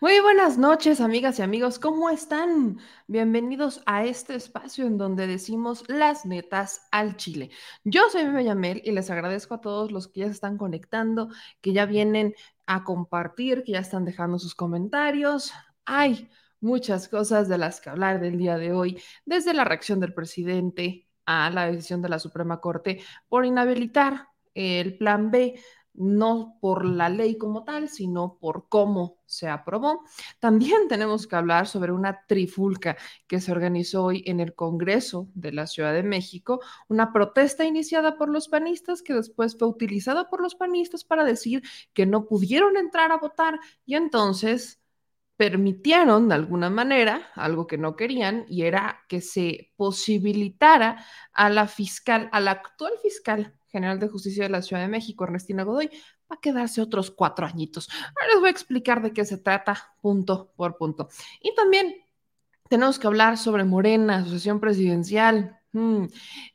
Muy buenas noches, amigas y amigos. ¿Cómo están? Bienvenidos a este espacio en donde decimos las netas al Chile. Yo soy Yamel y les agradezco a todos los que ya se están conectando, que ya vienen a compartir, que ya están dejando sus comentarios. Hay muchas cosas de las que hablar del día de hoy, desde la reacción del presidente a la decisión de la Suprema Corte por inhabilitar el plan B no por la ley como tal, sino por cómo se aprobó. También tenemos que hablar sobre una trifulca que se organizó hoy en el Congreso de la Ciudad de México, una protesta iniciada por los panistas que después fue utilizada por los panistas para decir que no pudieron entrar a votar y entonces permitieron de alguna manera algo que no querían y era que se posibilitara a la fiscal, a la actual fiscal general de justicia de la Ciudad de México, Ernestina Godoy, va a quedarse otros cuatro añitos. Ahora les voy a explicar de qué se trata punto por punto. Y también tenemos que hablar sobre Morena, Asociación Presidencial. Hmm.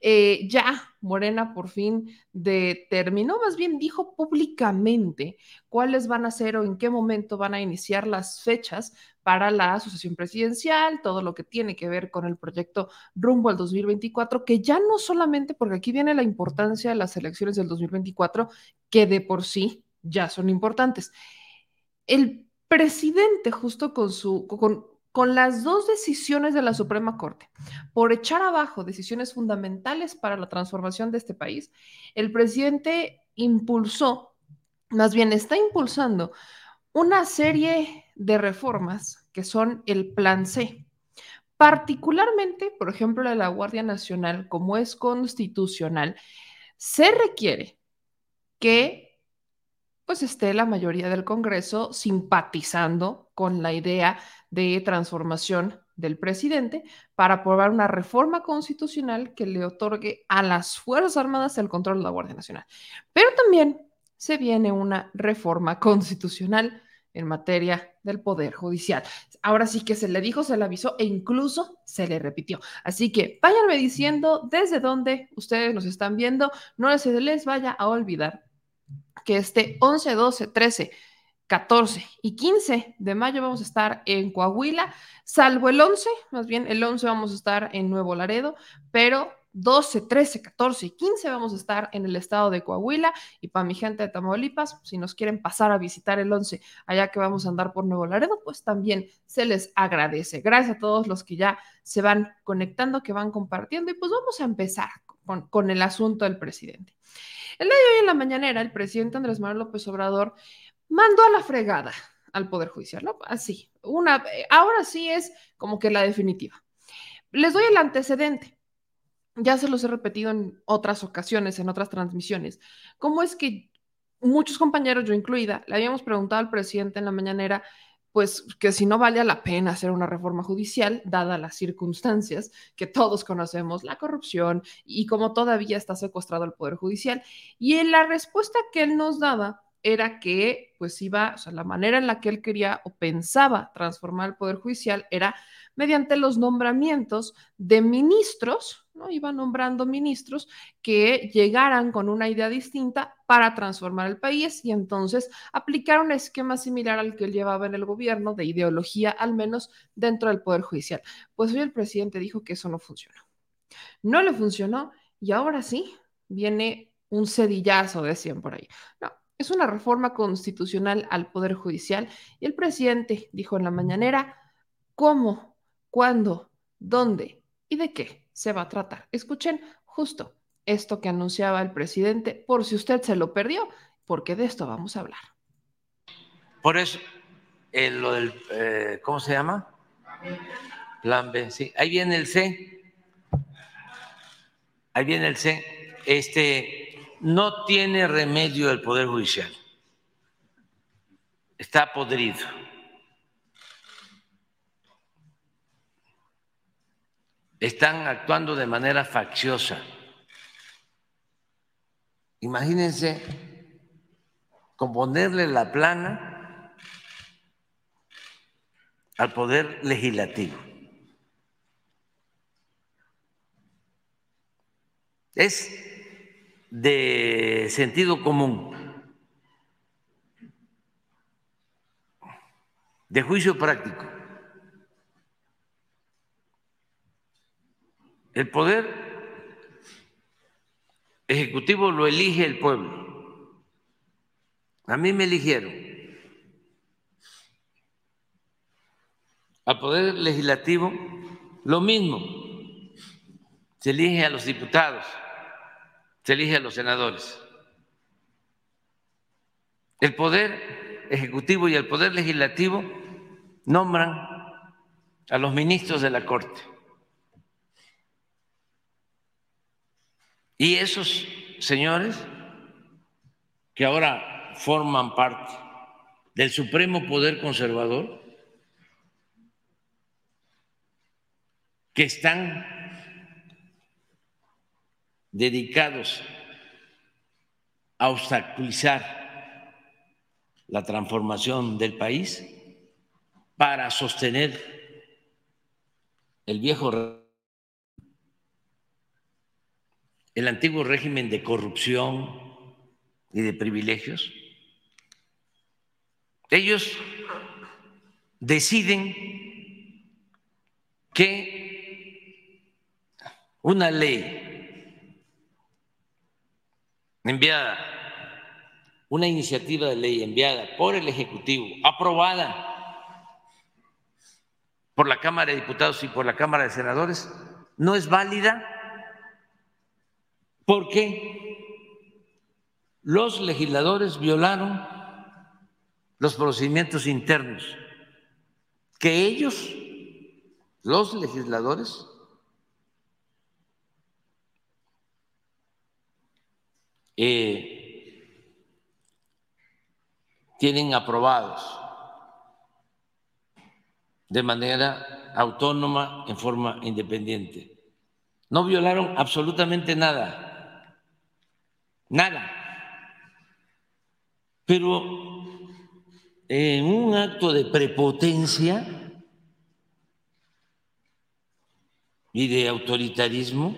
Eh, ya Morena por fin determinó, más bien dijo públicamente cuáles van a ser o en qué momento van a iniciar las fechas para la asociación presidencial, todo lo que tiene que ver con el proyecto rumbo al 2024, que ya no solamente, porque aquí viene la importancia de las elecciones del 2024, que de por sí ya son importantes. El presidente, justo con su, con las dos decisiones de la Suprema Corte por echar abajo decisiones fundamentales para la transformación de este país, el presidente impulsó, más bien está impulsando una serie de reformas que son el Plan C. Particularmente, por ejemplo, la de la Guardia Nacional, como es constitucional, se requiere que pues esté la mayoría del Congreso simpatizando con la idea de transformación del presidente para aprobar una reforma constitucional que le otorgue a las Fuerzas Armadas el control de la Guardia Nacional. Pero también se viene una reforma constitucional en materia del Poder Judicial. Ahora sí que se le dijo, se le avisó e incluso se le repitió. Así que váyanme diciendo desde dónde ustedes nos están viendo. No se les vaya a olvidar que este 11, 12, 13, 14 y 15 de mayo vamos a estar en Coahuila, salvo el 11, más bien el 11 vamos a estar en Nuevo Laredo, pero 12, 13, 14 y 15 vamos a estar en el estado de Coahuila y para mi gente de Tamaulipas, si nos quieren pasar a visitar el 11 allá que vamos a andar por Nuevo Laredo, pues también se les agradece. Gracias a todos los que ya se van conectando, que van compartiendo y pues vamos a empezar con, con el asunto del presidente. El día de hoy en la mañanera, el presidente Andrés Manuel López Obrador mandó a la fregada al Poder Judicial, ¿no? Así, una, ahora sí es como que la definitiva. Les doy el antecedente ya se los he repetido en otras ocasiones, en otras transmisiones, cómo es que muchos compañeros, yo incluida, le habíamos preguntado al presidente en la mañanera, pues que si no valía la pena hacer una reforma judicial, dadas las circunstancias que todos conocemos, la corrupción y cómo todavía está secuestrado el Poder Judicial. Y en la respuesta que él nos daba era que, pues iba, o sea, la manera en la que él quería o pensaba transformar el Poder Judicial era mediante los nombramientos de ministros, ¿no? Iba nombrando ministros que llegaran con una idea distinta para transformar el país y entonces aplicar un esquema similar al que él llevaba en el gobierno, de ideología al menos dentro del Poder Judicial. Pues hoy el presidente dijo que eso no funcionó. No le funcionó y ahora sí viene un cedillazo, decían por ahí. No, es una reforma constitucional al Poder Judicial y el presidente dijo en la mañanera cómo cuándo, dónde y de qué se va a tratar. Escuchen justo esto que anunciaba el presidente, por si usted se lo perdió, porque de esto vamos a hablar. Por eso, eh, lo del, eh, ¿cómo se llama? Plan B, sí. Ahí viene el C. Ahí viene el C. Este, no tiene remedio el Poder Judicial. Está podrido. Están actuando de manera facciosa. Imagínense componerle la plana al Poder Legislativo. Es de sentido común, de juicio práctico. El poder ejecutivo lo elige el pueblo. A mí me eligieron. Al poder legislativo, lo mismo. Se elige a los diputados se elige a los senadores. El poder ejecutivo y el poder legislativo nombran a los ministros de la Corte. Y esos señores que ahora forman parte del supremo poder conservador, que están dedicados a obstaculizar la transformación del país para sostener el viejo el antiguo régimen de corrupción y de privilegios. Ellos deciden que una ley enviada, una iniciativa de ley enviada por el Ejecutivo, aprobada por la Cámara de Diputados y por la Cámara de Senadores, no es válida. Porque los legisladores violaron los procedimientos internos que ellos, los legisladores, Eh, tienen aprobados de manera autónoma, en forma independiente. No violaron absolutamente nada, nada. Pero en un acto de prepotencia y de autoritarismo,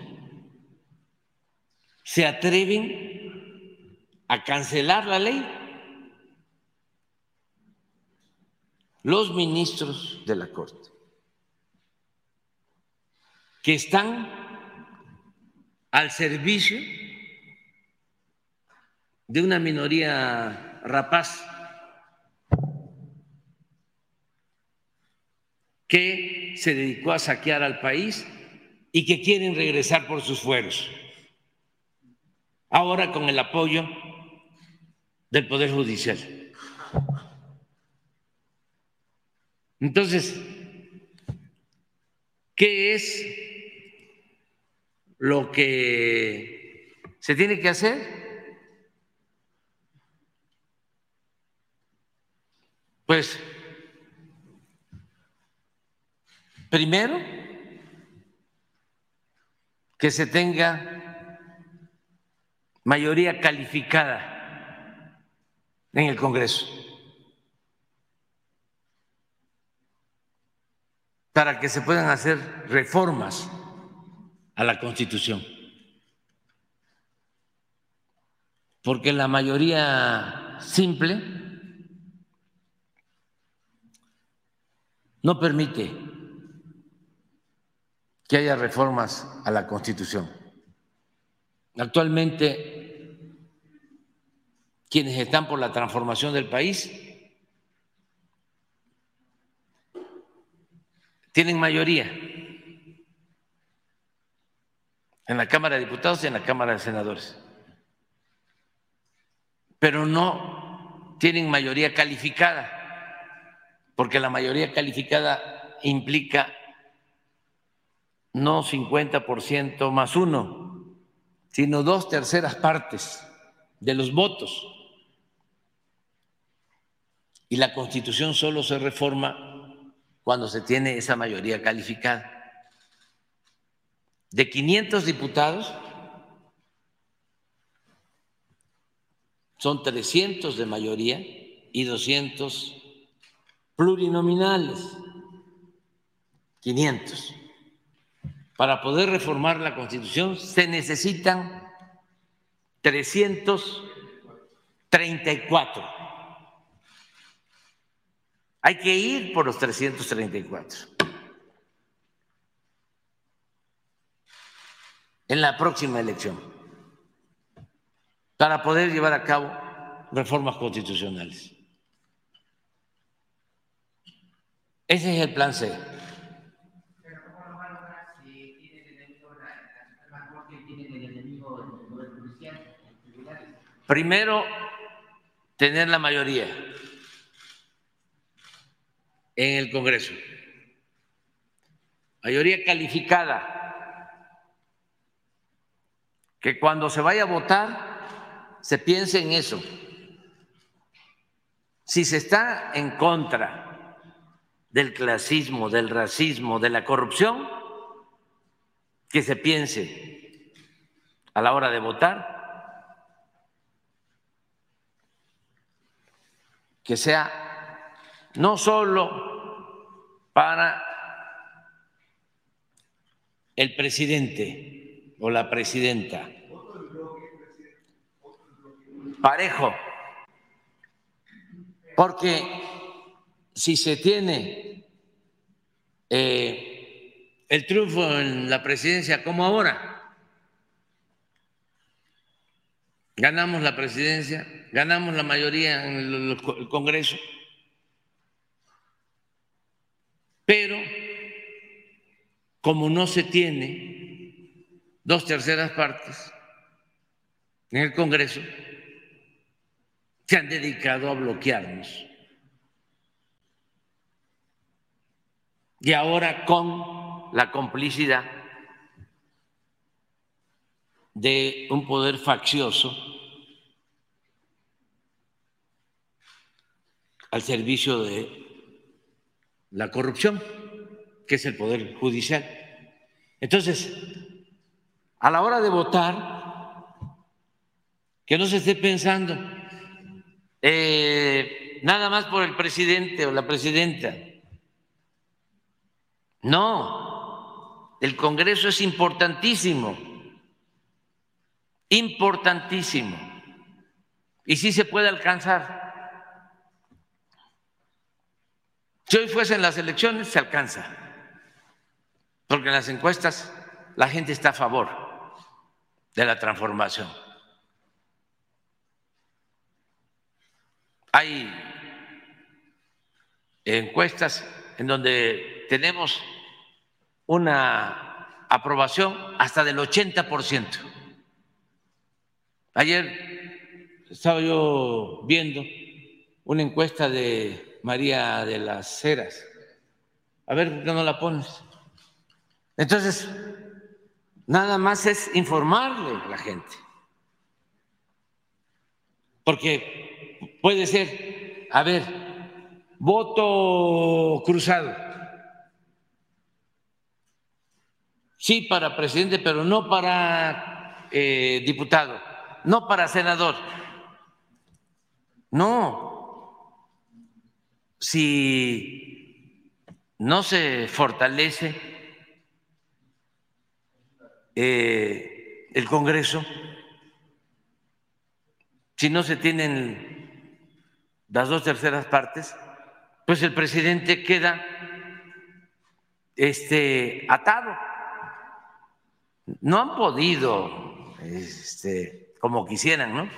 se atreven a cancelar la ley. Los ministros de la Corte, que están al servicio de una minoría rapaz que se dedicó a saquear al país y que quieren regresar por sus fueros. Ahora con el apoyo del Poder Judicial. Entonces, ¿qué es lo que se tiene que hacer? Pues, primero, que se tenga mayoría calificada en el Congreso para que se puedan hacer reformas a la Constitución. Porque la mayoría simple no permite que haya reformas a la Constitución. Actualmente quienes están por la transformación del país tienen mayoría en la Cámara de Diputados y en la Cámara de Senadores, pero no tienen mayoría calificada, porque la mayoría calificada implica no 50% más uno, sino dos terceras partes de los votos. Y la constitución solo se reforma cuando se tiene esa mayoría calificada. De 500 diputados, son 300 de mayoría y 200 plurinominales. 500. Para poder reformar la Constitución se necesitan 334. Hay que ir por los 334. En la próxima elección. Para poder llevar a cabo reformas constitucionales. Ese es el plan C. Primero, tener la mayoría en el Congreso. Mayoría calificada. Que cuando se vaya a votar se piense en eso. Si se está en contra del clasismo, del racismo, de la corrupción, que se piense a la hora de votar que sea no solo para el presidente o la presidenta, parejo, porque si se tiene eh, el triunfo en la presidencia como ahora, ganamos la presidencia, ganamos la mayoría en el, Congreso, pero como no se tiene dos terceras partes en el Congreso, se han dedicado a bloquearnos. Y ahora con la complicidad de un poder faccioso al servicio de la corrupción, que es el Poder Judicial. Entonces, a la hora de votar, que no se esté pensando eh, nada más por el presidente o la presidenta. No, el Congreso es importantísimo, importantísimo. Y sí se puede alcanzar. Si hoy fuesen las elecciones, se alcanza, porque en las encuestas la gente está a favor de la transformación. Hay encuestas en donde tenemos una aprobación hasta del 80%. Ayer estaba yo viendo una encuesta de María de las Heras. A ver, ¿por qué no la pones? Entonces, nada más es informarle a la gente. Porque puede ser, a ver, voto cruzado. Sí para presidente, pero no para eh, diputado, no para senador. No, si no se fortalece eh, el Congreso, si no se tienen las dos terceras partes, pues el presidente queda este, atado. No han podido, este, como quisieran, ¿no?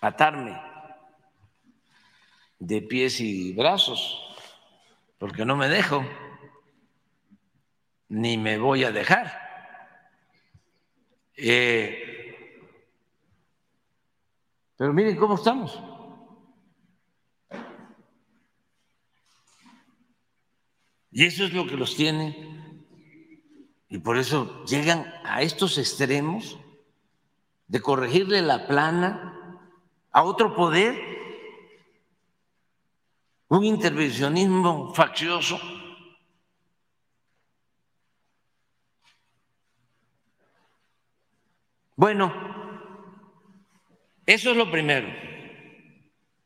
Atarme de pies y brazos, porque no me dejo, ni me voy a dejar. Eh, pero miren cómo estamos. Y eso es lo que los tiene. Y por eso llegan a estos extremos de corregirle la plana a otro poder, un intervencionismo faccioso. Bueno, eso es lo primero.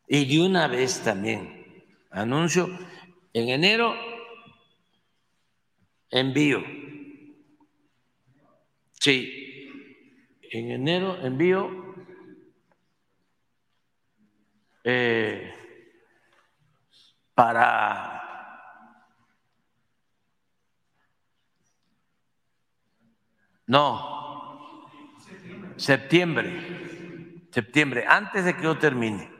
Y de una vez también anuncio, en enero envío. Sí, en enero envío eh, para no. Septiembre. Septiembre. Antes de que yo termine.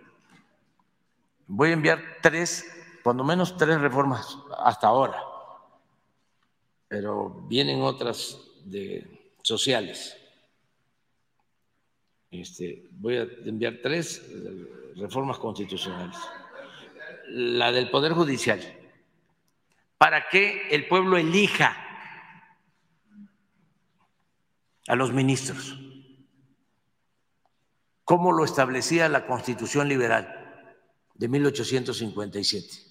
Voy a enviar tres lo menos tres reformas hasta ahora. Pero vienen otras de sociales. Este, voy a enviar tres eh, reformas constitucionales. La del Poder Judicial, para que el pueblo elija a los ministros, como lo establecía la Constitución Liberal de 1857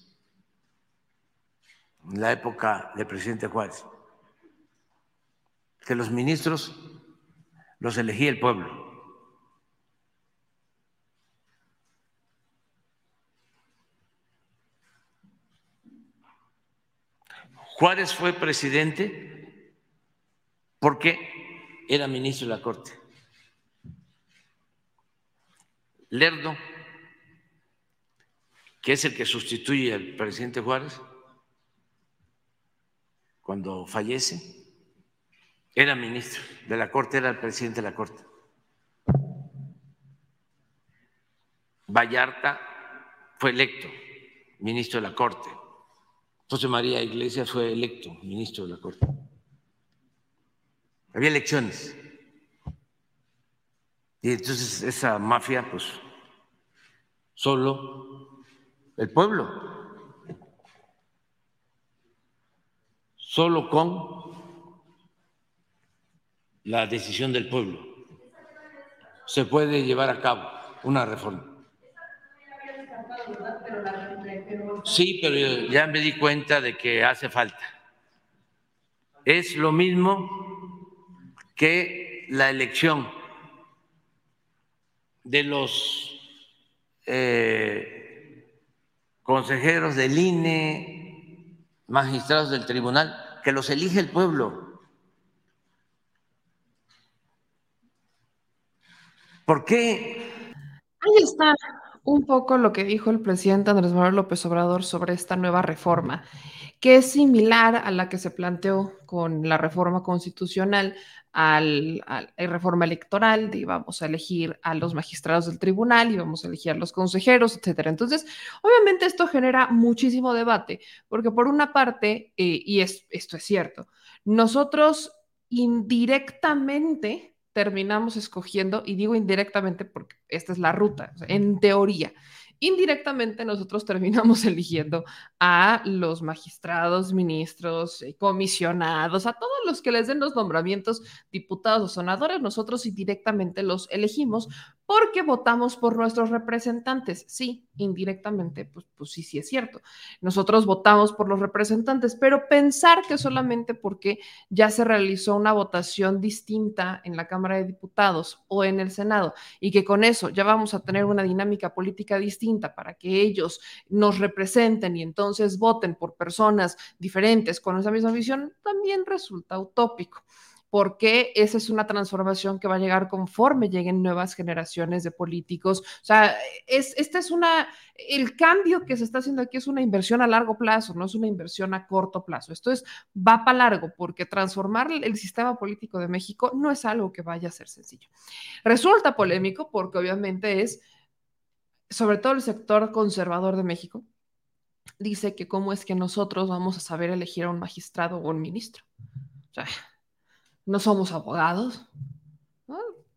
en la época del presidente Juárez, que los ministros los elegía el pueblo. Juárez fue presidente porque era ministro de la Corte. Lerdo, que es el que sustituye al presidente Juárez, cuando fallece, era ministro de la Corte, era el presidente de la Corte. Vallarta fue electo ministro de la Corte. José María Iglesias fue electo ministro de la Corte. Había elecciones. Y entonces esa mafia, pues, solo el pueblo solo con la decisión del pueblo se puede llevar a cabo una reforma. Sí, pero ya me di cuenta de que hace falta. Es lo mismo que la elección de los eh, consejeros del INE, magistrados del tribunal, que los elige el pueblo. ¿Por qué? Ahí está un poco lo que dijo el presidente Andrés Manuel López Obrador sobre esta nueva reforma, que es similar a la que se planteó con la reforma constitucional al, la reforma electoral, de vamos a elegir a los magistrados del tribunal y vamos a elegir a los consejeros, etcétera. Entonces, obviamente esto genera muchísimo debate, porque por una parte, eh, y es, esto es cierto, nosotros indirectamente terminamos escogiendo, y digo indirectamente porque esta es la ruta, en teoría, indirectamente nosotros terminamos eligiendo a los magistrados, ministros, eh, comisionados, a todos los que les den los nombramientos, diputados o senadores, nosotros indirectamente los elegimos porque votamos por nuestros representantes. Sí, indirectamente, pues, pues sí, sí es cierto. Nosotros votamos por los representantes, pero pensar que solamente porque ya se realizó una votación distinta en la Cámara de Diputados o en el Senado y que con eso ya vamos a tener una dinámica política distinta para que ellos nos representen y entonces voten por personas diferentes con esa misma visión, también resulta utópico porque esa es una transformación que va a llegar conforme lleguen nuevas generaciones de políticos. O sea, es, esta es una, el cambio que se está haciendo aquí es una inversión a largo plazo, no es una inversión a corto plazo. Esto es, va para largo, porque transformar el sistema político de México no es algo que vaya a ser sencillo. Resulta polémico porque obviamente es, sobre todo el sector conservador de México, dice que cómo es que nosotros vamos a saber elegir a un magistrado o un ministro. O sea, no somos abogados,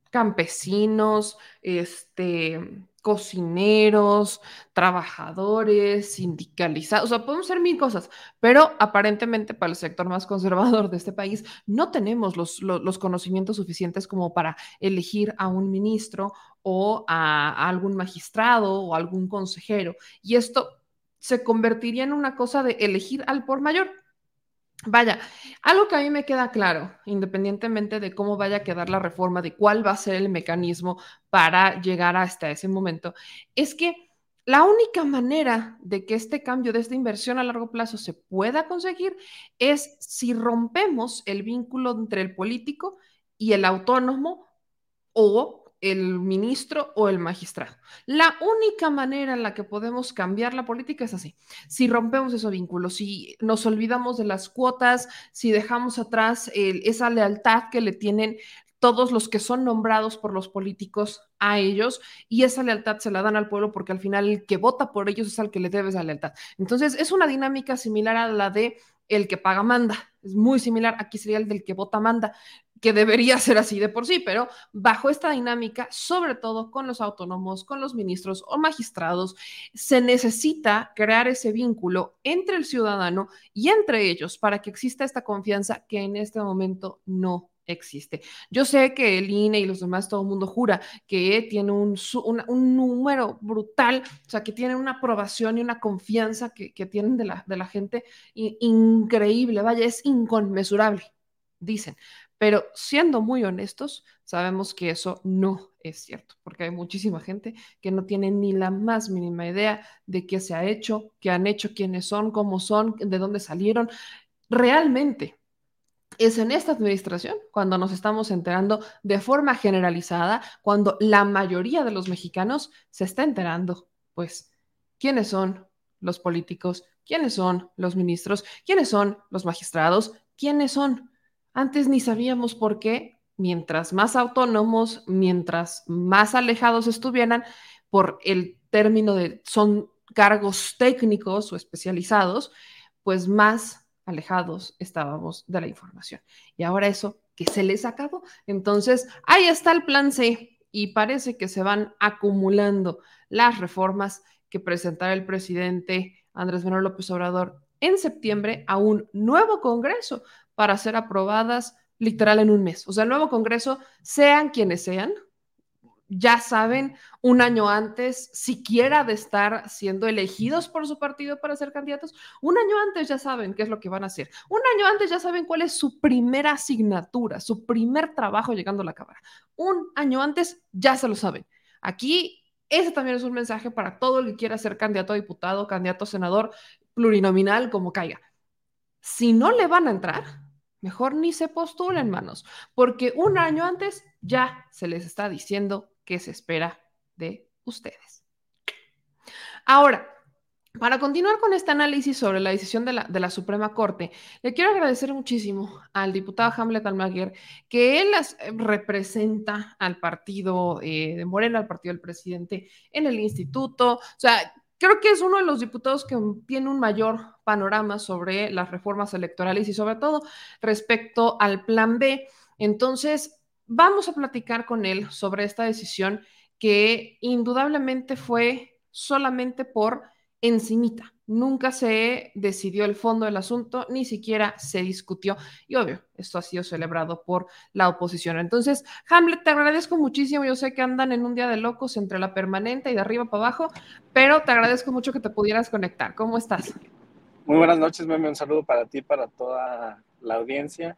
campesinos, este, cocineros, trabajadores, sindicalizados, o sea, podemos hacer mil cosas, pero aparentemente para el sector más conservador de este país no tenemos los, los, los conocimientos suficientes como para elegir a un ministro o a, a algún magistrado o algún consejero. Y esto se convertiría en una cosa de elegir al por mayor. Vaya, algo que a mí me queda claro, independientemente de cómo vaya a quedar la reforma, de cuál va a ser el mecanismo para llegar hasta ese momento, es que la única manera de que este cambio de esta inversión a largo plazo se pueda conseguir es si rompemos el vínculo entre el político y el autónomo o el ministro o el magistrado. La única manera en la que podemos cambiar la política es así. Si rompemos esos vínculos, si nos olvidamos de las cuotas, si dejamos atrás esa lealtad que le tienen todos los que son nombrados por los políticos a ellos y esa lealtad se la dan al pueblo porque al final el que vota por ellos es al que le debe esa lealtad. Entonces es una dinámica similar a la de el que paga manda. Es muy similar, aquí sería el del que vota manda que debería ser así de por sí, pero bajo esta dinámica, sobre todo con los autónomos, con los ministros o magistrados, se necesita crear ese vínculo entre el ciudadano y entre ellos para que exista esta confianza que en este momento no existe. Yo sé que el INE y los demás, todo el mundo jura que tiene un, número brutal, o sea, que tienen una aprobación y una confianza que, que tienen de la, de la gente increíble, vaya, es inconmensurable, dicen. Pero siendo muy honestos, sabemos que eso no es cierto, porque hay muchísima gente que no tiene ni la más mínima idea de qué se ha hecho, qué han hecho, quiénes son, cómo son, de dónde salieron. Realmente, es en esta administración cuando nos estamos enterando de forma generalizada, cuando la mayoría de los mexicanos se está enterando, pues, quiénes son los políticos, quiénes son los ministros, quiénes son los magistrados, quiénes son antes ni sabíamos por qué, mientras más autónomos, mientras más alejados estuvieran, por el término de son cargos técnicos o especializados, pues más alejados estábamos de la información. Y ahora eso que se les acabó. Entonces, ahí está el plan C y parece que se van acumulando las reformas que presentará el presidente Andrés Manuel López Obrador en septiembre a un nuevo Congreso para ser aprobadas literal en un mes. O sea, el nuevo Congreso, sean quienes sean, ya saben un año antes, siquiera de estar siendo elegidos por su partido para ser candidatos, un año antes ya saben qué es lo que van a hacer. Un año antes ya saben cuál es su primera asignatura, su primer trabajo llegando a la Cámara. Un año antes ya se lo saben. Aquí, ese también es un mensaje para todo el que quiera ser candidato a diputado, candidato a senador, plurinominal, como caiga. Si no le van a entrar, mejor ni se postulen, manos, porque un año antes ya se les está diciendo qué se espera de ustedes. Ahora, para continuar con este análisis sobre la decisión de la, de la, Suprema Corte, le quiero agradecer muchísimo al diputado Hamlet Almaguer que él las, eh, representa al partido eh, de Morena, al partido del presidente en el instituto. O sea, creo que es uno de los diputados que tiene un mayor panorama sobre las reformas electorales y sobre todo respecto al plan B. Entonces, vamos a platicar con él sobre esta decisión que indudablemente fue solamente por encimita nunca se decidió el fondo del asunto, ni siquiera se discutió. Y obvio, esto ha sido celebrado por la oposición. Entonces, Hamlet, te agradezco muchísimo. Yo sé que andan en un día de locos entre la permanente y de arriba para abajo, pero te agradezco mucho que te pudieras conectar. ¿Cómo estás? Muy buenas noches, Meme. Un saludo para ti, para toda la audiencia.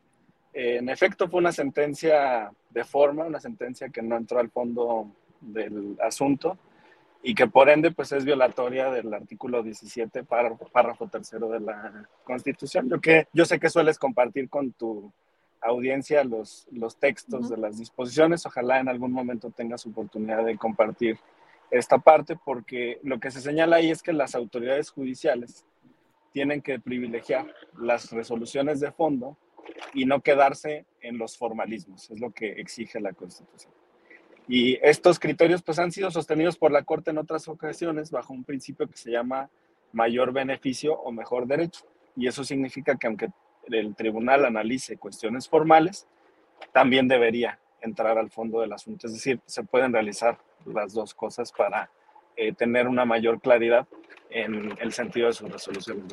Eh, en efecto, fue una sentencia de forma, una sentencia que no entró al fondo del asunto y que por ende pues es violatoria del artículo 17, párrafo, párrafo tercero de la Constitución. Yo, que, yo sé que sueles compartir con tu audiencia los, los textos uh -huh. de las disposiciones, ojalá en algún momento tengas oportunidad de compartir esta parte, porque lo que se señala ahí es que las autoridades judiciales tienen que privilegiar las resoluciones de fondo y no quedarse en los formalismos, es lo que exige la Constitución. Y estos criterios pues han sido sostenidos por la Corte en otras ocasiones bajo un principio que se llama mayor beneficio o mejor derecho. Y eso significa que aunque el tribunal analice cuestiones formales, también debería entrar al fondo del asunto. Es decir, se pueden realizar las dos cosas para eh, tener una mayor claridad en el sentido de su resolución.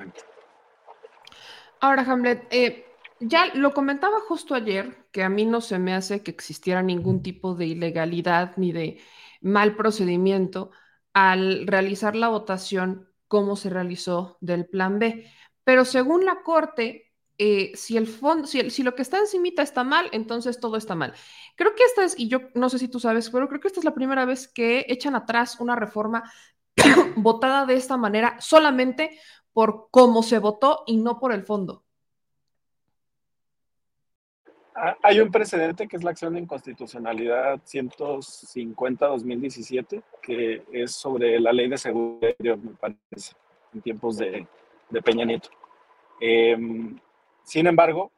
Ahora, Hamlet, eh, ya lo comentaba justo ayer, que a mí no se me hace que existiera ningún tipo de ilegalidad ni de mal procedimiento al realizar la votación como se realizó del plan B. Pero según la Corte, eh, si, el si, si, lo que está encimita está mal, entonces todo está mal. Creo que esta es, y yo no sé si tú sabes, pero creo que esta es la primera vez que echan atrás una reforma votada de esta manera solamente por cómo se votó y no por el fondo. Ah, hay un precedente que es la acción de inconstitucionalidad 150-2017, que es sobre la ley de seguridad, me parece, en tiempos de, de Peña Nieto. Eh, sin embargo,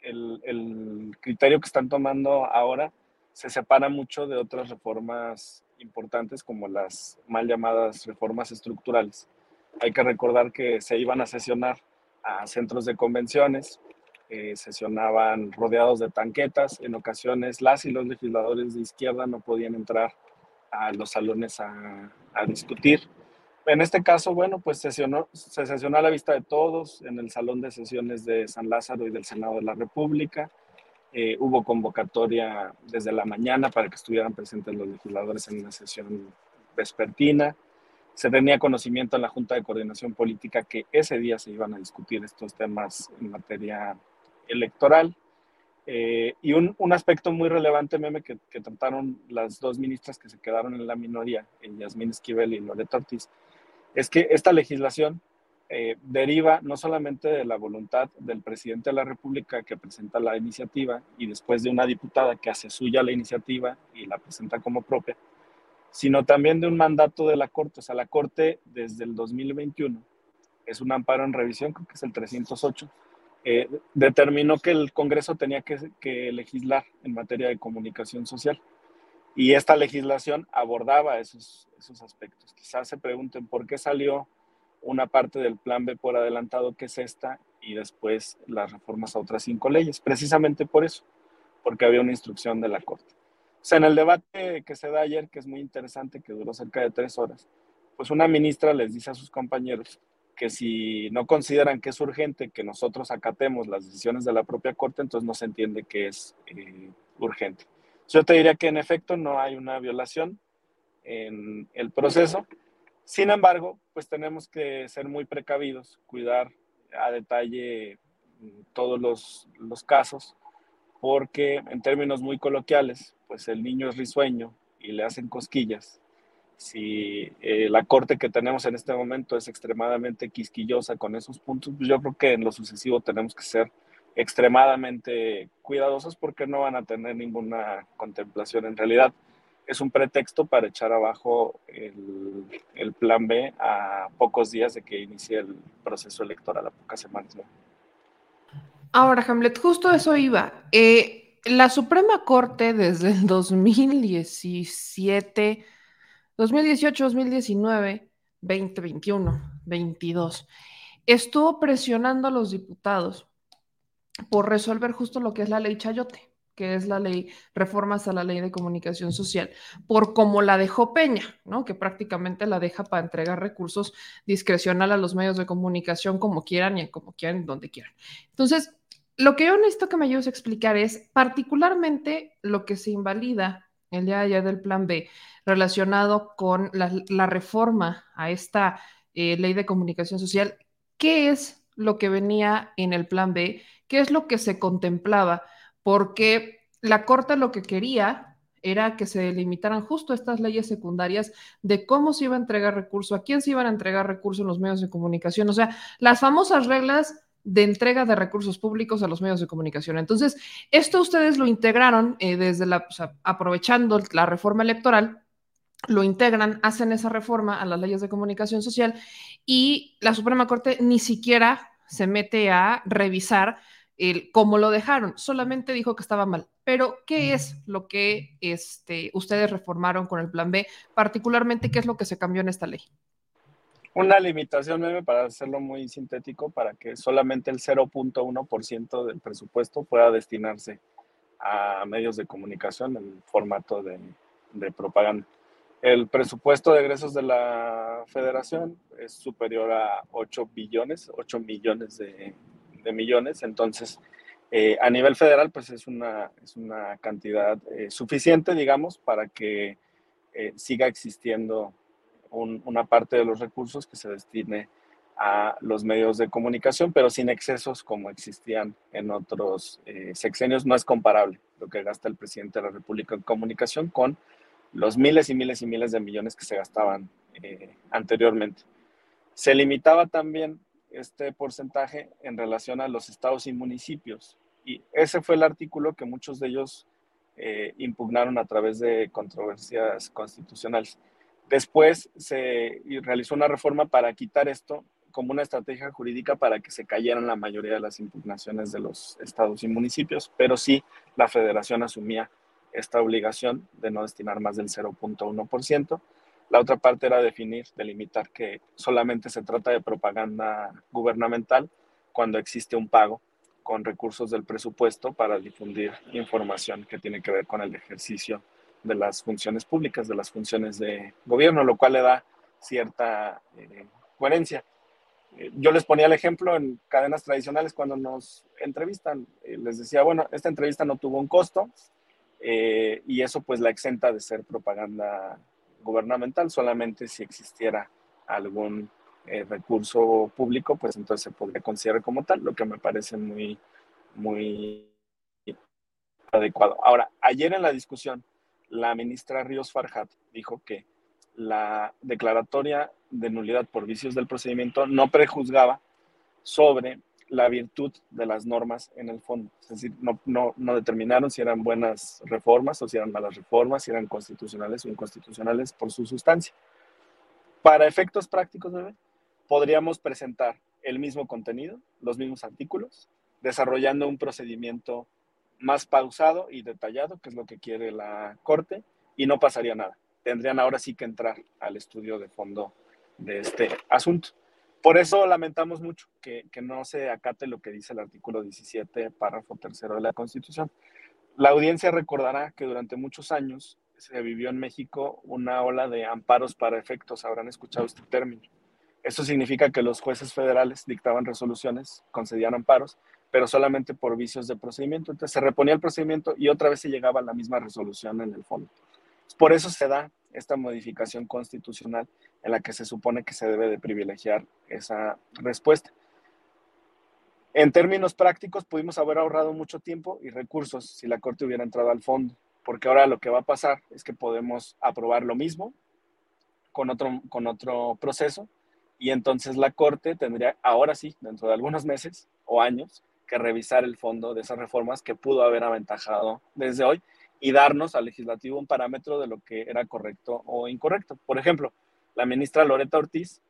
el, el, criterio que están tomando ahora se separa mucho de otras reformas importantes como las mal llamadas reformas estructurales. Hay que recordar que se iban a sesionar a centros de convenciones, eh, sesionaban rodeados de tanquetas. En ocasiones las y los legisladores de izquierda no podían entrar a los salones a, a discutir. En este caso, bueno, pues sesionó, se sesionó a la vista de todos en el Salón de Sesiones de San Lázaro y del Senado de la República. Eh, hubo convocatoria desde la mañana para que estuvieran presentes los legisladores en una sesión vespertina. Se tenía conocimiento en la Junta de Coordinación Política que ese día se iban a discutir estos temas en materia electoral. Eh, y un, un, aspecto muy relevante, meme, que, que, trataron las dos ministras que se quedaron en la minoría, en Yasmín Esquivel y Loreto Ortiz, es que esta legislación eh, deriva no solamente de la voluntad del presidente de la República que presenta la iniciativa y después de una diputada que hace suya la iniciativa y la presenta como propia, sino también de un mandato de la Corte. O sea, la Corte desde el 2021 es un amparo en revisión, creo que es el 308 eh, determinó que el Congreso tenía que, legislar en materia de comunicación social. Y esta legislación abordaba esos, esos aspectos. Quizás se pregunten por qué salió una parte del plan B por adelantado, que es esta, y después las reformas a otras cinco leyes. Precisamente por eso, porque había una instrucción de la Corte. O sea, en el debate que se da ayer, que es muy interesante, que duró cerca de tres horas, pues una ministra les dice a sus compañeros que si no consideran que es urgente que nosotros acatemos las decisiones de la propia Corte, entonces no se entiende que es eh, urgente. Yo te diría que en efecto no hay una violación en el proceso. Sin embargo, pues tenemos que ser muy precavidos, cuidar a detalle todos los, los casos, porque en términos muy coloquiales, pues el niño es risueño y le hacen cosquillas si eh, la corte que tenemos en este momento es extremadamente quisquillosa con esos puntos, pues yo creo que en lo sucesivo tenemos que ser extremadamente cuidadosos porque no van a tener ninguna contemplación. En realidad es un pretexto para echar abajo el, plan B a pocos días de que inicie el proceso electoral, a pocas semanas. ¿no? Ahora, Hamlet, justo eso iba. Eh, la Suprema Corte desde el 2017 2018, 2019, 2021, 22, estuvo presionando a los diputados por resolver justo lo que es la ley Chayote, que es la ley, reformas a la ley de comunicación social, por como la dejó Peña, ¿no? Que prácticamente la deja para entregar recursos discrecional a los medios de comunicación como quieran y como quieran, donde quieran. Entonces, lo que yo necesito que me ayudes a explicar es particularmente lo que se invalida el día del plan B relacionado con la, la reforma a esta eh, ley de comunicación social. ¿Qué es lo que venía en el plan B? ¿Qué es lo que se contemplaba? Porque la Corte lo que quería era que se delimitaran justo estas leyes secundarias de cómo se iba a entregar recurso, a quién se iban a entregar recursos en los medios de comunicación, o sea, las famosas reglas de entrega de recursos públicos a los medios de comunicación. Entonces, esto ustedes lo integraron eh, desde la, o sea, aprovechando la reforma electoral, lo integran, hacen esa reforma a las leyes de comunicación social y la Suprema Corte ni siquiera se mete a revisar el cómo lo dejaron, solamente dijo que estaba mal. Pero, ¿qué es lo que este, ustedes reformaron con el plan B? Particularmente, ¿qué es lo que se cambió en esta ley? Una limitación, meme, para hacerlo muy sintético, para que solamente el 0.1% del presupuesto pueda destinarse a medios de comunicación en formato de, de propaganda. El presupuesto de egresos de la federación es superior a 8 billones, 8 millones de, millones. Entonces, eh, a nivel federal, pues es una, es una cantidad eh, suficiente, digamos, para que eh, siga existiendo una parte de los recursos que se destine a los medios de comunicación, pero sin excesos como existían en otros sexenios. No es comparable lo que gasta el presidente de la República en comunicación con los miles y miles y miles de millones que se gastaban eh, anteriormente. Se limitaba también este porcentaje en relación a los estados y municipios. Y ese fue el artículo que muchos de ellos eh, impugnaron a través de controversias constitucionales. Después se realizó una reforma para quitar esto como una estrategia jurídica para que se cayeran la mayoría de las impugnaciones de los estados y municipios, pero sí la federación asumía esta obligación de no destinar más del 0.1%. La otra parte era definir, delimitar que solamente se trata de propaganda gubernamental cuando existe un pago con recursos del presupuesto para difundir información que tiene que ver con el ejercicio de las funciones públicas, de las funciones de gobierno, lo cual le da cierta eh, coherencia. Eh, yo les ponía el ejemplo en cadenas tradicionales cuando nos entrevistan. Eh, les decía, bueno, esta entrevista no tuvo un costo, eh, y eso pues la exenta de ser propaganda gubernamental, solamente si existiera algún eh, recurso público, pues entonces se podría considerar como tal, lo que me parece muy, muy adecuado. Ahora, ayer en la discusión, la ministra Ríos Farhat dijo que la declaratoria de nulidad por vicios del procedimiento no prejuzgaba sobre la virtud de las normas en el fondo. Es decir, no, determinaron si eran buenas reformas o si eran malas reformas, si eran constitucionales o inconstitucionales por su sustancia. Para efectos prácticos, podríamos presentar el mismo contenido, los mismos artículos, desarrollando un procedimiento más pausado y detallado, que es lo que quiere la Corte, y no pasaría nada. Tendrían ahora sí que entrar al estudio de fondo de este asunto. Por eso lamentamos mucho que, no se acate lo que dice el artículo 17, párrafo tercero de la Constitución. La audiencia recordará que durante muchos años se vivió en México una ola de amparos para efectos, habrán escuchado este término. Eso significa que los jueces federales dictaban resoluciones, concedían amparos, pero solamente por vicios de procedimiento. Entonces se reponía el procedimiento y otra vez se llegaba a la misma resolución en el fondo. Por eso se da esta modificación constitucional en la que se supone que se debe de privilegiar esa respuesta. En términos prácticos, pudimos haber ahorrado mucho tiempo y recursos si la Corte hubiera entrado al fondo, porque ahora lo que va a pasar es que podemos aprobar lo mismo con otro, con otro proceso y entonces la Corte tendría, ahora sí, dentro de algunos meses o años, que revisar el fondo de esas reformas que pudo haber aventajado desde hoy y darnos al legislativo un parámetro de lo que era correcto o incorrecto. Por ejemplo, la ministra Loreta Ortiz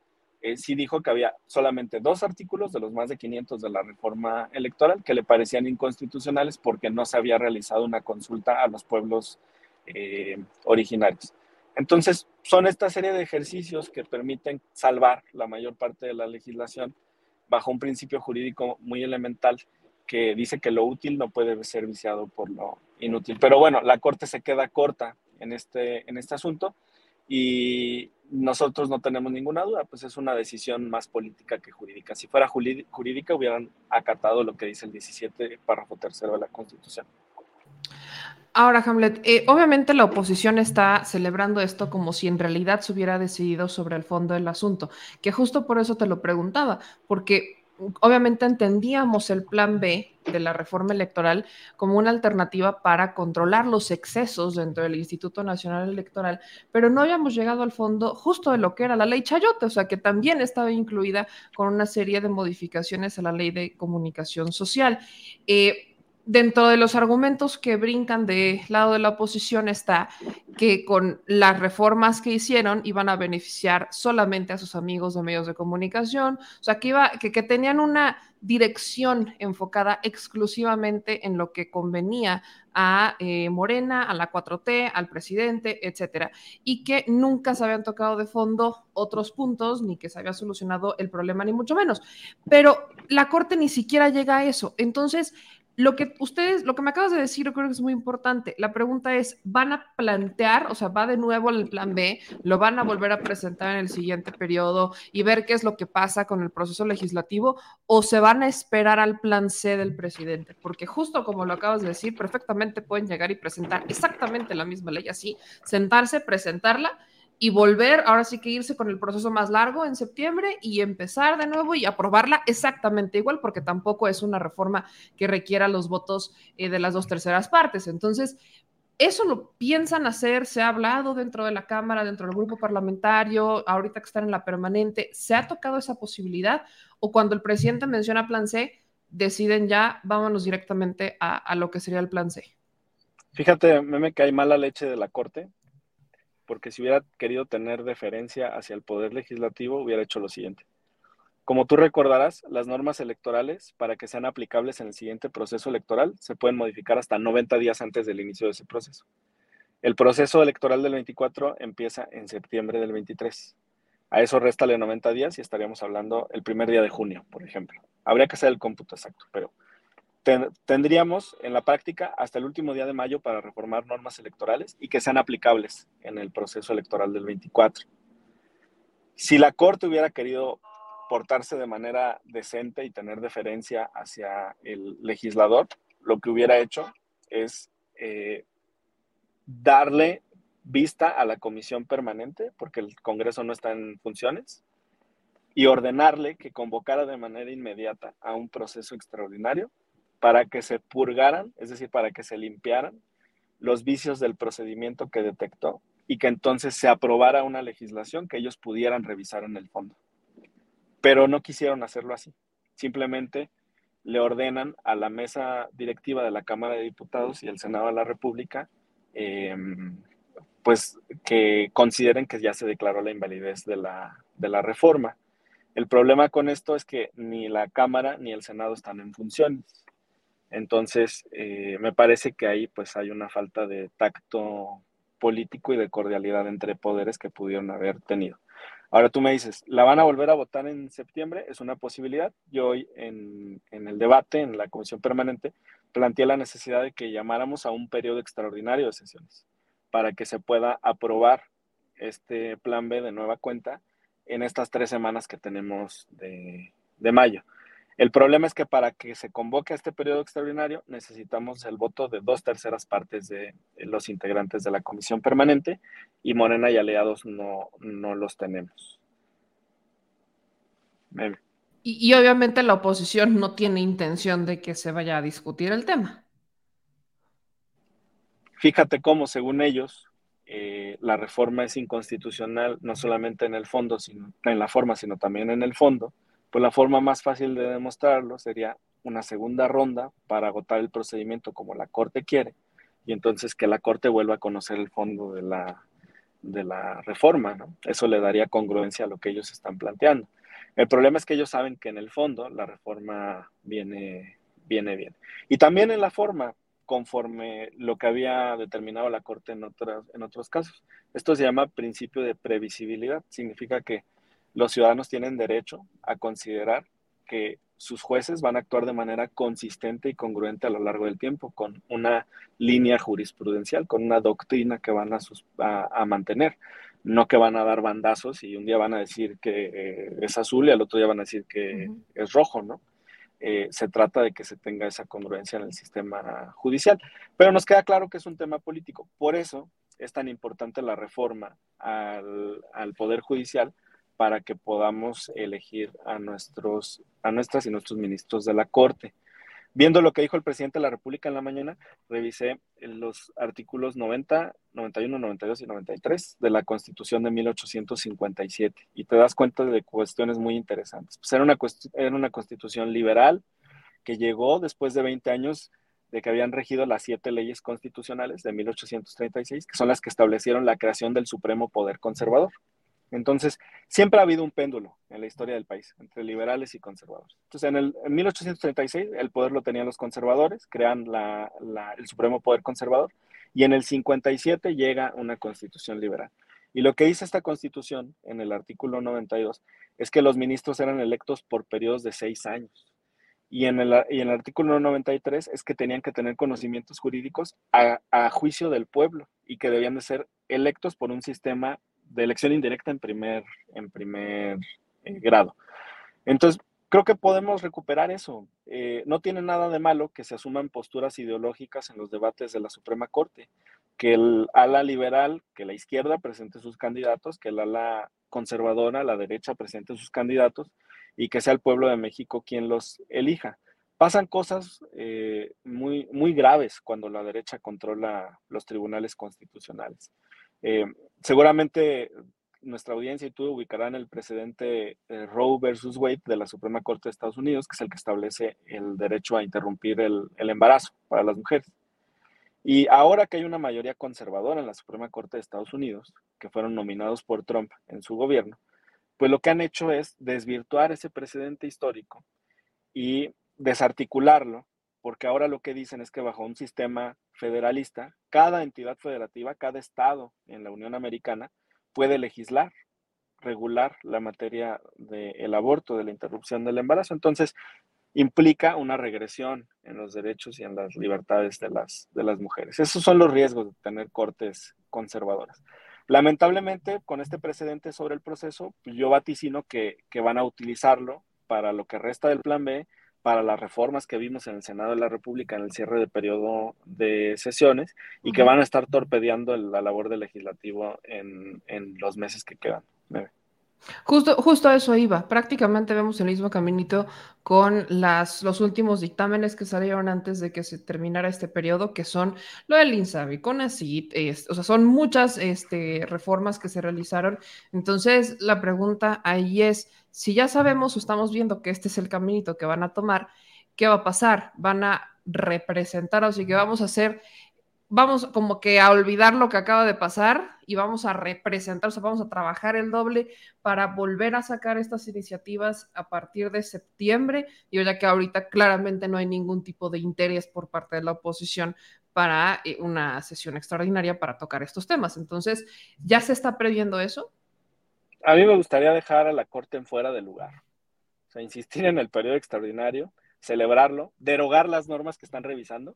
eh, sí dijo que había solamente dos artículos de los más de 500 de la reforma electoral que le parecían inconstitucionales porque no se había realizado una consulta a los pueblos eh, originarios. Entonces, son esta serie de ejercicios que permiten salvar la mayor parte de la legislación bajo un principio jurídico muy elemental que dice que lo útil no puede ser viciado por lo inútil. Pero bueno, la Corte se queda corta en este, en este asunto y nosotros no tenemos ninguna duda, pues es una decisión más política que jurídica. Si fuera jurídica, hubieran acatado lo que dice el 17, párrafo tercero de la Constitución. Ahora, Hamlet, eh, obviamente la oposición está celebrando esto como si en realidad se hubiera decidido sobre el fondo del asunto, que justo por eso te lo preguntaba, porque obviamente entendíamos el plan B de la reforma electoral como una alternativa para controlar los excesos dentro del Instituto Nacional Electoral, pero no habíamos llegado al fondo justo de lo que era la ley Chayote, o sea, que también estaba incluida con una serie de modificaciones a la ley de comunicación social. Eh, dentro de los argumentos que brincan del lado de la oposición está que con las reformas que hicieron iban a beneficiar solamente a sus amigos de medios de comunicación, o sea, que, iba, que, tenían una dirección enfocada exclusivamente en lo que convenía a eh, Morena, a la 4T, al presidente, etcétera, y que nunca se habían tocado de fondo otros puntos, ni que se había solucionado el problema, ni mucho menos. Pero la Corte ni siquiera llega a eso. Entonces, lo que ustedes, lo que me acabas de decir, yo creo que es muy importante. La pregunta es, ¿van a plantear, o sea, va de nuevo al plan B, lo van a volver a presentar en el siguiente periodo y ver qué es lo que pasa con el proceso legislativo o se van a esperar al plan C del presidente? Porque justo como lo acabas de decir, perfectamente pueden llegar y presentar exactamente la misma ley así, sentarse, presentarla y volver, ahora sí que irse con el proceso más largo en septiembre y empezar de nuevo y aprobarla exactamente igual, porque tampoco es una reforma que requiera los votos eh, de las dos terceras partes. Entonces, eso lo piensan hacer, se ha hablado dentro de la Cámara, dentro del grupo parlamentario, ahorita que están en la permanente, ¿se ha tocado esa posibilidad? ¿O cuando el presidente menciona plan C, deciden ya, vámonos directamente a, lo que sería el plan C? Fíjate, me cae mala leche de la Corte, porque si hubiera querido tener deferencia hacia el Poder Legislativo, hubiera hecho lo siguiente. Como tú recordarás, las normas electorales, para que sean aplicables en el siguiente proceso electoral, se pueden modificar hasta 90 días antes del inicio de ese proceso. El proceso electoral del 24 empieza en septiembre del 23. A eso réstale 90 días y estaríamos hablando el primer día de junio, por ejemplo. Habría que hacer el cómputo exacto, pero tendríamos en la práctica hasta el último día de mayo para reformar normas electorales y que sean aplicables en el proceso electoral del 24. Si la Corte hubiera querido portarse de manera decente y tener deferencia hacia el legislador, lo que hubiera hecho es eh, darle vista a la comisión permanente, porque el Congreso no está en funciones, y ordenarle que convocara de manera inmediata a un proceso extraordinario para que se purgaran, es decir, para que se limpiaran los vicios del procedimiento que detectó y que entonces se aprobara una legislación que ellos pudieran revisar en el fondo. Pero no quisieron hacerlo así. Simplemente le ordenan a la mesa directiva de la Cámara de Diputados y el Senado de la República, em, pues que consideren que ya se declaró la invalidez de la, de la reforma. El problema con esto es que ni la Cámara ni el Senado están en funciones. Entonces, eh, me parece que ahí pues hay una falta de tacto político y de cordialidad entre poderes que pudieron haber tenido. Ahora tú me dices, ¿la van a volver a votar en septiembre? Es una posibilidad. Yo hoy en, el debate, en la comisión permanente, planteé la necesidad de que llamáramos a un periodo extraordinario de sesiones para que se pueda aprobar este plan B de nueva cuenta en estas tres semanas que tenemos de mayo. El problema es que para que se convoque a este periodo extraordinario necesitamos el voto de dos terceras partes de los integrantes de la comisión permanente y Morena y aliados no, no los tenemos. Y, y, obviamente la oposición no tiene intención de que se vaya a discutir el tema. Fíjate cómo, según ellos, eh, la reforma es inconstitucional no solamente en el fondo, sino en la forma, sino también en el fondo pues la forma más fácil de demostrarlo sería una segunda ronda para agotar el procedimiento como la Corte quiere y entonces que la Corte vuelva a conocer el fondo de la, de la reforma. ¿no? Eso le daría congruencia a lo que ellos están planteando. El problema es que ellos saben que en el fondo la reforma viene, viene bien. Y también en la forma, conforme lo que había determinado la Corte en, otras, en otros casos. Esto se llama principio de previsibilidad. Significa que los ciudadanos tienen derecho a considerar que sus jueces van a actuar de manera consistente y congruente a lo largo del tiempo, con una línea jurisprudencial, con una doctrina que van a, mantener, no que van a dar bandazos y un día van a decir que eh, es azul y al otro día van a decir que es rojo, ¿no? Eh, se trata de que se tenga esa congruencia en el sistema judicial. Pero nos queda claro que es un tema político. Por eso es tan importante la reforma al Poder Judicial, para que podamos elegir a, nuestros, a nuestras y nuestros ministros de la Corte. Viendo lo que dijo el presidente de la República en la mañana, revisé los artículos 90, 91, 92 y 93 de la Constitución de 1857 y te das cuenta de cuestiones muy interesantes. Pues era, una, era una constitución liberal que llegó después de 20 años de que habían regido las siete leyes constitucionales de 1836, que son las que establecieron la creación del Supremo Poder Conservador. Entonces, siempre ha habido un péndulo en la historia del país entre liberales y conservadores. Entonces, en, el, 1836 el poder lo tenían los conservadores, crean el Supremo Poder Conservador, y en el 57 llega una constitución liberal. Y lo que dice esta constitución en el artículo 92 es que los ministros eran electos por periodos de seis años Y en, el, y en el artículo 93 es que tenían que tener conocimientos jurídicos a, a, juicio del pueblo y que debían de ser electos por un sistema de elección indirecta en primer, en primer eh, grado. Entonces, creo que podemos recuperar eso. Eh, no tiene nada de malo que se asuman posturas ideológicas en los debates de la Suprema Corte, que el ala liberal, que la izquierda presente sus candidatos, que el ala conservadora, la derecha presente sus candidatos y que sea el pueblo de México quien los elija. Pasan cosas eh, muy, muy graves cuando la derecha controla los tribunales constitucionales. Seguramente nuestra audiencia y tú ubicarán el precedente eh, Roe versus Wade de la Suprema Corte de Estados Unidos, que es el que establece el derecho a interrumpir el, el embarazo para las mujeres. Y ahora que hay una mayoría conservadora en la Suprema Corte de Estados Unidos, que fueron nominados por Trump en su gobierno, pues lo que han hecho es desvirtuar ese precedente histórico y desarticularlo, porque ahora lo que dicen es que bajo un sistema federalista, cada entidad federativa, cada estado en la Unión Americana puede legislar, regular la materia del aborto, de la interrupción del embarazo. Entonces, implica una regresión en los derechos y en las libertades de las, de las mujeres. Esos son los riesgos de tener cortes conservadoras. Lamentablemente, con este precedente sobre el proceso, yo vaticino que, que van a utilizarlo para lo que resta del plan B, para las reformas que vimos en el Senado de la República en el cierre de periodo de sesiones y que van a estar torpedeando la labor del legislativo en, en los meses que quedan. Justo, justo a eso iba. Prácticamente vemos el mismo caminito con las, los últimos dictámenes que salieron antes de que se terminara este periodo, que son lo del INSABI, con ACID, o sea, son muchas este, reformas que se realizaron. Entonces, la pregunta ahí es, si ya sabemos o estamos viendo que este es el caminito que van a tomar, ¿qué va a pasar? Van a representar, sea, que vamos a hacer vamos como que a olvidar lo que acaba de pasar y vamos a representar, o sea, vamos a trabajar el doble para volver a sacar estas iniciativas a partir de septiembre, y ya que ahorita claramente no hay ningún tipo de interés por parte de la oposición para eh, una sesión extraordinaria para tocar estos temas. Entonces, ¿ya se está previendo eso? A mí me gustaría dejar a la Corte en fuera del lugar. O sea, insistir en el periodo extraordinario, celebrarlo, derogar las normas que están revisando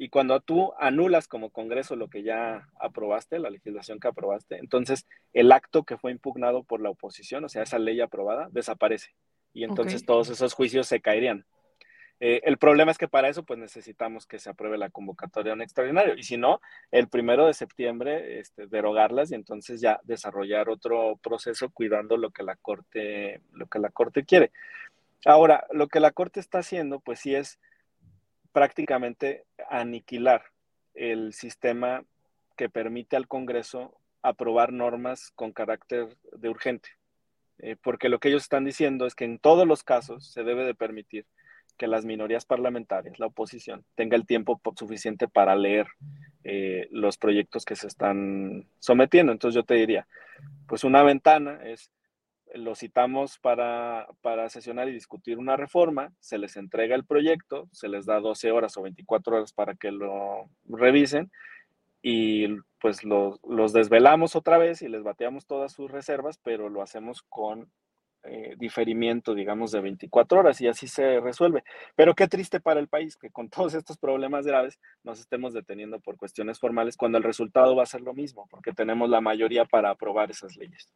y cuando tú anulas como Congreso lo que ya aprobaste, la legislación que aprobaste, entonces el acto que fue impugnado por la oposición, o sea, esa ley aprobada, desaparece. Y entonces okay. todos esos juicios se caerían. Eh, el problema es que para eso pues necesitamos que se apruebe la convocatoria a un extraordinario y si no, el primero de septiembre este, derogarlas y entonces ya desarrollar otro proceso cuidando lo que la corte, lo que la corte quiere. Ahora, lo que la corte está haciendo pues sí es prácticamente aniquilar el sistema que permite al Congreso aprobar normas con carácter de urgente. Eh, porque lo que ellos están diciendo es que en todos los casos se debe de permitir que las minorías parlamentarias, la oposición, tenga el tiempo suficiente para leer eh, los proyectos que se están sometiendo. Entonces yo te diría, pues una ventana es lo citamos para, para, sesionar y discutir una reforma, se les entrega el proyecto, se les da 12 horas o 24 horas para que lo revisen y pues los, los desvelamos otra vez y les bateamos todas sus reservas, pero lo hacemos con eh, diferimiento, digamos, de 24 horas y así se resuelve. Pero qué triste para el país que con todos estos problemas graves nos estemos deteniendo por cuestiones formales cuando el resultado va a ser lo mismo, porque tenemos la mayoría para aprobar esas leyes.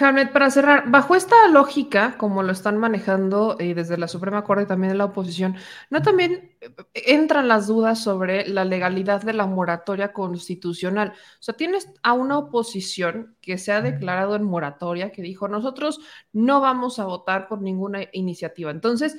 Hamlet, para cerrar, bajo esta lógica, como lo están manejando eh, desde la Suprema Corte y también de la oposición, ¿no también eh, entran las dudas sobre la legalidad de la moratoria constitucional? O sea, tienes a una oposición que se ha declarado en moratoria, que dijo, nosotros no vamos a votar por ninguna iniciativa. Entonces,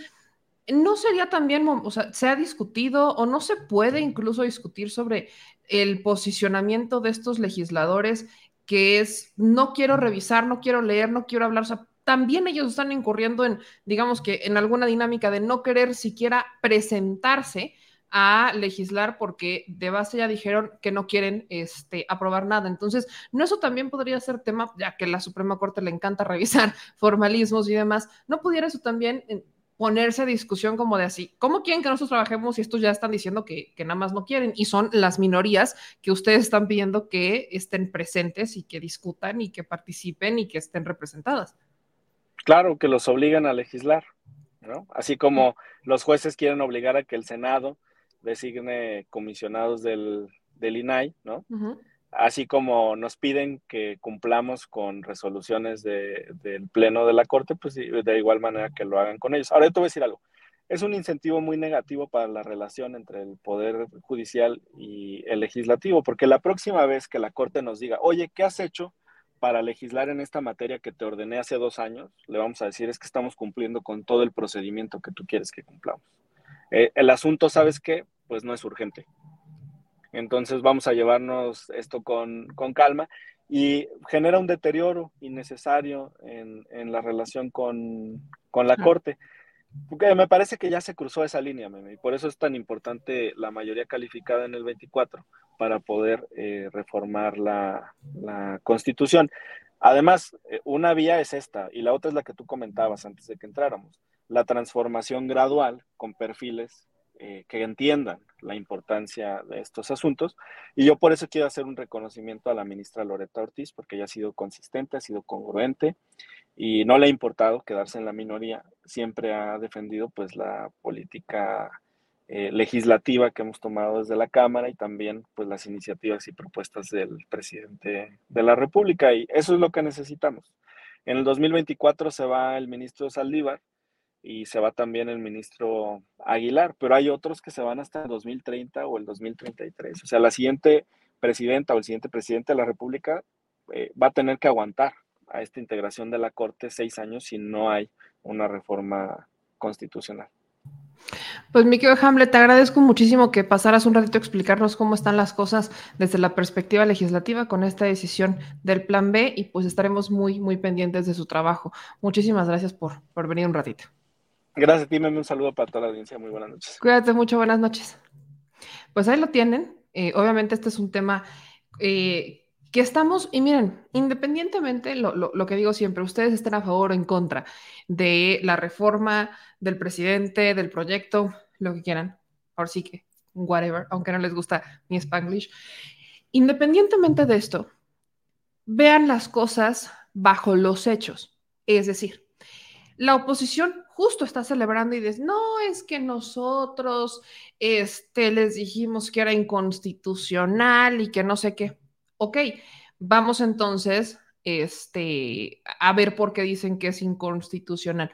¿no sería también, o sea, se ha discutido o no se puede incluso discutir sobre el posicionamiento de estos legisladores? Que es no quiero revisar, no quiero leer, no quiero hablar, o sea, también ellos están incurriendo en, digamos que en alguna dinámica de no querer siquiera presentarse a legislar porque de base ya dijeron que no quieren este, aprobar nada. Entonces, ¿no eso también podría ser tema, ya que la Suprema Corte le encanta revisar formalismos y demás? ¿No pudiera eso también ponerse a discusión como de así, ¿cómo quieren que nosotros trabajemos y estos ya están diciendo que, que, nada más no quieren? Y son las minorías que ustedes están pidiendo que estén presentes y que discutan y que participen y que estén representadas. Claro, que los obligan a legislar. ¿no? Así como los jueces quieren obligar a que el Senado designe comisionados del, del INAI, ¿no? Así como nos piden que cumplamos con resoluciones de, del Pleno de la Corte, pues de igual manera que lo hagan con ellos. Ahora, te voy a decir algo. Es un incentivo muy negativo para la relación entre el Poder Judicial y el Legislativo, porque la próxima vez que la Corte nos diga, oye, ¿qué has hecho para legislar en esta materia que te ordené hace dos años? Le vamos a decir, es que estamos cumpliendo con todo el procedimiento que tú quieres que cumplamos. Eh, el asunto, ¿sabes qué? Pues no es urgente. Entonces vamos a llevarnos esto con, calma y genera un deterioro innecesario en, la relación con, la Corte. Porque me parece que ya se cruzó esa línea, y por eso es tan importante la mayoría calificada en el 24 para poder eh, reformar la, la, Constitución. Además, eh, una vía es esta y la otra es la que tú comentabas antes de que entráramos, la transformación gradual con perfiles eh, que entiendan la importancia de estos asuntos. Y yo por eso quiero hacer un reconocimiento a la ministra Loreta Ortiz, porque ella ha sido consistente, ha sido congruente y no le ha importado quedarse en la minoría. Siempre ha defendido pues la política eh, legislativa que hemos tomado desde la Cámara y también pues las iniciativas y propuestas del presidente de la República. Y eso es lo que necesitamos. En el 2024 se va el ministro Saldívar y se va también el ministro Aguilar, pero hay otros que se van hasta el 2030 o el 2033. O sea, la siguiente presidenta o el siguiente presidente de la República eh, va a tener que aguantar a esta integración de la Corte seis años si no hay una reforma constitucional. Pues mi querido Hamlet, te agradezco muchísimo que pasaras un ratito a explicarnos cómo están las cosas desde la perspectiva legislativa con esta decisión del Plan B y pues estaremos muy, muy pendientes de su trabajo. Muchísimas gracias por, por venir un ratito. Gracias ti, un saludo para toda la audiencia. Muy buenas noches. Cuídate mucho, buenas noches. Pues ahí lo tienen. Eh, obviamente este es un tema eh, que estamos, y miren, independientemente, lo, lo, que digo siempre, ustedes estén a favor o en contra de la reforma del presidente, del proyecto, lo que quieran. Ahora sí que, whatever, aunque no les gusta mi spanglish. Independientemente de esto, vean las cosas bajo los hechos. Es decir, la oposición justo está celebrando y dice, no, es que nosotros este, les dijimos que era inconstitucional y que no sé qué. Ok, vamos entonces este, a ver por qué dicen que es inconstitucional.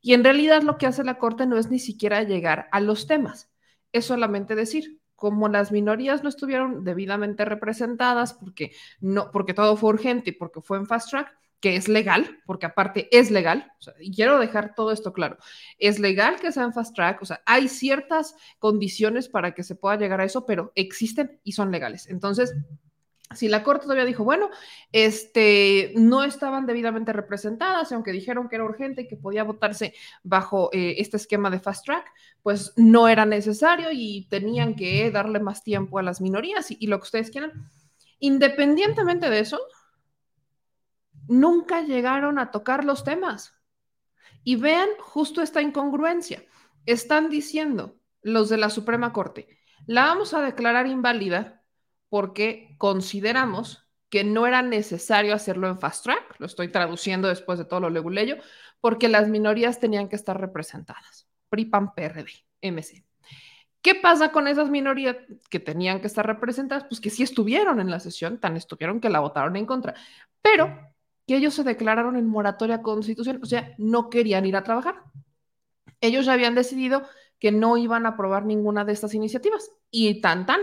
Y en realidad lo que hace la Corte no es ni siquiera llegar a los temas, es solamente decir, como las minorías no estuvieron debidamente representadas porque no porque todo fue urgente y porque fue en fast track, que es legal, porque aparte es legal, y quiero dejar todo esto claro, es legal que sea en fast track, o sea, hay ciertas condiciones para que se pueda llegar a eso, pero existen y son legales. Entonces, si la Corte todavía dijo, bueno, este, no estaban debidamente representadas, aunque dijeron que era urgente y que podía votarse bajo eh, este esquema de fast track, pues no era necesario y tenían que darle más tiempo a las minorías y lo que ustedes quieran. Independientemente de eso, nunca llegaron a tocar los temas. Y vean justo esta incongruencia. Están diciendo los de la Suprema Corte, la vamos a declarar inválida porque consideramos que no era necesario hacerlo en fast track, lo estoy traduciendo después de todo lo leguleyo, porque las minorías tenían que estar representadas. PRI, PAN, PRD, MC. ¿Qué pasa con esas minorías que tenían que estar representadas? Pues que sí estuvieron en la sesión, tan estuvieron que la votaron en contra. Pero que ellos se declararon en moratoria constitucional, o sea, no querían ir a trabajar. Ellos ya habían decidido que no iban a aprobar ninguna de estas iniciativas y tan tan.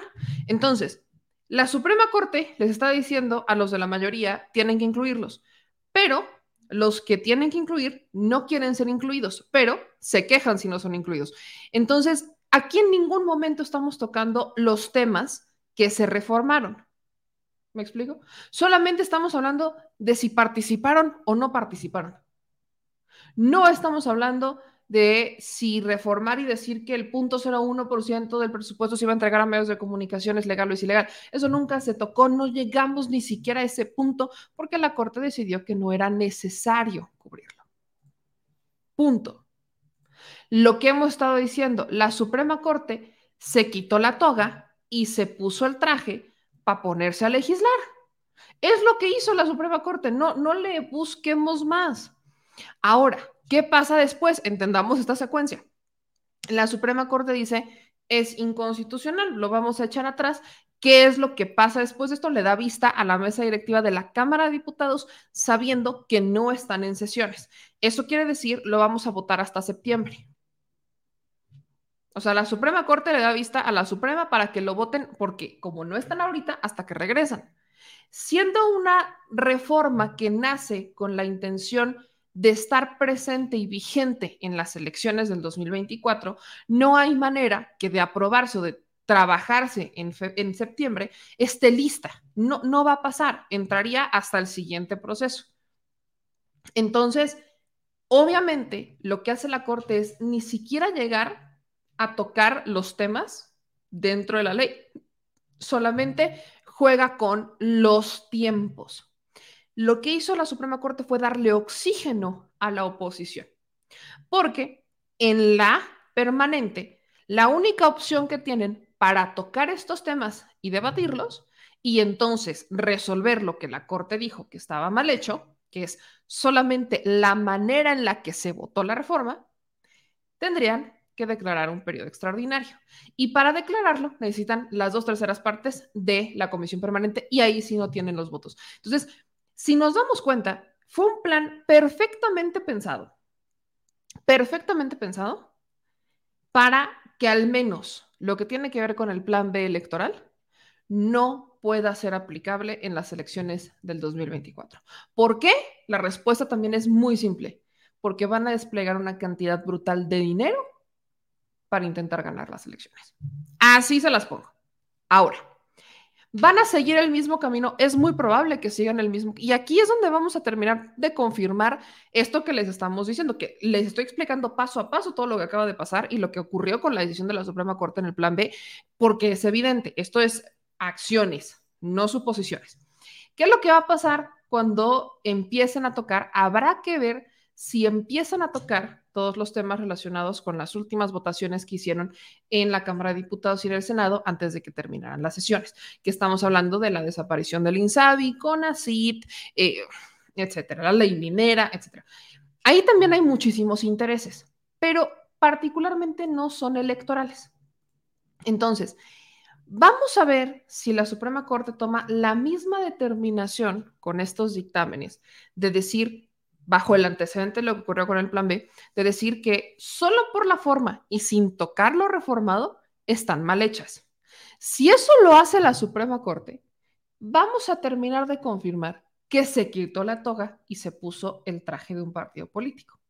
Entonces, la Suprema Corte les está diciendo a los de la mayoría, tienen que incluirlos, pero los que tienen que incluir no quieren ser incluidos, pero se quejan si no son incluidos. Entonces, aquí en ningún momento estamos tocando los temas que se reformaron. ¿Me explico? Solamente estamos hablando de si participaron o no participaron. No estamos hablando de si reformar y decir que el 0.01% del presupuesto se iba a entregar a medios de comunicación es legal o es ilegal. Eso nunca se tocó, no llegamos ni siquiera a ese punto porque la Corte decidió que no era necesario cubrirlo. Punto. Lo que hemos estado diciendo, la Suprema Corte se quitó la toga y se puso el traje para ponerse a legislar. Es lo que hizo la Suprema Corte, no, no le busquemos más. Ahora, ¿Qué pasa después? Entendamos esta secuencia. La Suprema Corte dice, es inconstitucional, lo vamos a echar atrás. ¿Qué es lo que pasa después de esto? Le da vista a la mesa directiva de la Cámara de Diputados sabiendo que no están en sesiones. Eso quiere decir, lo vamos a votar hasta septiembre. O sea, la Suprema Corte le da vista a la Suprema para que lo voten porque como no están ahorita, hasta que regresan. Siendo una reforma que nace con la intención de estar presente y vigente en las elecciones del 2024, no hay manera que de aprobarse o de trabajarse en, en septiembre esté lista. No, no va a pasar, entraría hasta el siguiente proceso. Entonces, obviamente, lo que hace la Corte es ni siquiera llegar a tocar los temas dentro de la ley, solamente juega con los tiempos. Lo que hizo la Suprema Corte fue darle oxígeno a la oposición, porque en la permanente, la única opción que tienen para tocar estos temas y debatirlos y entonces resolver lo que la Corte dijo que estaba mal hecho, que es solamente la manera en la que se votó la reforma, tendrían que declarar un periodo extraordinario. Y para declararlo necesitan las dos terceras partes de la comisión permanente y ahí sí no tienen los votos. Entonces, si nos damos cuenta, fue un plan perfectamente pensado, perfectamente pensado para que al menos lo que tiene que ver con el plan B electoral no pueda ser aplicable en las elecciones del 2024. ¿Por qué? La respuesta también es muy simple, porque van a desplegar una cantidad brutal de dinero para intentar ganar las elecciones. Así se las pongo. Ahora, van a seguir el mismo camino, es muy probable que sigan el mismo. Y aquí es donde vamos a terminar de confirmar esto que les estamos diciendo, que les estoy explicando paso a paso todo lo que acaba de pasar y lo que ocurrió con la decisión de la Suprema Corte en el plan B, porque es evidente, esto es acciones, no suposiciones. ¿Qué es lo que va a pasar cuando empiecen a tocar? Habrá que ver si empiezan a tocar todos los temas relacionados con las últimas votaciones que hicieron en la Cámara de Diputados y en el Senado antes de que terminaran las sesiones, que estamos hablando de la desaparición del INSABI, CONACIT, eh, etcétera, la ley minera, etcétera. Ahí también hay muchísimos intereses, pero particularmente no son electorales. Entonces, vamos a ver si la Suprema Corte toma la misma determinación con estos dictámenes de decir bajo el antecedente de lo que ocurrió con el plan B, de decir que solo por la forma y sin tocar lo reformado están mal hechas. Si eso lo hace la Suprema Corte, vamos a terminar de confirmar que se quitó la toga y se puso el traje de un partido político.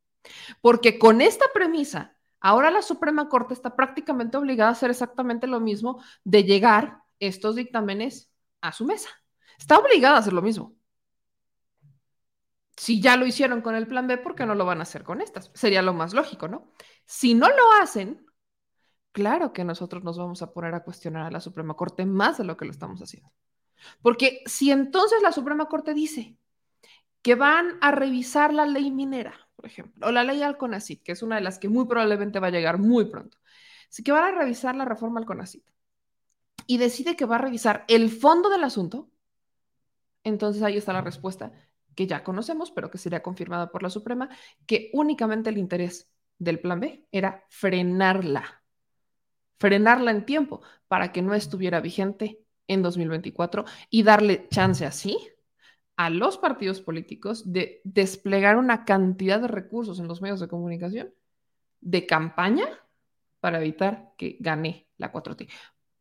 Porque con esta premisa, ahora la Suprema Corte está prácticamente obligada a hacer exactamente lo mismo de llegar estos dictámenes a su mesa. Está obligada a hacer lo mismo si ya lo hicieron con el plan B, ¿por qué no lo van a hacer con estas? Sería lo más lógico, ¿no? Si no lo hacen, claro que nosotros nos vamos a poner a cuestionar a la Suprema Corte más de lo que lo estamos haciendo. Porque si entonces la Suprema Corte dice que van a revisar la ley minera, por ejemplo, o la ley al CONACIT, que es una de las que muy probablemente va a llegar muy pronto, si que van a revisar la reforma al CONACIT y decide que va a revisar el fondo del asunto, entonces ahí está la respuesta que ya conocemos, pero que sería confirmada por la Suprema, que únicamente el interés del plan B era frenarla, frenarla en tiempo para que no estuviera vigente en 2024 y darle chance así a los partidos políticos de desplegar una cantidad de recursos en los medios de comunicación de campaña para evitar que gane la 4T.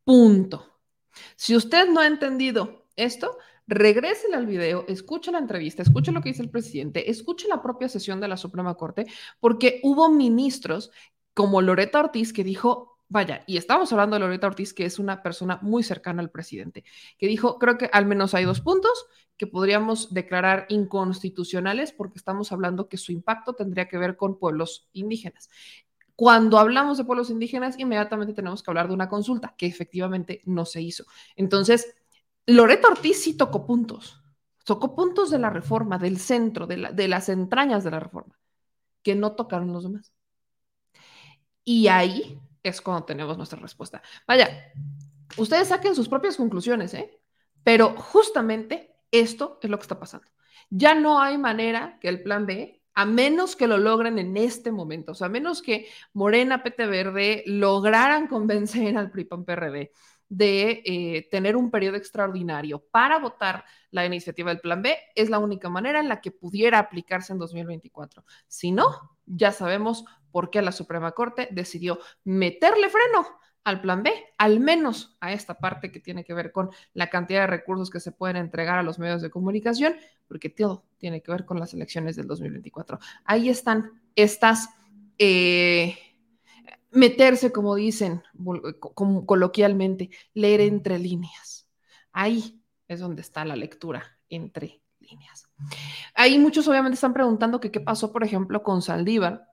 Punto. Si usted no ha entendido esto, regrese al video, escuche la entrevista, escuche lo que dice el presidente, escuche la propia sesión de la Suprema Corte, porque hubo ministros como Loreta Ortiz que dijo, vaya, y estamos hablando de Loreta Ortiz, que es una persona muy cercana al presidente, que dijo, creo que al menos hay dos puntos que podríamos declarar inconstitucionales porque estamos hablando que su impacto tendría que ver con pueblos indígenas. Cuando hablamos de pueblos indígenas, inmediatamente tenemos que hablar de una consulta, que efectivamente no se hizo. Entonces, Loreto Ortiz sí tocó puntos, tocó puntos de la reforma, del centro, de, las entrañas de la reforma, que no tocaron los demás. Y ahí es cuando tenemos nuestra respuesta. Vaya, ustedes saquen sus propias conclusiones, ¿eh? Pero justamente esto es lo que está pasando. Ya no hay manera que el plan B a menos que lo logren en este momento, o sea, a menos que Morena, PT Verde lograran convencer al PRI-PAN-PRD de eh, tener un periodo extraordinario para votar la iniciativa del Plan B, es la única manera en la que pudiera aplicarse en 2024. Si no, ya sabemos por qué la Suprema Corte decidió meterle freno al plan B, al menos a esta parte que tiene que ver con la cantidad de recursos que se pueden entregar a los medios de comunicación, porque todo tiene que ver con las elecciones del 2024. Ahí están estas, eh, meterse, como dicen coloquialmente, leer entre líneas. Ahí es donde está la lectura entre líneas. Ahí muchos obviamente están preguntando que qué pasó, por ejemplo, con Saldívar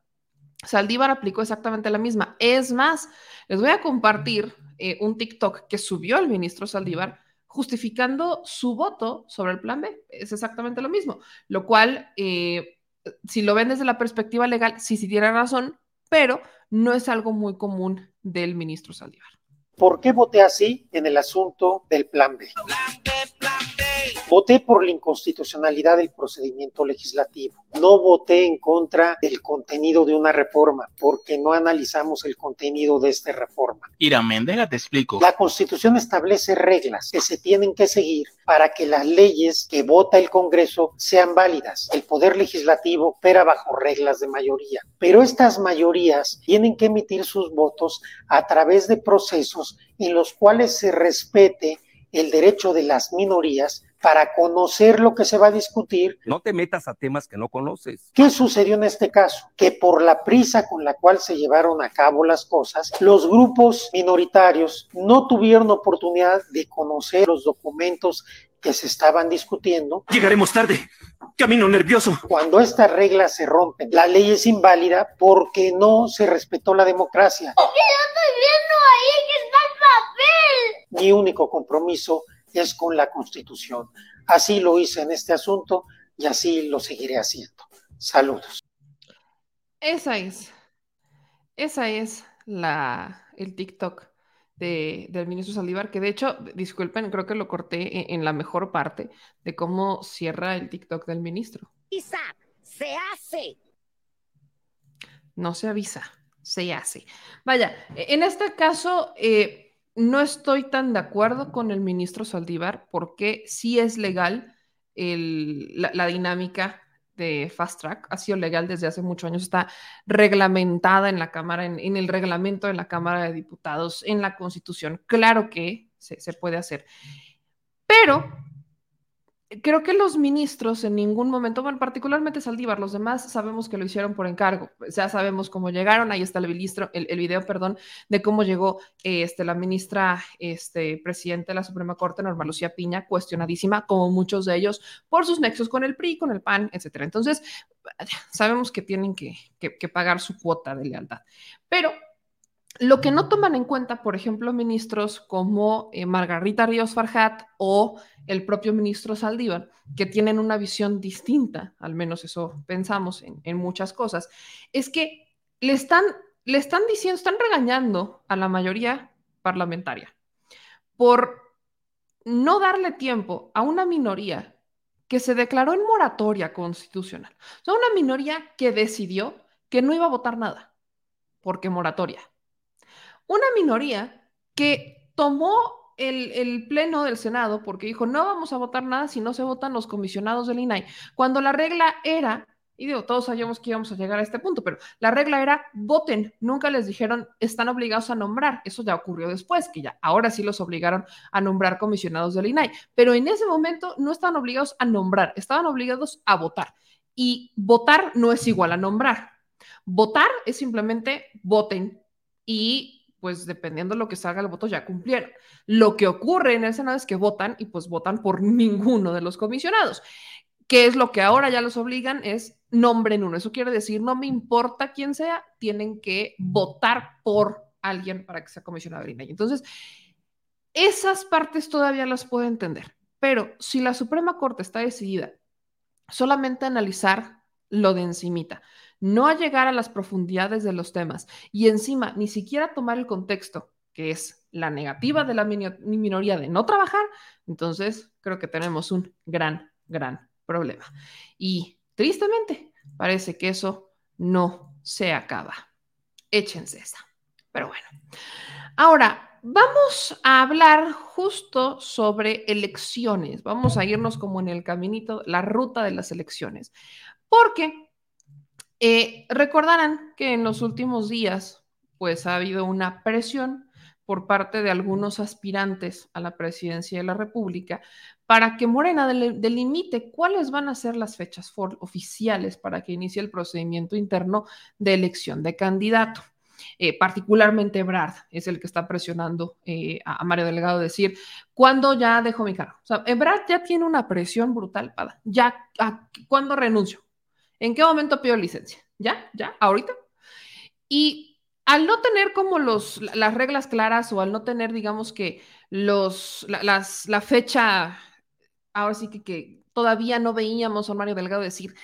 Saldívar aplicó exactamente la misma. Es más, les voy a compartir eh, un TikTok que subió el ministro Saldívar justificando su voto sobre el plan B. Es exactamente lo mismo, lo cual, eh, si lo ven desde la perspectiva legal, sí, sí tiene razón, pero no es algo muy común del ministro Saldívar. ¿Por qué voté así en el asunto del plan B? Plan B, plan B. Voté por la inconstitucionalidad del procedimiento legislativo. No voté en contra del contenido de una reforma porque no analizamos el contenido de esta reforma. Irán, déjate te explico. La Constitución establece reglas que se tienen que seguir para que las leyes que vota el Congreso sean válidas. El Poder Legislativo opera bajo reglas de mayoría, pero estas mayorías tienen que emitir sus votos a través de procesos en los cuales se respete el derecho de las minorías para conocer lo que se va a discutir. No te metas a temas que no conoces. ¿Qué sucedió en este caso? Que por la prisa con la cual se llevaron a cabo las cosas, los grupos minoritarios no tuvieron oportunidad de conocer los documentos que se estaban discutiendo. Llegaremos tarde. Camino nervioso. Cuando estas reglas se rompen, la ley es inválida porque no se respetó la democracia. ¿Qué estoy viendo ahí que está el papel? Mi único compromiso es con la Constitución. Así lo hice en este asunto y así lo seguiré haciendo. Saludos. Esa es, esa es la, el TikTok de, del ministro Saldívar, que de hecho, disculpen, creo que lo corté en, en, la mejor parte de cómo cierra el TikTok del ministro. Isa, se hace. No se avisa, se hace. Vaya, en este caso, eh, no estoy tan de acuerdo con el ministro Saldívar porque sí es legal la, dinámica de Fast Track, ha sido legal desde hace muchos años, está reglamentada en la Cámara, en, el reglamento de la Cámara de Diputados, en la Constitución. Claro que se, se puede hacer, pero creo que los ministros en ningún momento, bueno, particularmente Saldívar, los demás sabemos que lo hicieron por encargo, ya sabemos cómo llegaron, ahí está el, ministro, el, video, perdón, de cómo llegó este, la ministra este, presidente de la Suprema Corte, Norma Lucía Piña, cuestionadísima, como muchos de ellos, por sus nexos con el PRI, con el PAN, etcétera. Entonces, sabemos que tienen que, que pagar su cuota de lealtad. Pero lo que no toman en cuenta, por ejemplo, ministros como eh, Margarita Ríos Farjat o el propio ministro Saldívar, que tienen una visión distinta, al menos eso pensamos en, muchas cosas, es que le están, le están diciendo, están regañando a la mayoría parlamentaria por no darle tiempo a una minoría que se declaró en moratoria constitucional. O sea, una minoría que decidió que no iba a votar nada, porque moratoria una minoría que tomó el, pleno del Senado porque dijo, no vamos a votar nada si no se votan los comisionados del INAI, cuando la regla era, y digo, todos sabíamos que íbamos a llegar a este punto, pero la regla era, voten, nunca les dijeron, están obligados a nombrar, eso ya ocurrió después, que ya, ahora sí los obligaron a nombrar comisionados del INAI, pero en ese momento no estaban obligados a nombrar, estaban obligados a votar, y votar no es igual a nombrar. Votar es simplemente voten y pues dependiendo de lo que salga el voto ya cumplieron. Lo que ocurre en el Senado es que votan y pues votan por ninguno de los comisionados. ¿Qué es lo que ahora ya los obligan? Es nombren uno. Eso quiere decir, no me importa quién sea, tienen que votar por alguien para que sea comisionado de INAI. Entonces, esas partes todavía las puedo entender, pero si la Suprema Corte está decidida solamente a analizar lo de encimita, no a llegar a las profundidades de los temas y encima ni siquiera tomar el contexto, que es la negativa de la minoría de no trabajar, entonces creo que tenemos un gran, gran problema. Y tristemente, parece que eso no se acaba. Échense esa. Pero bueno. Ahora, vamos a hablar justo sobre elecciones. Vamos a irnos como en el caminito, la ruta de las elecciones. Porque eh, recordarán que en los últimos días, pues ha habido una presión por parte de algunos aspirantes a la presidencia de la República para que Morena delimite cuáles van a ser las fechas oficiales para que inicie el procedimiento interno de elección de candidato. Eh, particularmente Brad es el que está presionando eh, a, Mario Delgado decir, ¿cuándo ya dejo mi cargo? O Brad ya tiene una presión brutal para, ya, ¿cuándo renuncio? ¿En qué momento pido licencia? ¿Ya? ¿Ya? ¿Ahorita? Y al no tener como los, las reglas claras o al no tener, digamos que los, la, las, la fecha, ahora sí que, que todavía no veíamos a Mario Delgado decir,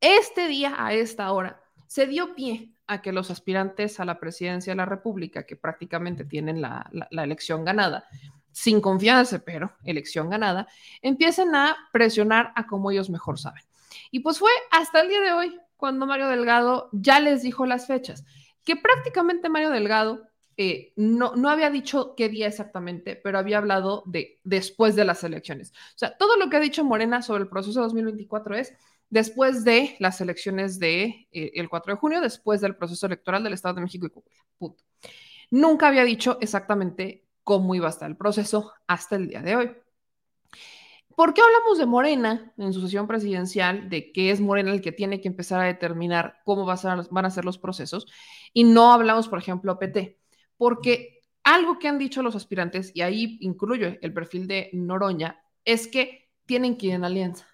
este día a esta hora se dio pie a que los aspirantes a la presidencia de la República, que prácticamente tienen la, la, elección ganada, sin confianza, pero elección ganada, empiecen a presionar a como ellos mejor saben. Y pues fue hasta el día de hoy cuando Mario Delgado ya les dijo las fechas que prácticamente Mario Delgado eh, no, no había dicho qué día exactamente, pero había hablado de después de las elecciones. O sea, todo lo que ha dicho Morena sobre el proceso de 2024 es después de las elecciones de, eh, 4 de junio, después del proceso electoral del Estado de México y Coahuila. Punto. Nunca había dicho exactamente cómo iba a estar el proceso hasta el día de hoy. ¿Por qué hablamos de Morena en su sesión presidencial, de que es Morena el que tiene que empezar a determinar cómo van a ser los procesos? Y no hablamos, por ejemplo, PT, porque algo que han dicho los aspirantes, y ahí incluyo el perfil de Noroña, es que tienen que ir en alianza.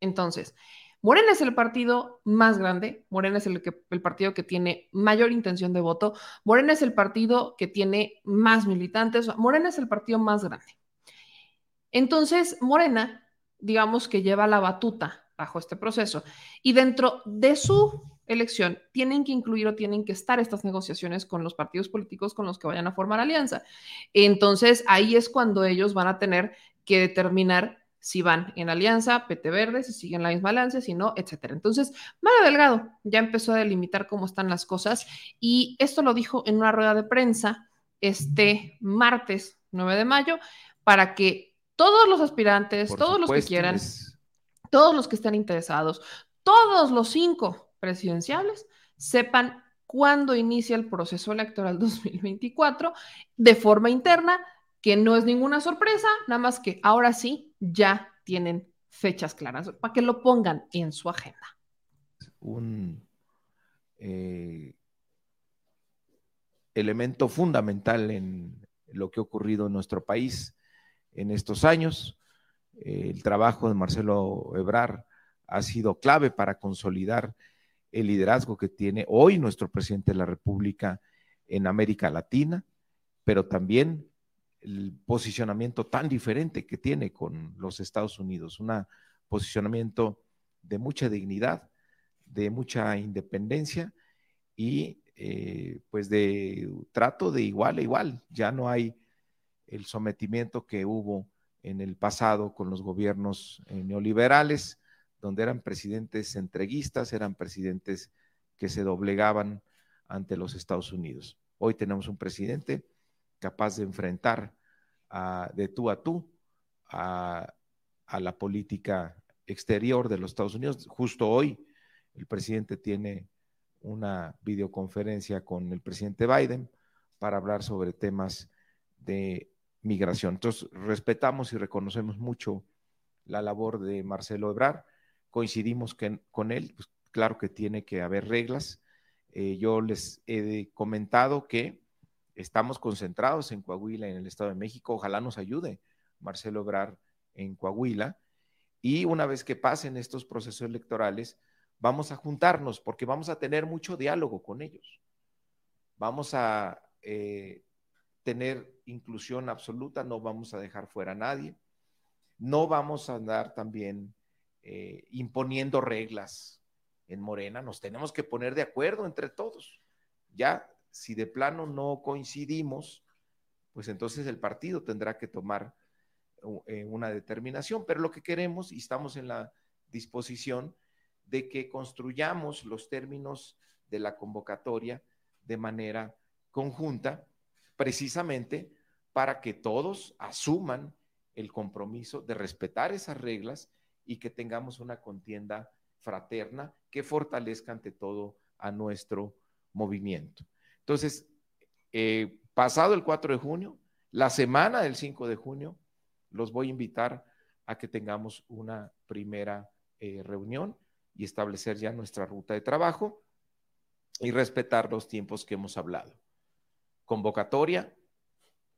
Entonces, Morena es el partido más grande, Morena es el, partido que tiene mayor intención de voto, Morena es el partido que tiene más militantes, Morena es el partido más grande. Entonces, Morena, digamos que lleva la batuta bajo este proceso y dentro de su elección tienen que incluir o tienen que estar estas negociaciones con los partidos políticos con los que vayan a formar alianza. Entonces, ahí es cuando ellos van a tener que determinar si van en alianza, PT Verde, si siguen la misma alianza, si no, etcétera. Entonces, Mario Delgado ya empezó a delimitar cómo están las cosas y esto lo dijo en una rueda de prensa este martes 9 de mayo para que todos los aspirantes, todos los que quieran, todos los que estén interesados, todos los cinco presidenciales sepan cuándo inicia el proceso electoral 2024 de forma interna, que no es ninguna sorpresa, nada más que ahora sí ya tienen fechas claras para que lo pongan en su agenda. Un eh, elemento fundamental en lo que ha ocurrido en nuestro país en estos años. el trabajo de Marcelo Ebrar ha sido clave para consolidar el liderazgo que tiene hoy nuestro presidente de la República en América Latina, pero también el posicionamiento tan diferente que tiene con los Estados Unidos, un posicionamiento de mucha dignidad, de mucha independencia y eh, pues de trato de igual a igual. Ya no hay el sometimiento que hubo en el pasado con los gobiernos eh, neoliberales, donde eran presidentes entreguistas, eran presidentes que se doblegaban ante los Estados Unidos. Hoy tenemos un presidente capaz de enfrentar de tú a tú a, a la política exterior de los Estados Unidos. Justo hoy el presidente tiene una videoconferencia con el presidente Biden para hablar sobre temas de migración. Entonces, respetamos y reconocemos mucho la labor de Marcelo Ebrar, coincidimos con él, pues claro que tiene que haber reglas. Eh, yo les he comentado que estamos concentrados en Coahuila, en el Estado de México, ojalá nos ayude Marcelo Ebrar en Coahuila. Y una vez que pasen estos procesos electorales, vamos a juntarnos porque vamos a tener mucho diálogo con ellos. Vamos a eh, tener inclusión absoluta, no vamos a dejar fuera a nadie, no vamos a andar también eh, imponiendo reglas en Morena, nos tenemos que poner de acuerdo entre todos. Ya, si de plano no coincidimos, pues entonces el partido tendrá que tomar eh, una determinación, pero lo que queremos y estamos en la disposición de que construyamos los términos de la convocatoria de manera conjunta, precisamente para que todos asuman el compromiso de respetar esas reglas y que tengamos una contienda fraterna que fortalezca ante todo a nuestro movimiento. Entonces, eh, pasado el 4 de junio, la semana del 5 de junio, los voy a invitar a que tengamos una primera eh, reunión y establecer ya nuestra ruta de trabajo y respetar los tiempos que hemos hablado. Convocatoria,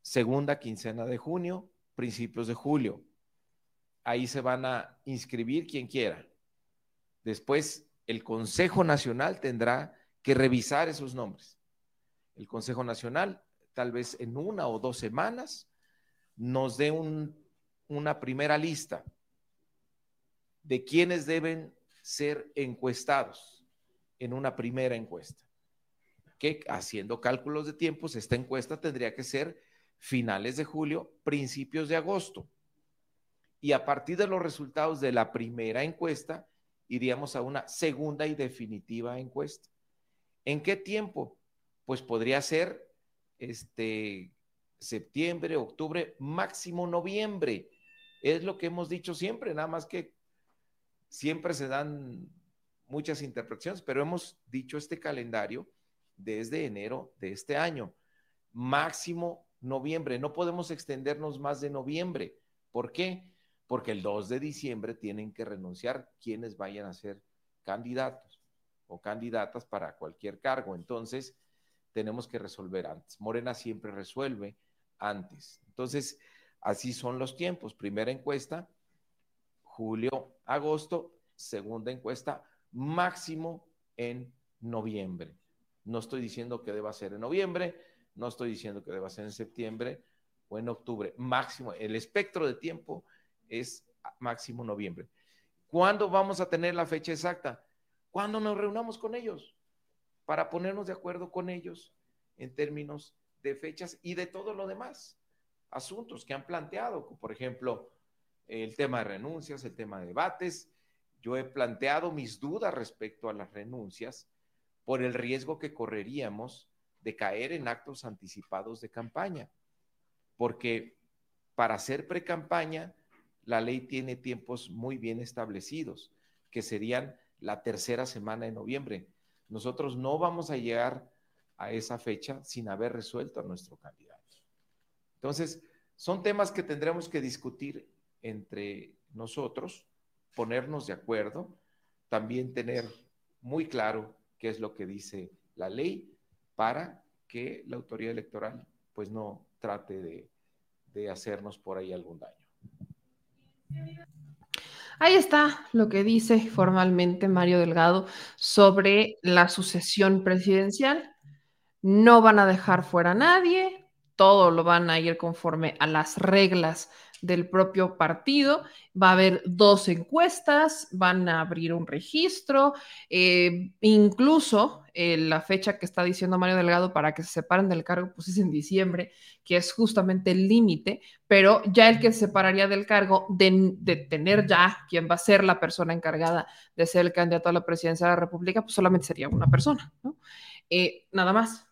segunda quincena de junio, principios de julio. Ahí se van a inscribir quien quiera. Después, el Consejo Nacional tendrá que revisar esos nombres. El Consejo Nacional, tal vez en una o dos semanas, nos dé una primera lista de quienes deben ser encuestados en una primera encuesta. Que haciendo cálculos de tiempos, esta encuesta tendría que ser finales de julio, principios de agosto. Y a partir de los resultados de la primera encuesta, iríamos a una segunda y definitiva encuesta. ¿En qué tiempo? Pues podría ser este septiembre, octubre, máximo noviembre. Es lo que hemos dicho siempre, nada más que siempre se dan muchas interpretaciones, pero hemos dicho este calendario desde enero de este año. Máximo noviembre. No podemos extendernos más de noviembre. ¿Por qué? Porque el 2 de diciembre tienen que renunciar quienes vayan a ser candidatos o candidatas para cualquier cargo. Entonces, tenemos que resolver antes. Morena siempre resuelve antes. Entonces, así son los tiempos. Primera encuesta, julio, agosto. Segunda encuesta, máximo en noviembre. No estoy diciendo que deba ser en noviembre, no estoy diciendo que deba ser en septiembre o en octubre, máximo. El espectro de tiempo es máximo noviembre. ¿Cuándo vamos a tener la fecha exacta? Cuando nos reunamos con ellos, para ponernos de acuerdo con ellos en términos de fechas y de todo lo demás, asuntos que han planteado, por ejemplo, el tema de renuncias, el tema de debates. Yo he planteado mis dudas respecto a las renuncias por el riesgo que correríamos de caer en actos anticipados de campaña, porque para hacer pre-campaña, la ley tiene tiempos muy bien establecidos, que serían la tercera semana de noviembre. Nosotros no vamos a llegar a esa fecha sin haber resuelto a nuestro candidato. Entonces, son temas que tendremos que discutir entre nosotros, ponernos de acuerdo, también tener muy claro qué es lo que dice la ley para que la autoridad electoral pues no trate de, hacernos por ahí algún daño. Ahí está lo que dice formalmente Mario Delgado sobre la sucesión presidencial. No van a dejar fuera a nadie, todo lo van a ir conforme a las reglas del propio partido. Va a haber dos encuestas, van a abrir un registro, eh, incluso eh, la fecha que está diciendo Mario Delgado para que se separen del cargo, pues es en diciembre, que es justamente el límite, pero ya el que se separaría del cargo de, tener ya quién va a ser la persona encargada de ser el candidato a la presidencia de la República, pues solamente sería una persona, ¿no? Eh, nada más.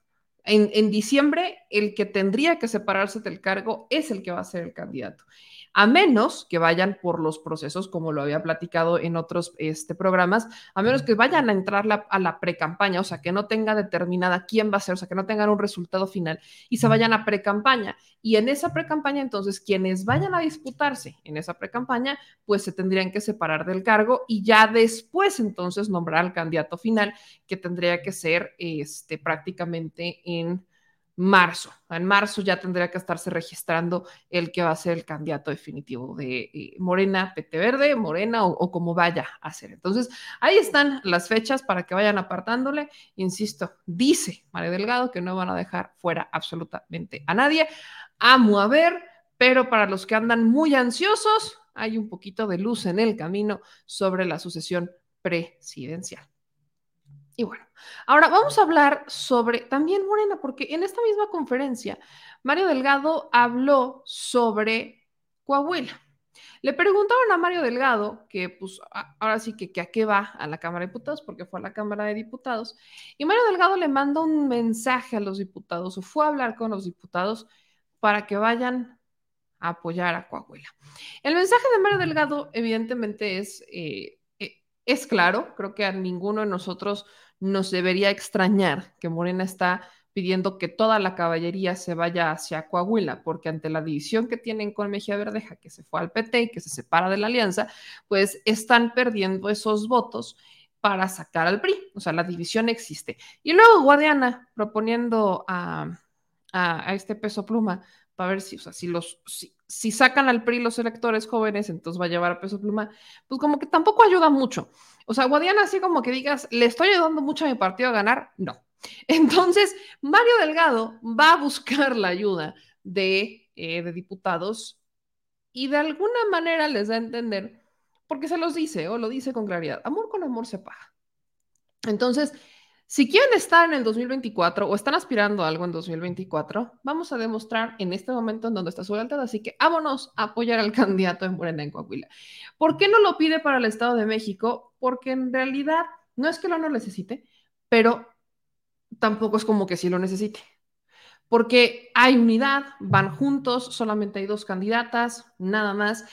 En, diciembre, el que tendría que separarse del cargo es el que va a ser el candidato a menos que vayan por los procesos, como lo había platicado en otros este, programas, a menos que vayan a entrar a la pre-campaña, o sea, que no tenga determinada quién va a ser, o sea, que no tengan un resultado final y se vayan a pre-campaña. Y en esa pre-campaña, entonces, quienes vayan a disputarse en esa pre-campaña, pues se tendrían que separar del cargo y ya después, entonces, nombrar al candidato final, que tendría que ser este, prácticamente en marzo. En marzo ya tendría que estarse registrando el que va a ser el candidato definitivo de eh, Morena, PT Verde, Morena o, como vaya a ser. Entonces, ahí están las fechas para que vayan apartándole. Insisto, dice María Delgado que no van a dejar fuera absolutamente a nadie. Amo a ver, pero para los que andan muy ansiosos, hay un poquito de luz en el camino sobre la sucesión presidencial. Y bueno, ahora vamos a hablar sobre también Morena, porque en esta misma conferencia, Mario Delgado habló sobre Coahuila. Le preguntaron a Mario Delgado, que pues ahora sí que, que, a qué va a la Cámara de Diputados, porque fue a la Cámara de Diputados, y Mario Delgado le manda un mensaje a los diputados, o fue a hablar con los diputados para que vayan a apoyar a Coahuila. El mensaje de Mario Delgado, evidentemente, es, eh, eh, es claro, creo que a ninguno de nosotros nos debería extrañar que Morena está pidiendo que toda la caballería se vaya hacia Coahuila, porque ante la división que tienen con Mejía Verdeja, que se fue al PT y que se separa de la alianza, pues están perdiendo esos votos para sacar al PRI. O sea, la división existe. Y luego Guadiana proponiendo a, a, este peso pluma para ver si, o sea, si los, si, sacan al PRI los electores jóvenes, entonces va a llevar a peso pluma, pues como que tampoco ayuda mucho. O sea, Guadiana, así como que digas, le estoy ayudando mucho a mi partido a ganar, no. Entonces, Mario Delgado va a buscar la ayuda de, eh, de diputados y de alguna manera les da a entender, porque se los dice o lo dice con claridad, amor con amor se paga. Entonces, si quieren estar en el 2024 o están aspirando a algo en 2024, vamos a demostrar en este momento en donde está su lealtad. Así que vámonos a apoyar al candidato en Morena en Coahuila. ¿Por qué no lo pide para el Estado de México? Porque en realidad no es que lo no necesite, pero tampoco es como que sí lo necesite. Porque hay unidad, van juntos, solamente hay dos candidatas, nada más,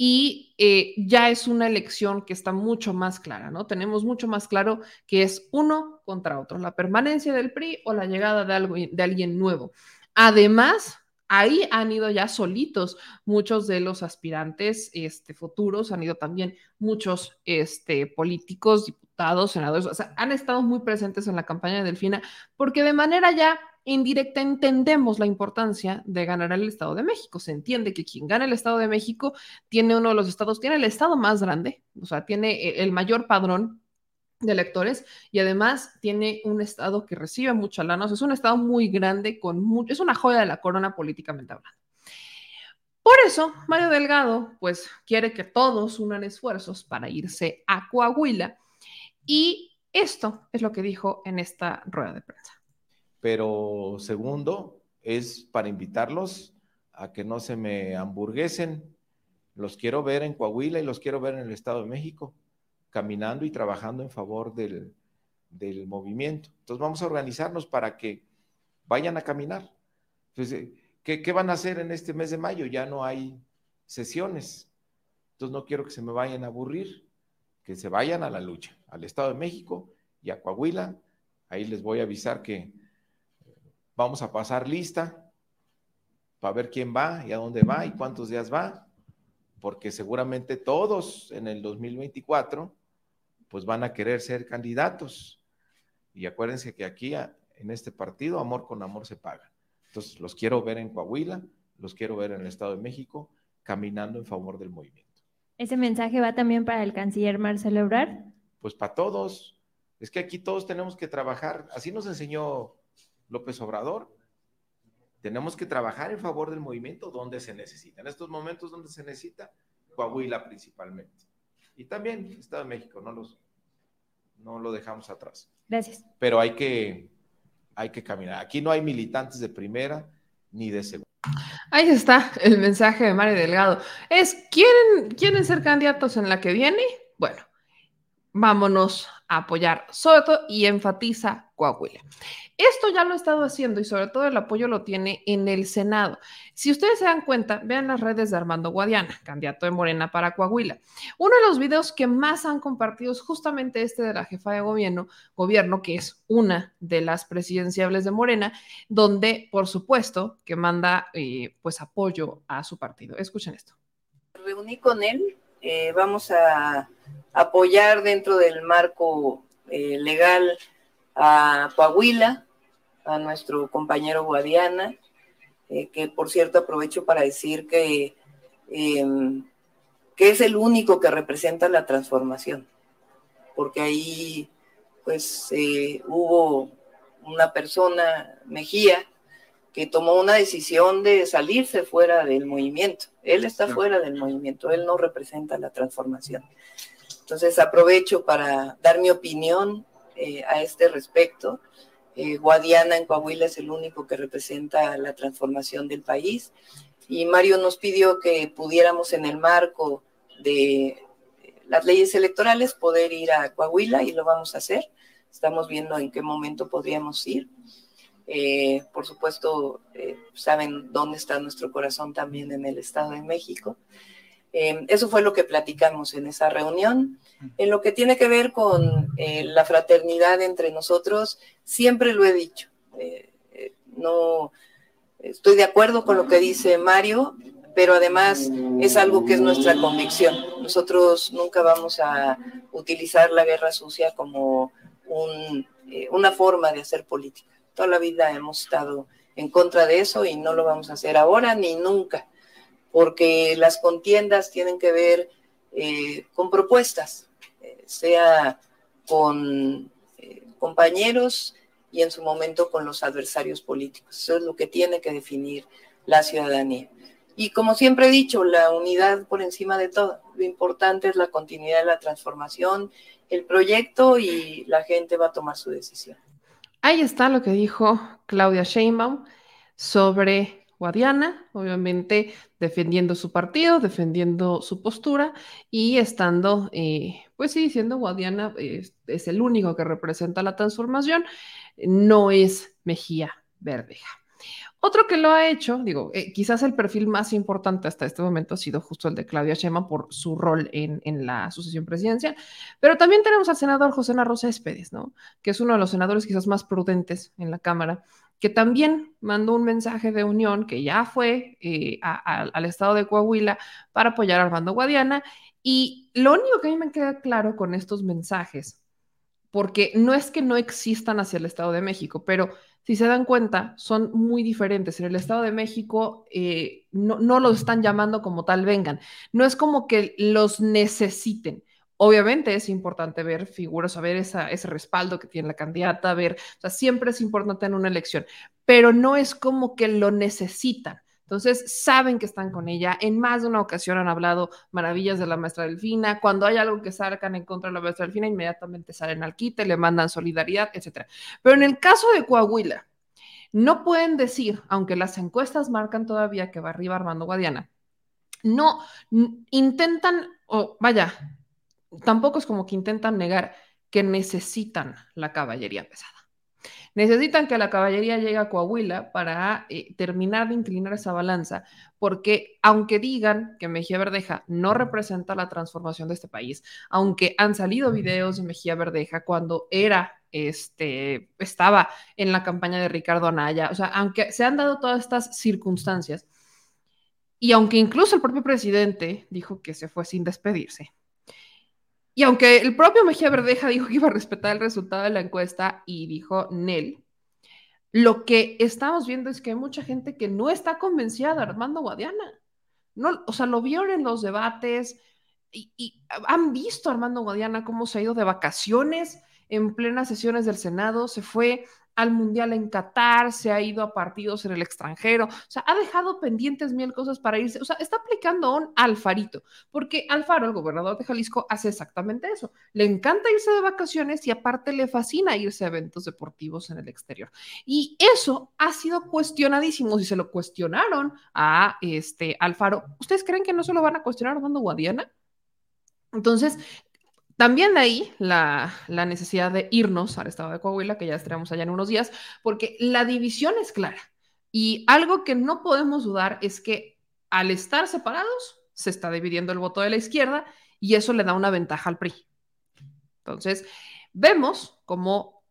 y eh, ya es una elección que está mucho más clara, ¿no? Tenemos mucho más claro que es uno contra otro, la permanencia del PRI o la llegada de, de alguien nuevo. Además, ahí han ido ya solitos muchos de los aspirantes este, futuros, han ido también muchos este, políticos, diputados, senadores, o sea, han estado muy presentes en la campaña de Delfina, porque de manera ya indirecta entendemos la importancia de ganar el Estado de México. Se entiende que quien gana el Estado de México tiene uno de los estados, tiene el estado más grande, o sea, tiene el mayor padrón de electores y además tiene un estado que recibe mucha lana, o sea, es un estado muy grande con es una joya de la corona políticamente hablando. Por eso, Mario Delgado, pues, quiere que todos unan esfuerzos para irse a Coahuila y esto es lo que dijo en esta rueda de prensa. Pero segundo, es para invitarlos a que no se me hamburguesen. Los quiero ver en Coahuila y los quiero ver en el Estado de México, caminando y trabajando en favor del, del movimiento. Entonces vamos a organizarnos para que vayan a caminar. Entonces, ¿qué, ¿qué, van a hacer en este mes de mayo? Ya no hay sesiones. Entonces no quiero que se me vayan a aburrir que se vayan a la lucha, al Estado de México y a Coahuila. Ahí les voy a avisar que vamos a pasar lista para ver quién va y a dónde va y cuántos días va, porque seguramente todos en el 2024 pues van a querer ser candidatos. Y acuérdense que aquí en este partido amor con amor se paga. Entonces los quiero ver en Coahuila, los quiero ver en el Estado de México caminando en favor del movimiento. ¿Ese mensaje va también para el canciller Marcelo Ebrard? Pues para todos. Es que aquí todos tenemos que trabajar. Así nos enseñó López Obrador. Tenemos que trabajar en favor del movimiento donde se necesita. En estos momentos donde se necesita, Coahuila principalmente. Y también Estado de México, no, los, no lo dejamos atrás. Gracias. Pero hay que, hay que caminar. Aquí no hay militantes de primera ni de segunda. Ahí está el mensaje de Mario Delgado. Es, ¿quieren, ¿quieren ser candidatos en la que viene? Bueno, vámonos a apoyar Soto y enfatiza Coahuila. Esto ya lo he estado haciendo y sobre todo el apoyo lo tiene en el Senado. Si ustedes se dan cuenta, vean las redes de Armando Guadiana, candidato de Morena para Coahuila. Uno de los videos que más han compartido es justamente este de la jefa de gobierno, gobierno que es una de las presidenciables de Morena, donde por supuesto que manda eh, pues apoyo a su partido. Escuchen esto. Reuní con él, eh, vamos a apoyar dentro del marco eh, legal a Coahuila, a nuestro compañero Guadiana, eh, que por cierto aprovecho para decir que, em, que es el único que representa la transformación, porque ahí pues eh, hubo una persona, Mejía, que tomó una decisión de salirse fuera del movimiento. Él está fuera del movimiento, él no representa la transformación. Entonces aprovecho para dar mi opinión eh, a este respecto. Eh, Guadiana en Coahuila es el único que representa la transformación del país. y Mario nos pidió que pudiéramos en el marco de las leyes electorales poder ir a Coahuila y lo vamos a hacer. Estamos viendo en qué momento podríamos ir. Eh, por supuesto, eh, saben dónde está nuestro corazón también en el Estado de México. Eh, eso fue lo que platicamos en esa reunión. En lo que tiene que ver con la fraternidad entre nosotros, siempre lo he dicho. no estoy de acuerdo con lo que dice Mario, pero además es algo que es nuestra convicción. Nosotros nunca vamos a utilizar la guerra sucia como una forma de hacer política. Toda la vida hemos estado en contra de eso y no lo vamos a hacer ahora ni nunca porque las contiendas tienen que ver eh, con propuestas, eh, sea con eh, compañeros y en su momento con los adversarios políticos. Eso es lo que tiene que definir la ciudadanía. Y como siempre he dicho, la unidad por encima de todo. Lo importante es la continuidad de la transformación, el proyecto y la gente va a tomar su decisión. Ahí está lo que dijo Claudia Sheinbaum sobre Guadiana, obviamente defendiendo su partido, defendiendo su postura y estando, eh, pues sí, diciendo Guadiana es, el único que representa la transformación, no es Mejía Verdeja. Otro que lo ha hecho, digo, eh, quizás el perfil más importante hasta este momento ha sido justo el de Claudia Sheinbaum por su rol en, en, la sucesión presidencial, pero también tenemos al senador José Narro Céspedes, ¿no? Que es uno de los senadores quizás más prudentes en la Cámara que también mandó un mensaje de unión que ya fue eh, al estado de Coahuila para apoyar a Armando Guadiana. Y lo único que a mí me queda claro con estos mensajes, porque no es que no existan hacia el Estado de México, pero si se dan cuenta, son muy diferentes. En el Estado de México eh, no, no los están llamando como tal vengan. No es como que los necesiten Obviamente es importante ver figuras, saber ese respaldo que tiene la candidata, ver, o sea, siempre es importante en una elección, pero no es como que lo necesitan. Entonces, saben que están con ella. En más de una ocasión han hablado maravillas de la maestra Delfina. Cuando hay algo que sacan en contra de la maestra Delfina, inmediatamente salen al quite, le mandan solidaridad, etc. Pero en el caso de Coahuila, no pueden decir, aunque las encuestas marcan todavía que va arriba Armando Guadiana, no intentan, o vaya, tampoco es como que intentan negar que necesitan la caballería pesada. Necesitan que la caballería llegue a Coahuila para eh, terminar de inclinar esa balanza, porque aunque digan que Mejía Verdeja no representa la transformación de este país, aunque han salido videos de Mejía Verdeja cuando era este, estaba en la campaña de Ricardo Anaya, o sea, aunque se han dado todas estas circunstancias, y aunque incluso el propio presidente dijo que se fue sin despedirse, y aunque el propio Mejía Verdeja dijo que iba a respetar el resultado de la encuesta y dijo Nel, lo que estamos viendo es que hay mucha gente que no está convencida de Armando Guadiana. No, o sea, lo vieron en los debates y, y han visto a Armando Guadiana cómo se ha ido de vacaciones en plenas sesiones del Senado, se fue al Mundial en Qatar, se ha ido a partidos en el extranjero, o sea, ha dejado pendientes mil cosas para irse, o sea, está aplicando un alfarito, porque Alfaro, el gobernador de Jalisco, hace exactamente eso. Le encanta irse de vacaciones y aparte le fascina irse a eventos deportivos en el exterior. Y eso ha sido cuestionadísimo, si se lo cuestionaron a este Alfaro, ¿ustedes creen que no se lo van a cuestionar a Guadiana? Entonces, también de ahí la, necesidad de irnos al estado de Coahuila, que ya estaremos allá en unos días, porque la división es clara. Y algo que no podemos dudar es que al estar separados, se está dividiendo el voto de la izquierda y eso le da una ventaja al PRI. Entonces, vemos cómo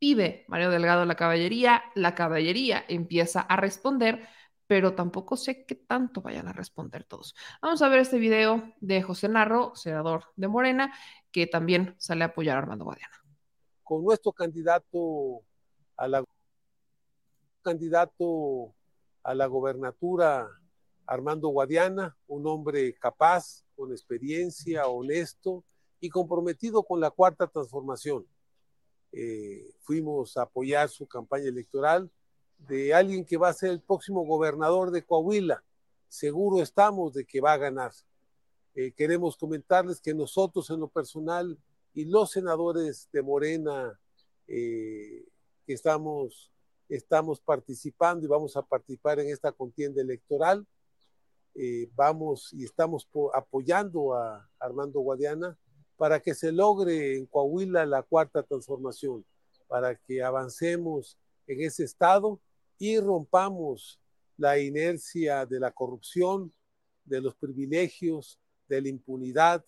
vive Mario Delgado la caballería, la caballería empieza a responder, pero tampoco sé qué tanto vayan a responder todos. Vamos a ver este video de José Narro, senador de Morena, que también sale a apoyar a Armando Guadiana. Con nuestro candidato a la candidato a la gobernatura Armando Guadiana, un hombre capaz, con experiencia, honesto y comprometido con la cuarta transformación. Eh, fuimos a apoyar su campaña electoral de alguien que va a ser el próximo gobernador de Coahuila. Seguro estamos de que va a ganar. Eh, queremos comentarles que nosotros en lo personal y los senadores de Morena eh, que estamos, estamos participando y vamos a participar en esta contienda electoral, eh, vamos y estamos apoyando a Armando Guadiana para que se logre en Coahuila la cuarta transformación, para que avancemos en ese estado y rompamos la inercia de la corrupción, de los privilegios, de la impunidad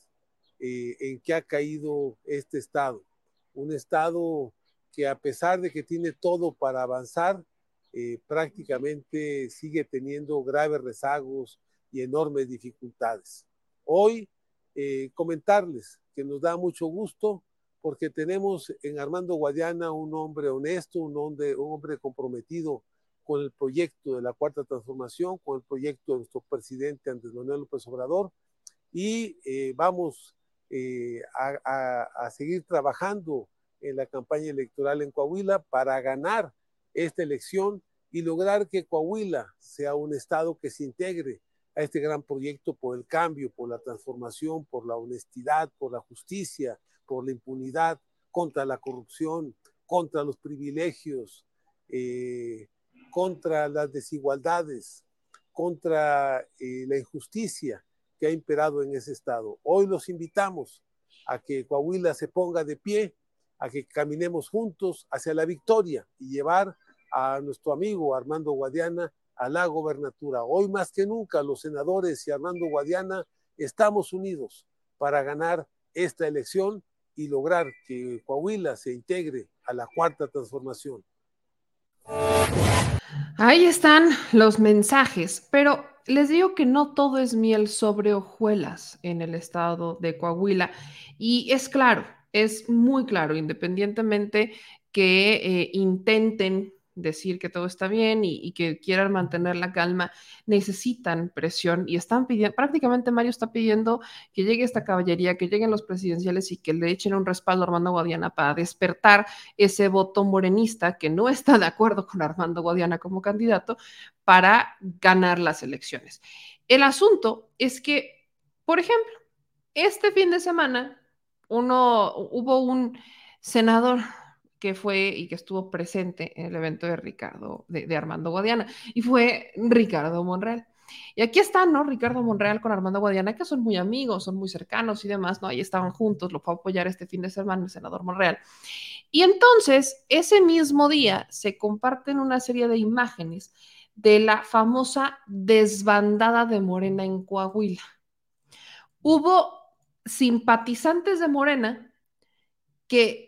eh, en que ha caído este estado. Un estado que a pesar de que tiene todo para avanzar, eh, prácticamente sigue teniendo graves rezagos y enormes dificultades. Hoy, eh, comentarles que nos da mucho gusto porque tenemos en Armando Guadiana un hombre honesto, un hombre, un hombre comprometido con el proyecto de la Cuarta Transformación, con el proyecto de nuestro presidente Andrés Manuel López Obrador, y eh, vamos eh, a, a seguir trabajando en la campaña electoral en Coahuila para ganar esta elección y lograr que Coahuila sea un estado que se integre a este gran proyecto por el cambio, por la transformación, por la honestidad, por la justicia, por la impunidad, contra la corrupción, contra los privilegios, eh, contra las desigualdades, contra eh, la injusticia que ha imperado en ese estado. Hoy los invitamos a que Coahuila se ponga de pie, a que caminemos juntos hacia la victoria y llevar a nuestro amigo Armando Guadiana a la gobernatura. Hoy más que nunca los senadores y Armando Guadiana estamos unidos para ganar esta elección y lograr que Coahuila se integre a la cuarta transformación. Ahí están los mensajes, pero les digo que no todo es miel sobre hojuelas en el estado de Coahuila. Y es claro, es muy claro, independientemente que eh, intenten decir que todo está bien y, que quieran mantener la calma, necesitan presión y están pidiendo, prácticamente Mario está pidiendo que llegue esta caballería, que lleguen los presidenciales y que le echen un respaldo a Armando Guadiana para despertar ese voto morenista que no está de acuerdo con Armando Guadiana como candidato para ganar las elecciones. El asunto es que, por ejemplo, este fin de semana uno hubo un senador que fue y que estuvo presente en el evento de Ricardo, de, Armando Guadiana, y fue Ricardo Monreal. Y aquí están, ¿no? Ricardo Monreal con Armando Guadiana, que son muy amigos, son muy cercanos y demás, ¿no? Ahí estaban juntos, lo fue a apoyar este fin de semana el senador Monreal. Y entonces, ese mismo día se comparten una serie de imágenes de la famosa desbandada de Morena en Coahuila. Hubo simpatizantes de Morena que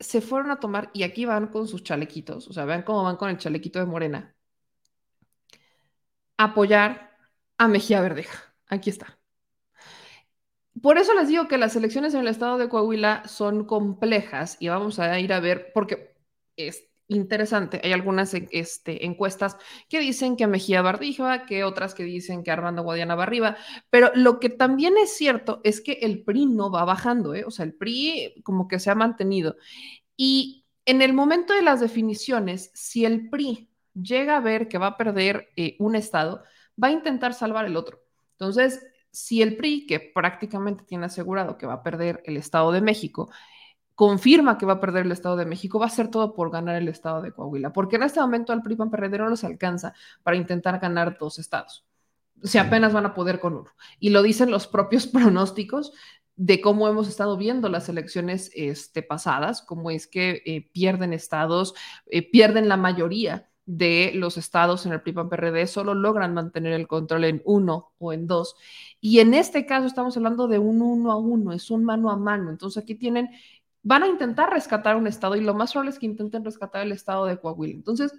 se fueron a tomar, y aquí van con sus chalequitos, o sea, vean cómo van con el chalequito de Morena, apoyar a Mejía Verdeja. Aquí está. Por eso les digo que las elecciones en el estado de Coahuila son complejas y vamos a ir a ver, porque es interesante, hay algunas este, encuestas que dicen que Mejía va arriba, que otras que dicen que Armando Guadiana va arriba, pero lo que también es cierto es que el PRI no va bajando, ¿eh? o sea, el PRI como que se ha mantenido. Y en el momento de las definiciones, si el PRI llega a ver que va a perder eh, un estado, va a intentar salvar el otro. Entonces, si el PRI, que prácticamente tiene asegurado que va a perder el Estado de México, confirma que va a perder el Estado de México, va a hacer todo por ganar el Estado de Coahuila, porque en este momento al PRI PAN PRD no los alcanza para intentar ganar dos estados. O sea, apenas van a poder con uno. Y lo dicen los propios pronósticos de cómo hemos estado viendo las elecciones este, pasadas, cómo es que eh, pierden estados, eh, pierden la mayoría de los estados en el PRI PAN PRD, solo logran mantener el control en uno o en dos. Y en este caso estamos hablando de un uno a uno, es un mano a mano. Entonces aquí tienen van a intentar rescatar un estado y lo más probable es que intenten rescatar el estado de Coahuila. Entonces,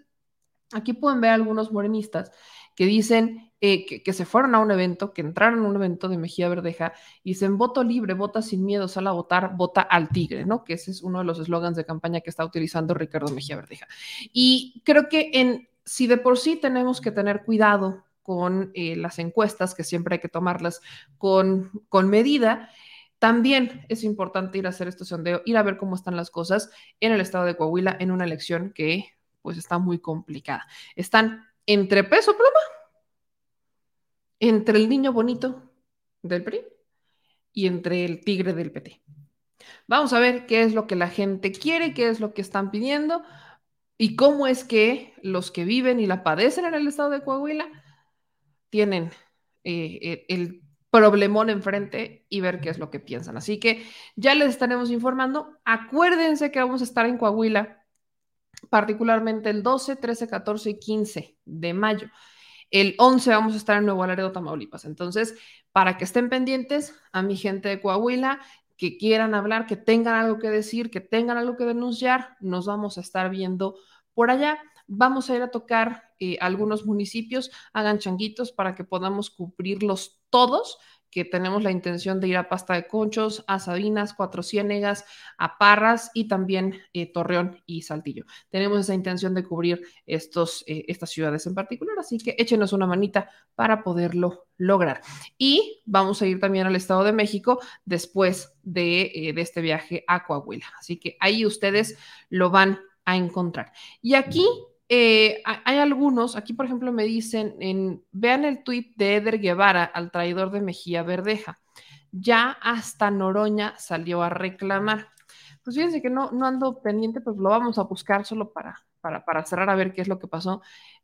aquí pueden ver algunos morenistas que dicen eh, que, se fueron a un evento, que entraron a un evento de Mejía Verdeja y dicen voto libre, vota sin miedo, sal a votar, vota al tigre, ¿no? Que ese es uno de los eslogans de campaña que está utilizando Ricardo Mejía Verdeja. Y creo que en, si de por sí tenemos que tener cuidado con eh, las encuestas, que siempre hay que tomarlas con, con medida, también es importante ir a hacer este sondeo, ir a ver cómo están las cosas en el estado de Coahuila en una elección que pues está muy complicada. Están entre peso pluma, entre el niño bonito del PRI y entre el tigre del PT. Vamos a ver qué es lo que la gente quiere, qué es lo que están pidiendo y cómo es que los que viven y la padecen en el estado de Coahuila tienen eh, el problemón enfrente y ver qué es lo que piensan. Así que ya les estaremos informando. Acuérdense que vamos a estar en Coahuila, particularmente el 12, 13, 14 y 15 de mayo. El 11 vamos a estar en Nuevo Laredo, Tamaulipas. Entonces, para que estén pendientes a mi gente de Coahuila, que quieran hablar, que tengan algo que decir, que tengan algo que denunciar, nos vamos a estar viendo por allá. Vamos a ir a tocar eh, algunos municipios, hagan changuitos para que podamos cubrirlos todos que tenemos la intención de ir a Pasta de Conchos, a Sabinas, Cuatro Ciénegas, a Parras y también eh, Torreón y Saltillo. Tenemos esa intención de cubrir estos, eh, estas ciudades en particular, así que échenos una manita para poderlo lograr. Y vamos a ir también al Estado de México después de, de este viaje a Coahuila. Así que ahí ustedes lo van a encontrar. Y aquí eh, hay algunos, aquí por ejemplo me dicen, en, vean el tuit de Eder Guevara al traidor de Mejía Verdeja. Ya hasta Noroña salió a reclamar. Pues fíjense que no, ando pendiente, pues lo vamos a buscar solo para cerrar a ver qué es lo que pasó.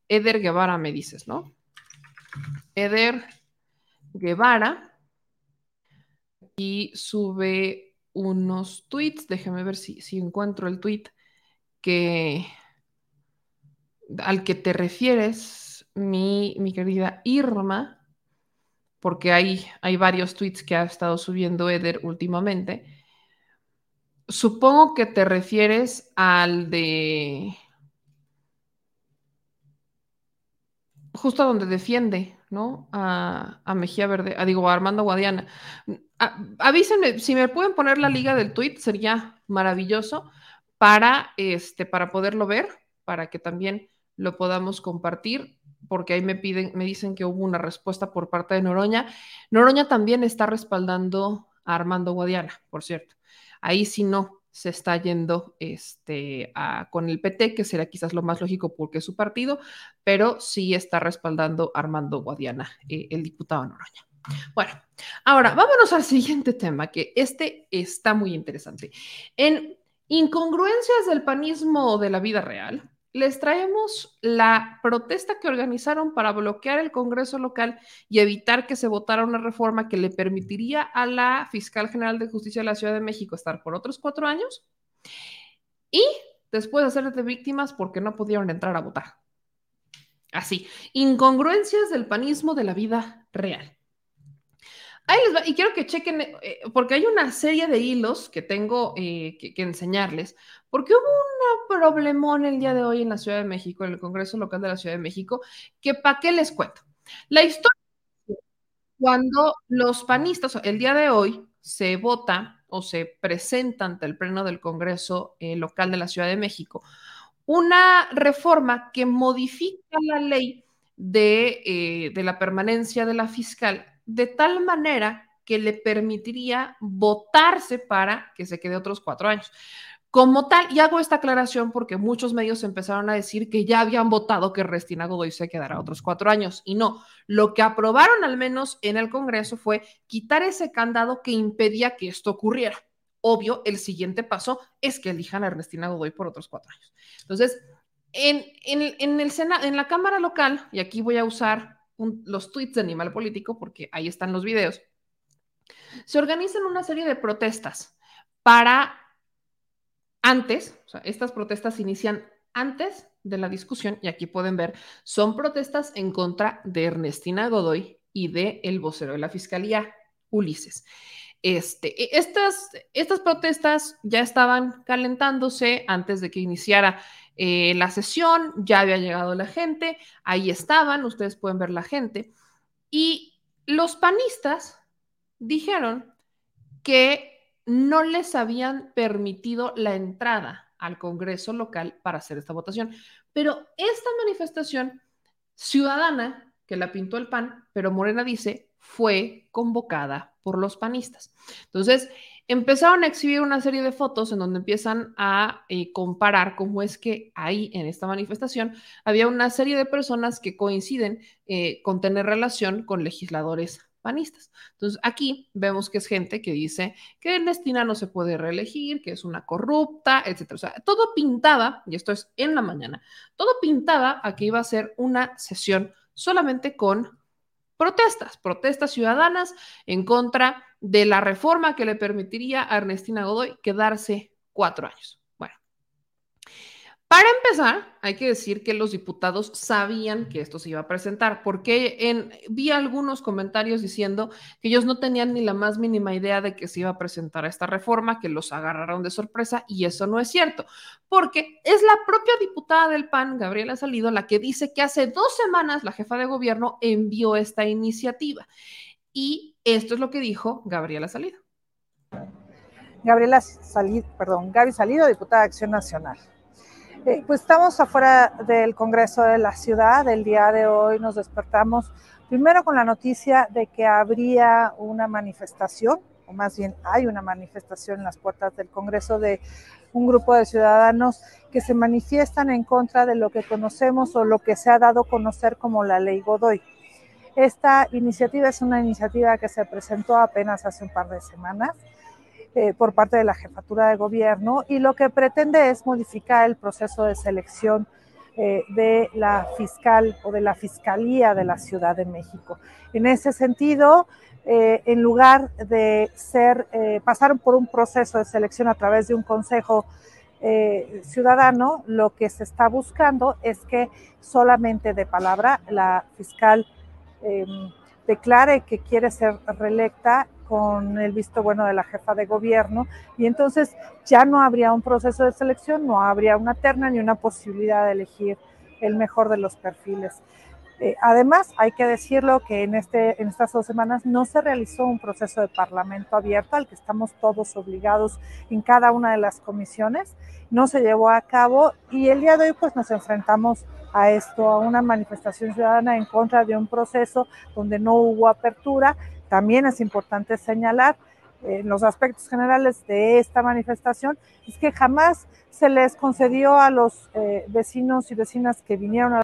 Eder Guevara me dices, ¿no? Eder Guevara y sube unos tweets. Déjeme ver si, si encuentro el tweet que, al que te refieres, mi, mi querida Irma, porque hay, hay varios tweets que ha estado subiendo Eder últimamente. Supongo que te refieres al de justo donde defiende, ¿no? A, a Mejía Verde, a, digo, a Armando Guadiana. A, avísenme, si me pueden poner la liga del tweet, sería maravilloso para, este, para poderlo ver, para que también lo podamos compartir, porque ahí me piden, me dicen que hubo una respuesta por parte de Noroña. Noroña también está respaldando a Armando Guadiana, por cierto. Ahí sí no se está yendo este, con el PT, que será quizás lo más lógico porque es su partido, pero sí está respaldando a Armando Guadiana, eh, el diputado Noroña. Bueno, ahora vámonos al siguiente tema, que este está muy interesante. En incongruencias del panismo de la vida real, les traemos la protesta que organizaron para bloquear el Congreso local y evitar que se votara una reforma que le permitiría a la fiscal general de justicia de la Ciudad de México estar por otros cuatro años y después hacerse víctimas porque no pudieron entrar a votar. Así, incongruencias del panismo de la vida real. Ahí les va, y quiero que chequen, eh, porque hay una serie de hilos que tengo eh, que, enseñarles, porque hubo un problemón el día de hoy en la Ciudad de México, en el Congreso Local de la Ciudad de México, que para qué les cuento. La historia, cuando los panistas, el día de hoy, se vota o se presenta ante el Pleno del Congreso eh, Local de la Ciudad de México una reforma que modifica la ley de, de la permanencia de la fiscal de tal manera que le permitiría votarse para que se quede otros cuatro años. Como tal, y hago esta aclaración porque muchos medios empezaron a decir que ya habían votado que Restina Godoy se quedara otros cuatro años. Y no, lo que aprobaron al menos en el Congreso fue quitar ese candado que impedía que esto ocurriera. Obvio, el siguiente paso es que elijan a Ernestina Godoy por otros cuatro años. Entonces, en, en, en el Sena, en la Cámara local, y aquí voy a usar un, los tweets de Animal Político, porque ahí están los videos, se organizan una serie de protestas para antes, o sea, estas protestas inician antes de la discusión, y aquí pueden ver, son protestas en contra de Ernestina Godoy y de el vocero de la Fiscalía, Ulises. Este, e, estas, estas protestas ya estaban calentándose antes de que iniciara eh, la sesión, ya había llegado la gente, ahí estaban, ustedes pueden ver la gente, y los panistas dijeron que no les habían permitido la entrada al Congreso local para hacer esta votación. Pero esta manifestación ciudadana, que la pintó el PAN, pero Morena dice, fue convocada por los panistas. Entonces, empezaron a exhibir una serie de fotos en donde empiezan a eh, comparar cómo es que ahí en esta manifestación había una serie de personas que coinciden eh, con tener relación con legisladores panistas. Entonces aquí vemos que es gente que dice que Ernestina no se puede reelegir, que es una corrupta, etcétera. O sea, todo pintaba, y esto es en la mañana, todo pintaba a que iba a ser una sesión solamente con protestas, protestas ciudadanas en contra de la reforma que le permitiría a Ernestina Godoy quedarse cuatro años. Para empezar, hay que decir que los diputados sabían que esto se iba a presentar, porque en, vi algunos comentarios diciendo que ellos no tenían ni la más mínima idea de que se iba a presentar esta reforma, que los agarraron de sorpresa, y eso no es cierto, porque es la propia diputada del PAN, Gabriela Salido, la que dice que hace dos semanas la jefa de gobierno envió esta iniciativa. Y esto es lo que dijo Gabriela Salido. Gabriela Salido, perdón, Gaby Salido, diputada de Acción Nacional. Eh, pues estamos afuera del Congreso de la ciudad. El día de hoy nos despertamos primero con la noticia de que habría una manifestación, o más bien hay una manifestación en las puertas del Congreso de un grupo de ciudadanos que se manifiestan en contra de lo que conocemos o lo que se ha dado a conocer como la ley Godoy. Esta iniciativa es una iniciativa que se presentó apenas hace un par de semanas eh, por parte de la jefatura de gobierno y lo que pretende es modificar el proceso de selección eh, de la fiscal o de la fiscalía de la Ciudad de México. En ese sentido, eh, en lugar de ser, pasar por un proceso de selección a través de un consejo ciudadano, lo que se está buscando es que solamente de palabra la fiscal em, declare que quiere ser reelecta con el visto bueno de la jefa de gobierno y entonces ya no habría un proceso de selección, no habría una terna ni una posibilidad de elegir el mejor de los perfiles. Eh, además, hay que decirlo que en, este, en estas dos semanas no se realizó un proceso de parlamento abierto al que estamos todos obligados en cada una de las comisiones, no se llevó a cabo y el día de hoy pues nos enfrentamos a esto, a una manifestación ciudadana en contra de un proceso donde no hubo apertura. También es importante señalar eh, los aspectos generales de esta manifestación es que jamás se les concedió a los eh, vecinos y vecinas que vinieron a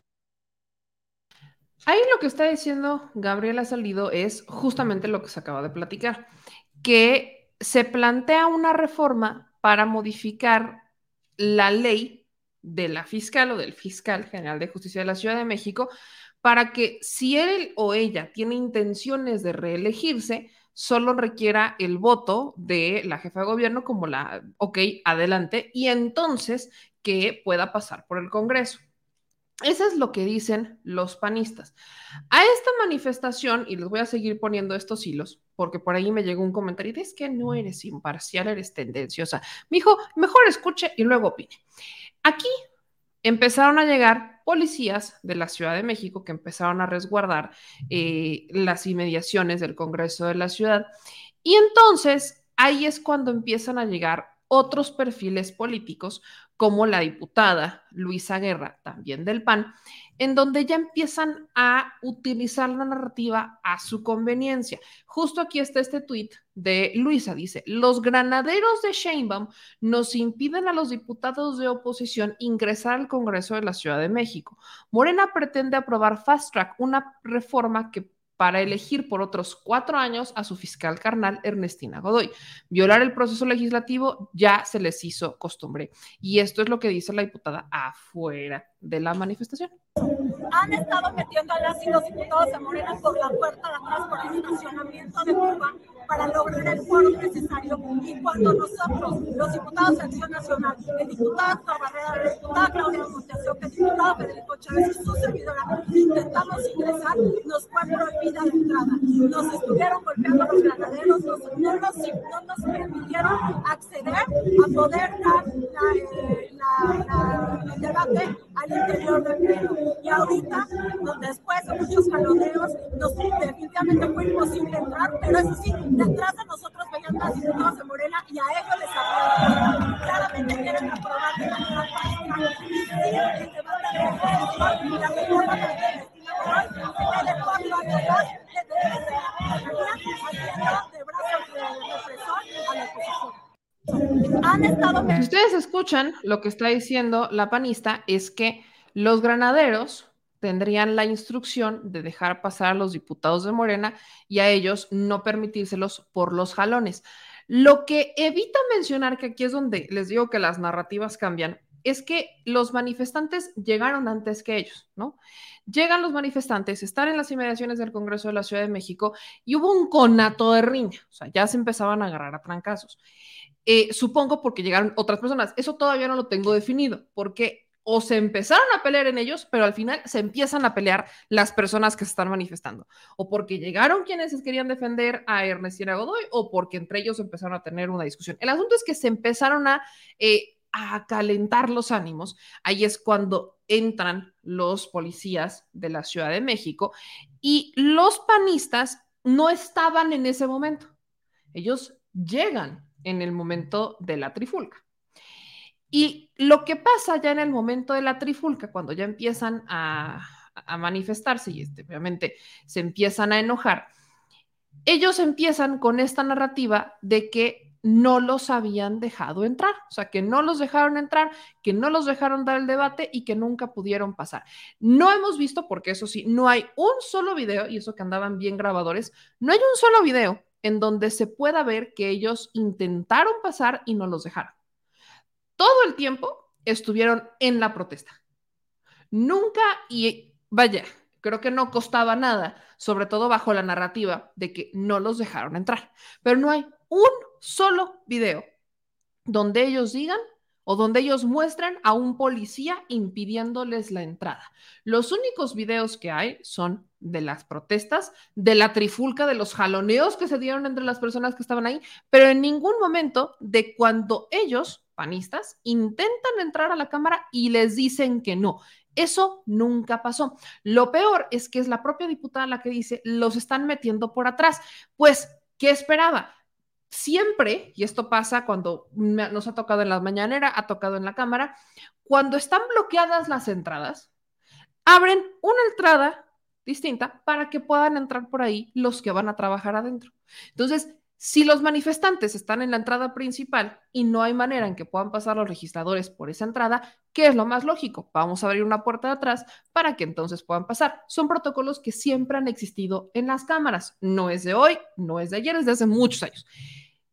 Ahí lo que está diciendo Gabriela Salido es justamente lo que se acaba de platicar, que se plantea una reforma para modificar la ley de la fiscal o del fiscal general de justicia de la Ciudad de México para que si él o ella tiene intenciones de reelegirse, solo requiera el voto de la jefa de gobierno como la, ok, adelante, y entonces que pueda pasar por el Congreso. Eso es lo que dicen los panistas. A esta manifestación, y les voy a seguir poniendo estos hilos, porque por ahí me llegó un comentario, es que no eres imparcial, eres tendenciosa. Me dijo, mejor escuche y luego opine. Aquí empezaron a llegar policías de la Ciudad de México que empezaron a resguardar eh, las inmediaciones del Congreso de la Ciudad. Y entonces ahí es cuando empiezan a llegar otros perfiles políticos, como la diputada Luisa Guerra, también del PAN, en donde ya empiezan a utilizar la narrativa a su conveniencia. Justo aquí está este tuit de Luisa, dice, los granaderos de Sheinbaum nos impiden a los diputados de oposición ingresar al Congreso de la Ciudad de México. Morena pretende aprobar Fast Track, una reforma que para elegir por otros cuatro años a su fiscal carnal Ernestina Godoy. Violar el proceso legislativo ya se les hizo costumbre. Y esto es lo que dice la diputada afuera de la manifestación. Han estado metiendo a las y los diputados de Morena por la puerta de atrás por el estacionamiento de Cuba para lograr el foro necesario. Y cuando nosotros, los diputados de Acción Nacional, el diputado Barrera, la diputada Claudia Monteación, el diputado Federico Chávez y su servidora, intentamos ingresar, nos fue prohibida la entrada. Nos estuvieron golpeando los granaderos, no, nos, no nos permitieron acceder a poder dar la, el debate al interior del pleno. Y ahorita, después de muchos jaloneos, nos, definitivamente fue imposible entrar, pero eso sí, detrás de nosotros veían a diputados de Morena y a ellos les habían Claramente quieren aprobar de manera práctica y el debate de la reforma de de cuatro años más le debe ser haciendo de brazos de represor a la oposición. Han estado... Si ustedes escuchan lo que está diciendo la panista es que los granaderos tendrían la instrucción de dejar pasar a los diputados de Morena y a ellos no permitírselos por los jalones. Lo que evita mencionar que aquí es donde les digo que las narrativas cambian, es que los manifestantes llegaron antes que ellos, ¿no? Llegan los manifestantes, están en las inmediaciones del Congreso de la Ciudad de México y hubo un conato de riña, o sea, ya se empezaban a agarrar a trancazos. Eh, supongo porque llegaron otras personas. Eso todavía no lo tengo definido, porque o se empezaron a pelear en ellos, pero al final se empiezan a pelear las personas que se están manifestando, o porque llegaron quienes querían defender a Ernestina Godoy, o porque entre ellos empezaron a tener una discusión. El asunto es que se empezaron a, eh, a calentar los ánimos. Ahí es cuando entran los policías de la Ciudad de México y los panistas no estaban en ese momento. Ellos llegan en el momento de la trifulca. Y lo que pasa ya en el momento de la trifulca, cuando ya empiezan a, manifestarse y este, obviamente se empiezan a enojar, ellos empiezan con esta narrativa de que no los habían dejado entrar, o sea, que no los dejaron entrar, que no los dejaron dar el debate y que nunca pudieron pasar. No hemos visto, porque eso sí, no hay un solo video, y eso que andaban bien grabadores, no hay un solo video en donde se pueda ver que ellos intentaron pasar y no los dejaron todo el tiempo estuvieron en la protesta. Nunca, y vaya, creo que no costaba nada, sobre todo bajo la narrativa de que no los dejaron entrar. Pero no hay un solo video donde ellos digan o donde ellos muestran a un policía impidiéndoles la entrada. Los únicos videos que hay son de las protestas, de la trifulca, de los jaloneos que se dieron entre las personas que estaban ahí, pero en ningún momento de cuando ellos panistas intentan entrar a la Cámara y les dicen que no. Eso nunca pasó. Lo peor es que es la propia diputada la que dice, los están metiendo por atrás. Pues, ¿qué esperaba? Siempre, y esto pasa cuando nos ha tocado en la mañanera, ha tocado en la Cámara, cuando están bloqueadas las entradas, abren una entrada distinta para que puedan entrar por ahí los que van a trabajar adentro. Entonces, si los manifestantes están en la entrada principal y no hay manera en que puedan pasar los registradores por esa entrada, ¿qué es lo más lógico? Vamos a abrir una puerta de atrás para que entonces puedan pasar. Son protocolos que siempre han existido en las cámaras. No es de hoy, no es de ayer, es de hace muchos años.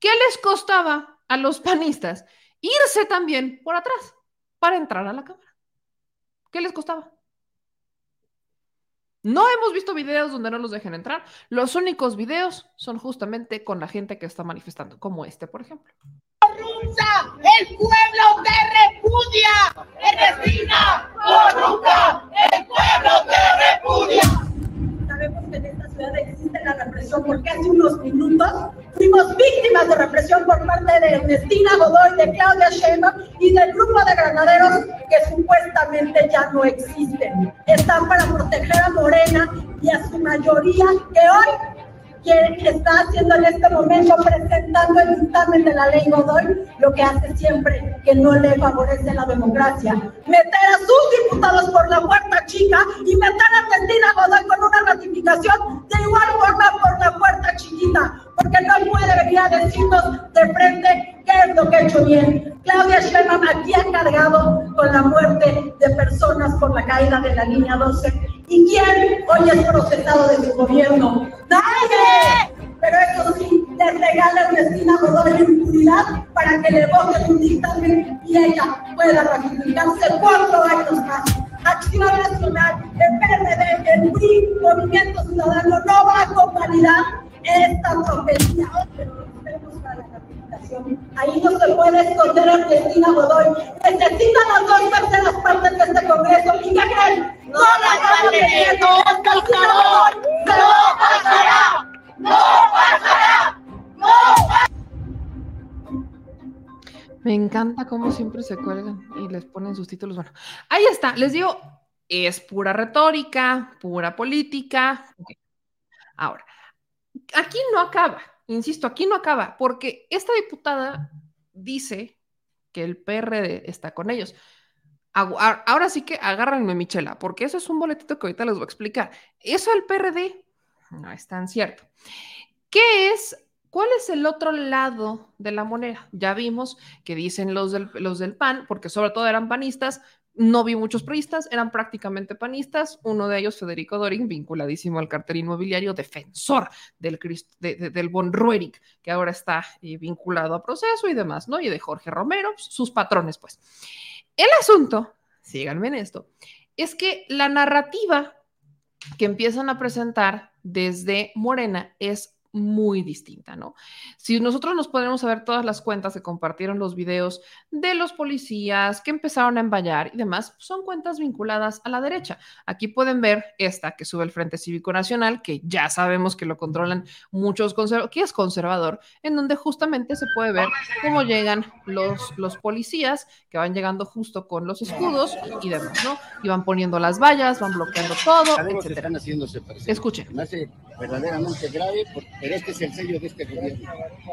¿Qué les costaba a los panistas irse también por atrás para entrar a la cámara? ¿Qué les costaba? No hemos visto videos donde no los dejen entrar. Los únicos videos son justamente con la gente que está manifestando, como este, por ejemplo. ¡Corrupta! ¡El pueblo te repudia! ¡Ernestina! ¡Corrupta! ¡El pueblo te repudia! Sabemos que en esta ciudad existe la represión porque hace unos minutos fuimos víctimas de represión por parte de Ernestina Godoy, de Claudia Sheinbaum y del grupo de granaderos que supuestamente ya no existen. Están para proteger a Morena y a su mayoría que hoy quien está haciendo en este momento presentando el dictamen de la ley Godoy, lo que hace siempre que no le favorece la democracia. Meter a sus diputados por la puerta chica y meter a Argentina Godoy con una ratificación de igual forma por la puerta chiquita, porque no puede venir a decirnos de frente qué es lo que ha hecho bien. Claudia Sheinbaum aquí ha cargado con la muerte de personas por la caída de la línea 12. ¿Y quién hoy es procesado de su gobierno? ¡Nadie! Pero eso sí, le regala a Ernestina Godoy impunidad para que le voten un dictamen y ella pueda ratificarse cuatro años más. Acción Nacional, el PRD, el PRI, Movimiento Ciudadano no va a convalidar esta profecía. Ahí no se puede esconder a Cristina Godoy. Necesitan las dos terceras partes de este Congreso. ¿Y qué creen? No las van a tener. ¡No pasará! ¡No pasará! ¡No pasará! ¡No Me encanta cómo siempre se cuelgan y les ponen sus títulos. Bueno, ahí está. Les digo, es pura retórica, pura política. Ahora, aquí no acaba. Insisto, aquí no acaba, porque esta diputada dice que el PRD está con ellos. Ahora sí que agárrenme, Michela, porque eso es un boletito que ahorita les voy a explicar. Eso el PRD no es tan cierto. ¿Qué es? ¿Cuál es el otro lado de la moneda? Ya vimos que dicen los del, los del PAN, porque sobre todo eran panistas, no vi muchos priistas, eran prácticamente panistas. Uno de ellos, Federico Dorin, vinculadísimo al cartel inmobiliario, defensor del, del Von Ruerick, que ahora está eh, vinculado a proceso y demás, ¿no? Y de Jorge Romero, sus patrones, pues. El asunto, síganme en esto, es que la narrativa que empiezan a presentar desde Morena es muy distinta, ¿no? Si nosotros nos podemos ver todas las cuentas que compartieron los videos de los policías que empezaron a emballar y demás, son cuentas vinculadas a la derecha. Aquí pueden ver esta que sube el Frente Cívico Nacional, que ya sabemos que lo controlan muchos conservadores, que es conservador, en donde justamente se puede ver cómo llegan los, los policías que van llegando justo con los escudos y demás, ¿no? Y van poniendo las vallas, van bloqueando todo, etcétera. Escuchen. Me hace verdaderamente grave porque pero este es el sello de este gobierno.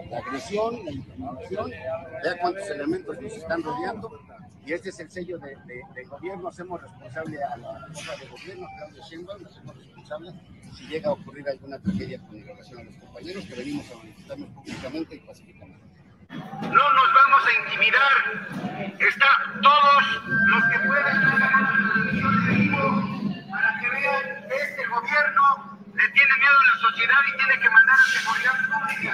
La agresión, la intimidación, vea cuántos elementos nos están rodeando. Y este es el sello del de, de gobierno. Hacemos responsable a la jefa de gobierno, Claudio Sheinbaum, nos hacemos responsable si llega a ocurrir alguna tragedia con relación a los compañeros que venimos a manifestarnos públicamente y pacíficamente. No nos vamos a intimidar. Está todos los que puedan para que vean este gobierno le tiene miedo a la sociedad y tiene que mandar a seguridad pública.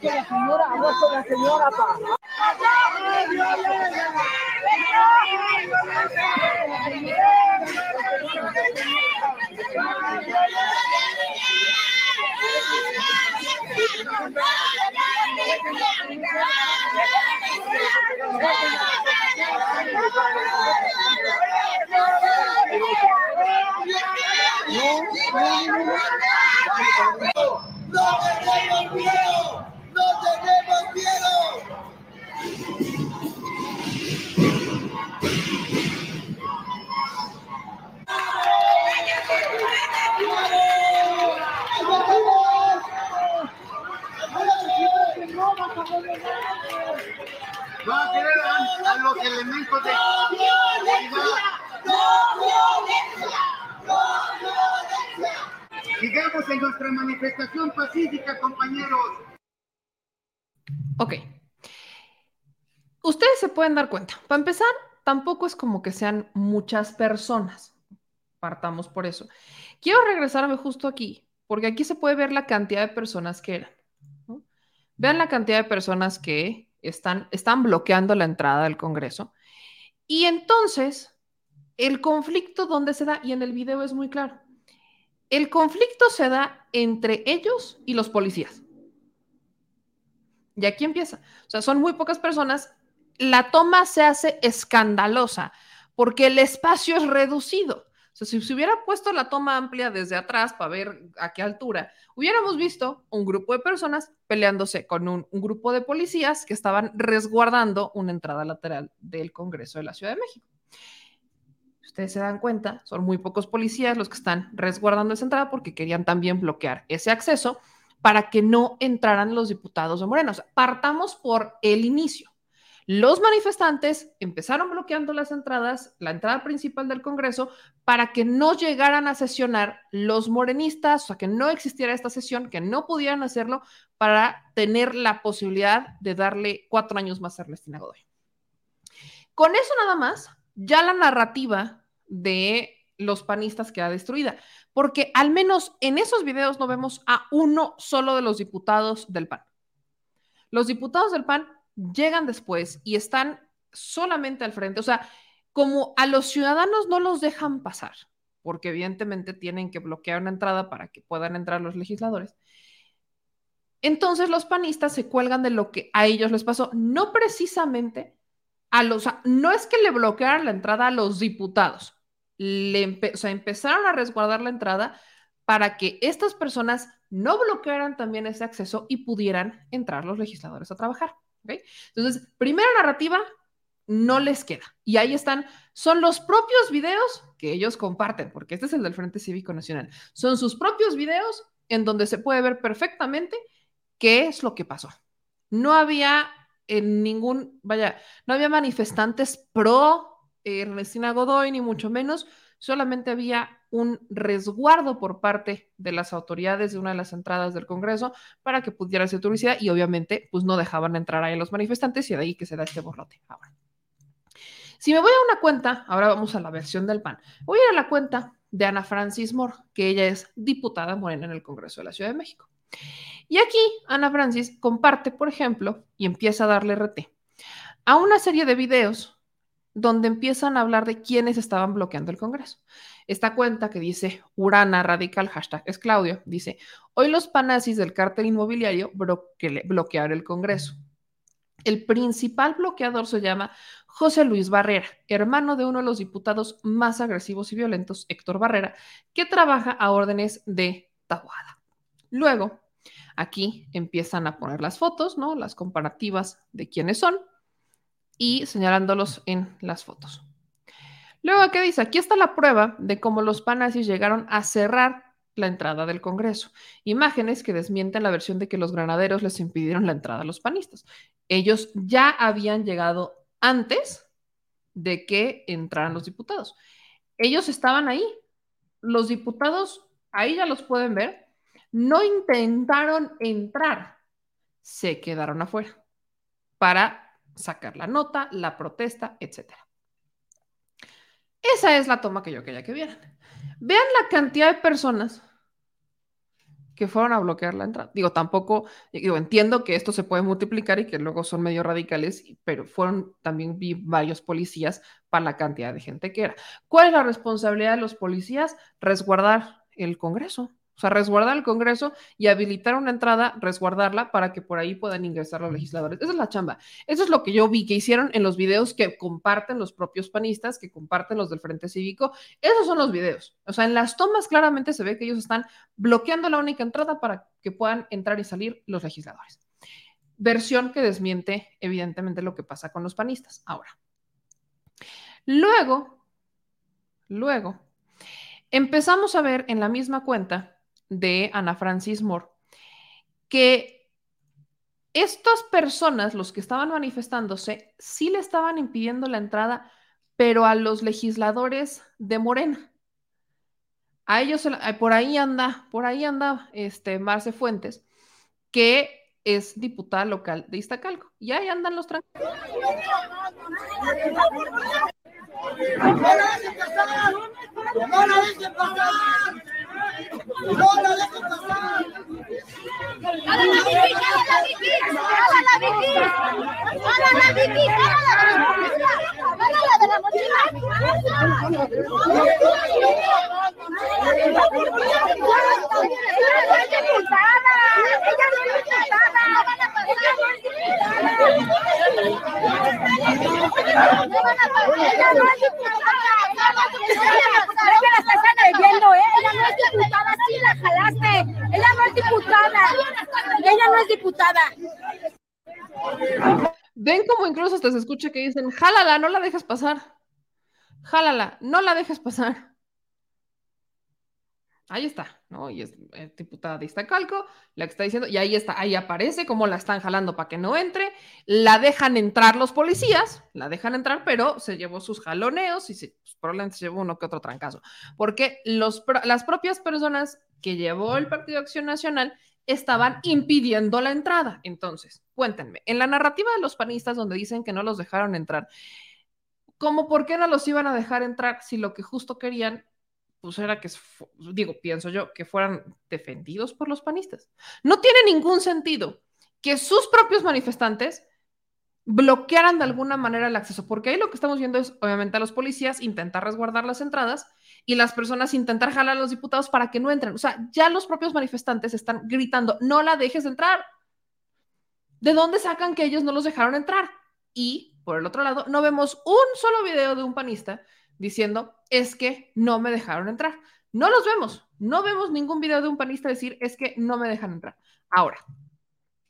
señora, abajo la señora, pa. ¡No tenemos miedo! ¡No tenemos miedo! Va a querer a, a los elementos de Sigamos en nuestra manifestación pacífica, compañeros. Ok. Ustedes se pueden dar cuenta. Para empezar, tampoco es como que sean muchas personas. Partamos por eso. Quiero regresarme justo aquí, porque aquí se puede ver la cantidad de personas que eran. Vean la cantidad de personas que están, están bloqueando la entrada del Congreso. Y entonces, el conflicto donde se da, y en el video es muy claro, el conflicto se da entre ellos y los policías. Y aquí empieza. O sea, son muy pocas personas. La toma se hace escandalosa porque el espacio es reducido. O sea, si se hubiera puesto la toma amplia desde atrás para ver a qué altura, hubiéramos visto un grupo de personas peleándose con un, un grupo de policías que estaban resguardando una entrada lateral del Congreso de la Ciudad de México ustedes se dan cuenta, son muy pocos policías los que están resguardando esa entrada porque querían también bloquear ese acceso para que no entraran los diputados de Morena. Partamos por el inicio. Los manifestantes empezaron bloqueando las entradas, la entrada principal del Congreso, para que no llegaran a sesionar los morenistas, o sea, que no existiera esta sesión, que no pudieran hacerlo para tener la posibilidad de darle cuatro años más a Ernestina Godoy. Con eso nada más, ya la narrativa de los panistas queda destruida, porque al menos en esos videos no vemos a uno solo de los diputados del PAN. Los diputados del PAN llegan después y están solamente al frente, o sea, como a los ciudadanos no los dejan pasar, porque evidentemente tienen que bloquear una entrada para que puedan entrar los legisladores. Entonces los panistas se cuelgan de lo que a ellos les pasó, no precisamente a los, no es que le bloquearan la entrada a los diputados, le o sea, empezaron a resguardar la entrada para que estas personas no bloquearan también ese acceso y pudieran entrar los legisladores a trabajar. ¿okay? Entonces, primera narrativa, no les queda. Y ahí están, son los propios videos que ellos comparten, porque este es el del Frente Cívico Nacional. Son sus propios videos en donde se puede ver perfectamente ¿qué es lo que pasó? No había en ningún, vaya, no había manifestantes pro eh, Ernestina Godoy, ni mucho menos, solamente había un resguardo por parte de las autoridades de una de las entradas del Congreso para que pudiera ser publicidad y obviamente pues no dejaban entrar ahí los manifestantes y de ahí que se da este borrote. Ahora, si me voy a una cuenta, ahora vamos a la versión del PAN, voy a ir a la cuenta de Ana Francis Moore, que ella es diputada morena en el Congreso de la Ciudad de México. Y aquí Ana Francis comparte, por ejemplo, y empieza a darle RT a una serie de videos donde empiezan a hablar de quiénes estaban bloqueando el Congreso. Esta cuenta que dice Urana Radical, hashtag es Claudio, dice, hoy los panazis del cártel inmobiliario bloquearon el Congreso. El principal bloqueador se llama José Luis Barrera, hermano de uno de los diputados más agresivos y violentos, Héctor Barrera, que trabaja a órdenes de Tabuada. Luego, aquí empiezan a poner las fotos, ¿no? Las comparativas de quiénes son y señalándolos en las fotos. Luego, ¿qué dice? Aquí está la prueba de cómo los panazis llegaron a cerrar la entrada del Congreso. Imágenes que desmienten la versión de que los granaderos les impidieron la entrada a los panistas. Ellos ya habían llegado antes de que entraran los diputados. Ellos estaban ahí. Los diputados, ahí ya los pueden ver, no intentaron entrar, se quedaron afuera para sacar la nota, la protesta, etc. Esa es la toma que yo quería que vieran. Vean la cantidad de personas que fueron a bloquear la entrada. Digo, tampoco, digo, entiendo que esto se puede multiplicar y que luego son medio radicales, pero fueron también vi varios policías para la cantidad de gente que era. ¿Cuál es la responsabilidad de los policías? Resguardar el Congreso. O sea, resguardar el Congreso y habilitar una entrada, resguardarla para que por ahí puedan ingresar los legisladores. Esa es la chamba. Eso es lo que yo vi que hicieron en los videos que comparten los propios panistas, que comparten los del Frente Cívico. Esos son los videos. O sea, en las tomas claramente se ve que ellos están bloqueando la única entrada para que puedan entrar y salir los legisladores. Versión que desmiente evidentemente lo que pasa con los panistas. Ahora, luego, luego, empezamos a ver en la misma cuenta de Ana Francis Moore, que estas personas, los que estaban manifestándose, sí le estaban impidiendo la entrada, pero a los legisladores de Morena. A ellos, por ahí anda, por ahí anda este Marce Fuentes, que es diputada local de Iztacalco. Y ahí andan los tranquilos. ¡No la dejen pasar! ¡Jala la bici! ¡Jala no es diputada! ¡Ella no es diputada! ¡Ella no es diputada! Sí la jalaste. Ella no es diputada. Ella no es diputada. Ven como incluso hasta se escucha que dicen, jálala, no la dejes pasar. Jálala, no la dejes pasar. Ahí está, ¿no? Y es eh, diputada de Iztacalco, la que está diciendo, y ahí está, ahí aparece cómo la están jalando para que no entre, la dejan entrar los policías, la dejan entrar, pero se llevó sus jaloneos y se, pues, probablemente se llevó uno que otro trancazo, porque los, las propias personas que llevó el Partido Acción Nacional estaban impidiendo la entrada. Entonces, cuéntenme, en la narrativa de los panistas donde dicen que no los dejaron entrar, ¿cómo por qué no los iban a dejar entrar si lo que justo querían pues era que, digo, pienso yo, que fueran defendidos por los panistas. No tiene ningún sentido que sus propios manifestantes bloquearan de alguna manera el acceso, porque ahí lo que estamos viendo es, obviamente, a los policías intentar resguardar las entradas y las personas intentar jalar a los diputados para que no entren. O sea, ya los propios manifestantes están gritando, no la dejes entrar. ¿De dónde sacan que ellos no los dejaron entrar? Y, por el otro lado, no vemos un solo video de un panista diciendo, es que no me dejaron entrar. No los vemos, no vemos ningún video de un panista decir, es que no me dejan entrar. Ahora,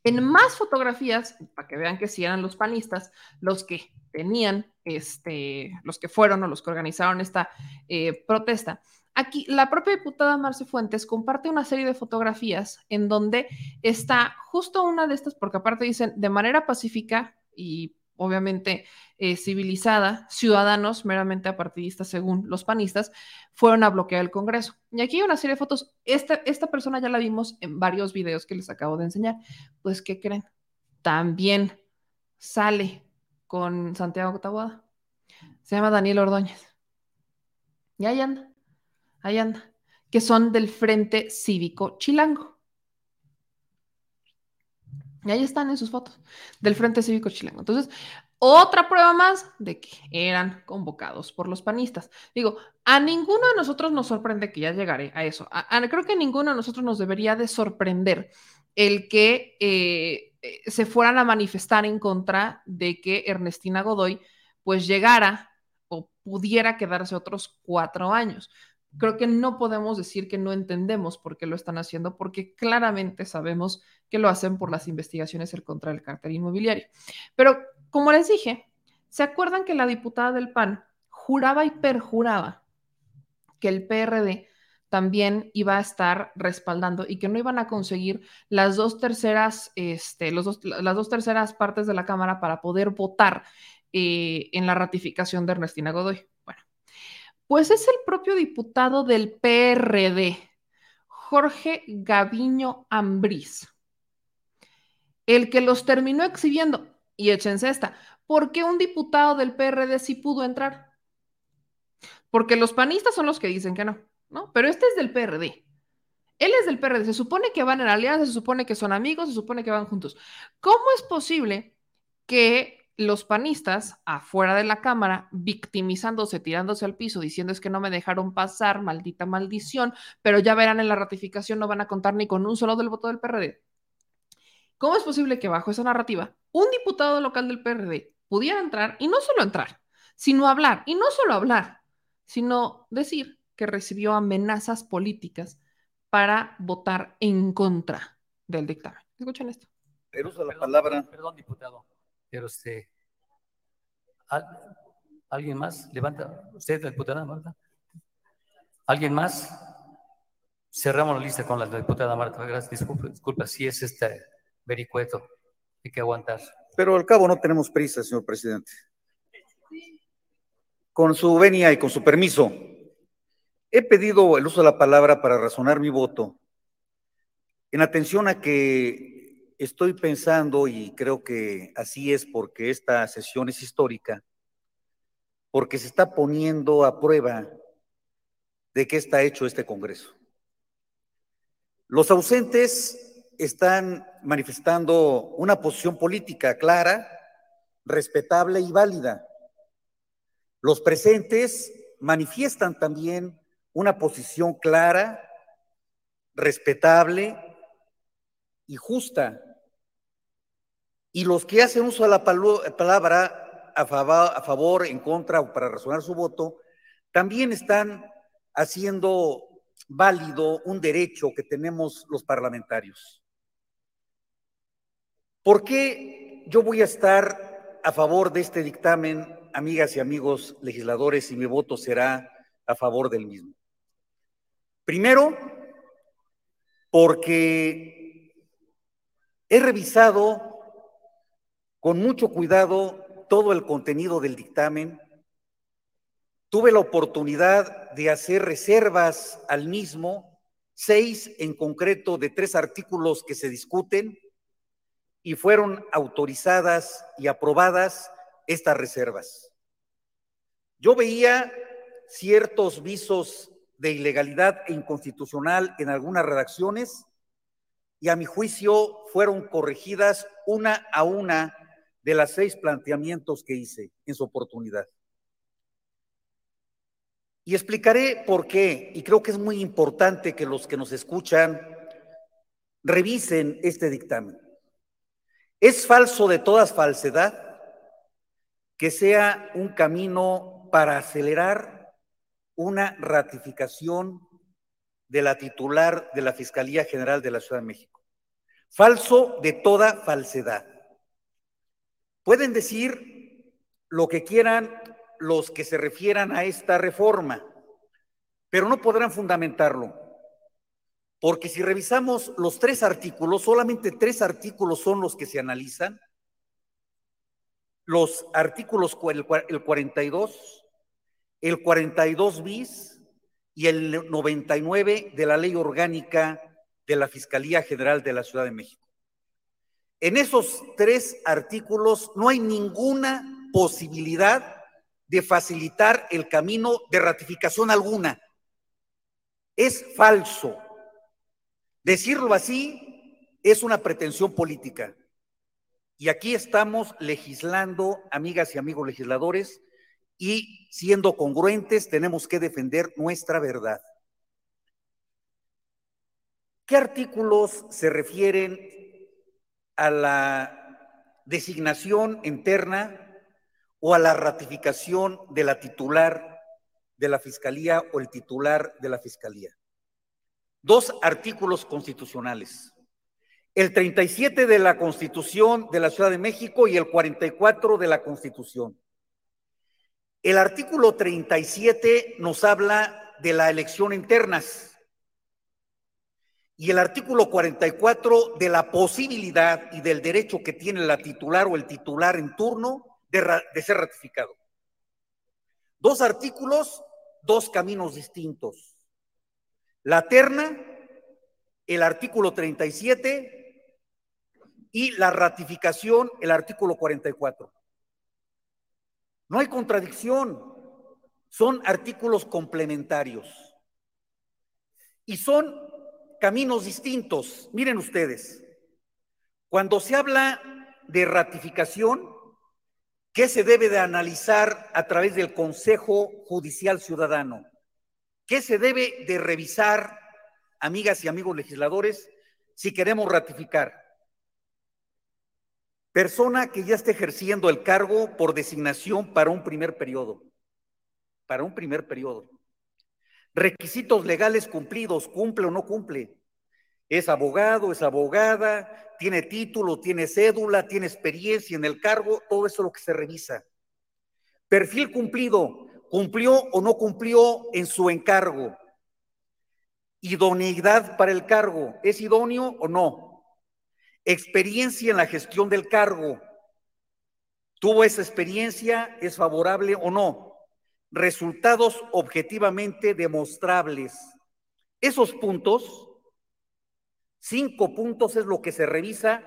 en más fotografías, para que vean que sí eran los panistas los que tenían, este, los que fueron o los que organizaron esta eh, protesta, Aquí, la propia diputada Marce Fuentes comparte una serie de fotografías en donde está justo una de estas, porque aparte dicen de manera pacífica y obviamente eh, civilizada, ciudadanos meramente apartidistas, según los panistas, fueron a bloquear el Congreso. Y aquí hay una serie de fotos. Esta, esta persona ya la vimos en varios videos que les acabo de enseñar. Pues, ¿qué creen? También sale con Santiago Taboada. Se llama Daniel Ordóñez. Y ahí anda ahí anda, que son del Frente Cívico Chilango. Y ahí están en sus fotos, del Frente Cívico Chilango. Entonces, otra prueba más de que eran convocados por los panistas. Digo, a ninguno de nosotros nos sorprende que ya llegaré a eso. creo que a ninguno de nosotros nos debería de sorprender el que eh, se fueran a manifestar en contra de que Ernestina Godoy pues llegara o pudiera quedarse otros cuatro años creo que no podemos decir que no entendemos por qué lo están haciendo, porque claramente sabemos que lo hacen por las investigaciones contra el cártel inmobiliario. Pero, como les dije, ¿se acuerdan que la diputada del PAN juraba y perjuraba que el PRD también iba a estar respaldando y que no iban a conseguir las dos terceras, este, los las dos terceras partes de la Cámara para poder votar eh, en la ratificación de Ernestina Godoy? Pues es el propio diputado del PRD, Jorge Gaviño Ambrís, el que los terminó exhibiendo. Y échense esta, ¿por qué un diputado del PRD sí pudo entrar? Porque los panistas son los que dicen que no, ¿no? Pero este es del PRD. Él es del PRD, se supone que van en alianza, se supone que son amigos, se supone que van juntos. ¿Cómo es posible que los panistas afuera de la Cámara victimizándose, tirándose al piso, diciendo es que no me dejaron pasar, maldita maldición, pero ya verán en la ratificación no van a contar ni con un solo del voto del PRD. ¿Cómo es posible que bajo esa narrativa un diputado local del PRD pudiera entrar y no solo entrar, sino hablar, y no solo hablar, sino decir que recibió amenazas políticas para votar en contra del dictamen? Escuchen esto. Pero uso la palabra. Perdón, diputado pero este, ¿alguien más? Levanta, usted, la diputada Marta. ¿Alguien más? Cerramos la lista con la diputada Marta. Gracias, disculpa, disculpa si es este vericueto. Hay que aguantar. Pero al cabo no tenemos prisa, señor presidente. Con su venia y con su permiso, he pedido el uso de la palabra para razonar mi voto en atención a que estoy pensando, y creo que así es porque esta sesión es histórica, porque se está poniendo a prueba de qué está hecho este Congreso. Los ausentes están manifestando una posición política clara, respetable y válida. Los presentes manifiestan también una posición clara, respetable y justa. Y los que hacen uso de la palabra a favor, a favor, en contra o para razonar su voto, también están haciendo válido un derecho que tenemos los parlamentarios. ¿Por qué yo voy a estar a favor de este dictamen, amigas y amigos legisladores, y mi voto será a favor del mismo? Primero, porque he revisado con mucho cuidado todo el contenido del dictamen. Tuve la oportunidad de hacer reservas al mismo, seis en concreto de tres artículos que se discuten, y fueron autorizadas y aprobadas estas reservas. Yo veía ciertos visos de ilegalidad e inconstitucional en algunas redacciones y a mi juicio fueron corregidas una a una de las seis planteamientos que hice en su oportunidad. Y explicaré por qué, y creo que es muy importante que los que nos escuchan revisen este dictamen. Es falso de todas falsedad que sea un camino para acelerar una ratificación de la titular de la Fiscalía General de la Ciudad de México. Falso de toda falsedad. Pueden decir lo que quieran los que se refieran a esta reforma, pero no podrán fundamentarlo. Porque si revisamos los tres artículos, solamente tres artículos son los que se analizan. Los artículos, el 42, el 42 bis y el 99 de la ley orgánica de la Fiscalía General de la Ciudad de México. En esos tres artículos no hay ninguna posibilidad de facilitar el camino de ratificación alguna. Es falso. Decirlo así es una pretensión política. Y aquí estamos legislando, amigas y amigos legisladores, y siendo congruentes tenemos que defender nuestra verdad. ¿Qué artículos se refieren a la designación interna o a la ratificación de la titular de la Fiscalía o el titular de la Fiscalía? Dos artículos constitucionales. El 37 de la Constitución de la Ciudad de México y el 44 de la Constitución. El artículo 37 nos habla de la elección internas y el artículo 44 de la posibilidad y del derecho que tiene la titular o el titular en turno de, de ser ratificado. Dos artículos, dos caminos distintos. La terna, el artículo 37 y la ratificación, el artículo 44. No hay contradicción, son artículos complementarios. Y son caminos distintos. Miren ustedes, cuando se habla de ratificación, ¿qué se debe de analizar a través del Consejo Judicial Ciudadano? ¿Qué se debe de revisar, amigas y amigos legisladores, si queremos ratificar? Persona que ya esté ejerciendo el cargo por designación para un primer periodo. Para un primer periodo. Requisitos legales cumplidos, cumple o no cumple. Es abogado, es abogada, tiene título, tiene cédula, tiene experiencia en el cargo, todo eso es lo que se revisa. Perfil cumplido, cumplió o no cumplió en su encargo. Idoneidad para el cargo, ¿es idóneo o no? Experiencia en la gestión del cargo. ¿Tuvo esa experiencia? ¿Es favorable o no? Resultados objetivamente demostrables. Esos puntos, cinco puntos es lo que se revisa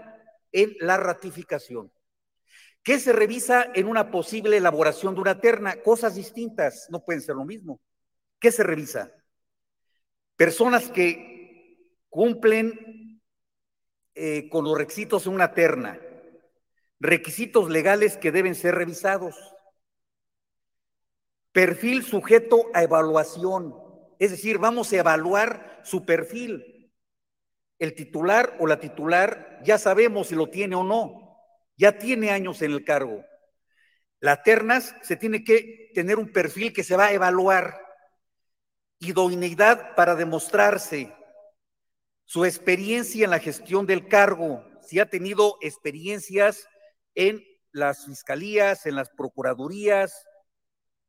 en la ratificación. ¿Qué se revisa en una posible elaboración de una terna? Cosas distintas, no pueden ser lo mismo. ¿Qué se revisa? Personas que cumplen eh, con los requisitos en una terna, requisitos legales que deben ser revisados, perfil sujeto a evaluación, es decir, vamos a evaluar su perfil. El titular o la titular ya sabemos si lo tiene o no, ya tiene años en el cargo. La ternas se tiene que tener un perfil que se va a evaluar. Idoneidad para demostrarse, su experiencia en la gestión del cargo, si ha tenido experiencias en las fiscalías, en las procuradurías,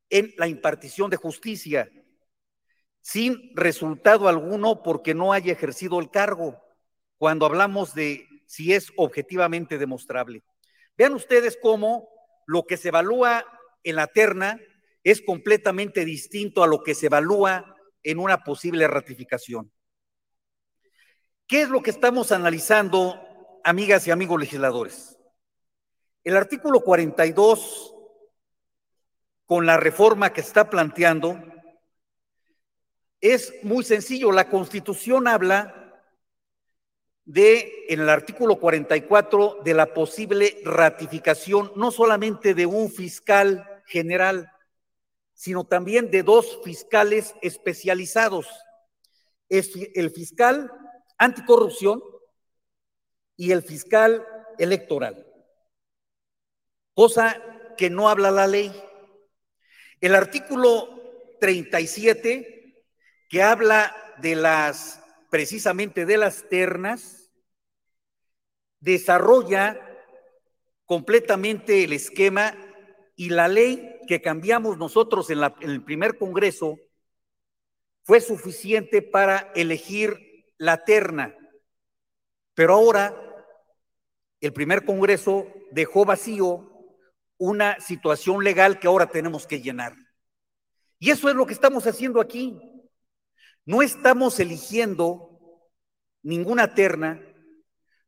en la impartición de justicia, sin resultado alguno porque no haya ejercido el cargo, cuando hablamos de si es objetivamente demostrable. Vean ustedes cómo lo que se evalúa en la terna es completamente distinto a lo que se evalúa en una posible ratificación. ¿Qué es lo que estamos analizando, amigas y amigos legisladores? El artículo 42, con la reforma que está planteando, es muy sencillo. La Constitución habla de, en el artículo 44, de la posible ratificación no solamente de un fiscal general, sino también de dos fiscales especializados. Es el fiscal anticorrupción y el fiscal electoral, cosa que no habla la ley. El artículo 37, que habla de las, precisamente de las ternas, desarrolla completamente el esquema y la ley que cambiamos nosotros en, la, en el primer Congreso fue suficiente para elegir la terna. Pero ahora el primer Congreso dejó vacío una situación legal que ahora tenemos que llenar. Y eso es lo que estamos haciendo aquí. No estamos eligiendo ninguna terna,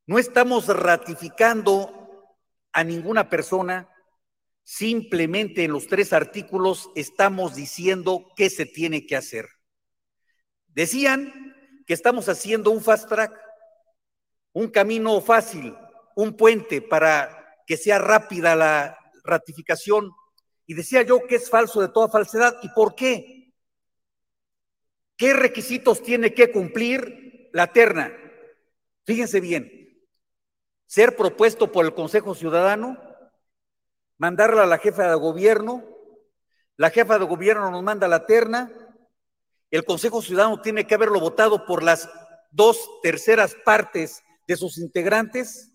no estamos ratificando a ninguna persona, simplemente en los tres artículos estamos diciendo qué se tiene que hacer. Decían que estamos haciendo un fast track, un camino fácil, un puente para que sea rápida la ratificación. Y decía yo que es falso de toda falsedad. ¿Y por qué? ¿Qué requisitos tiene que cumplir la terna? Fíjense bien, ser propuesto por el Consejo Ciudadano, mandarla a la jefa de gobierno, la jefa de gobierno nos manda la terna, el Consejo Ciudadano tiene que haberlo votado por las dos terceras partes de sus integrantes,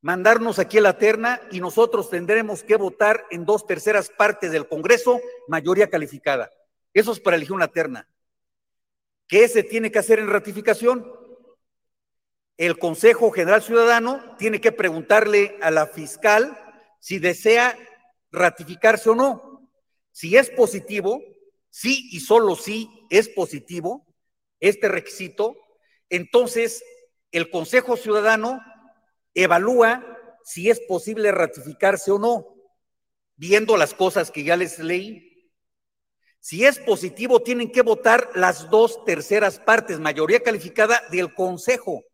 mandarnos aquí a la terna y nosotros tendremos que votar en dos terceras partes del Congreso, mayoría calificada. Eso es para elegir una terna. ¿Qué se tiene que hacer en ratificación? El Consejo General Ciudadano tiene que preguntarle a la fiscal si desea ratificarse o no. Si es positivo, sí y solo si es positivo este requisito, entonces el Consejo Ciudadano evalúa si es posible ratificarse o no, viendo las cosas que ya les leí. Si es positivo, tienen que votar las dos terceras partes, mayoría calificada del Consejo.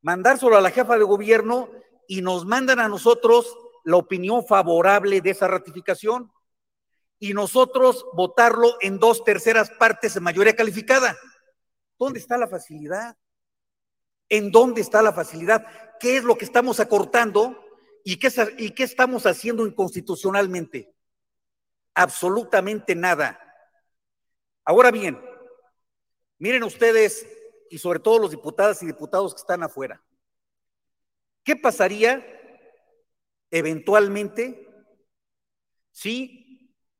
Mandárselo a la jefa de gobierno y nos mandan a nosotros la opinión favorable de esa ratificación y nosotros votarlo en dos terceras partes de mayoría calificada. ¿Dónde está la facilidad? ¿En dónde está la facilidad? ¿Qué es lo que estamos acortando y qué, y qué estamos haciendo inconstitucionalmente? Absolutamente nada. Ahora bien, miren ustedes, y sobre todo los diputadas y diputados que están afuera, ¿qué pasaría eventualmente si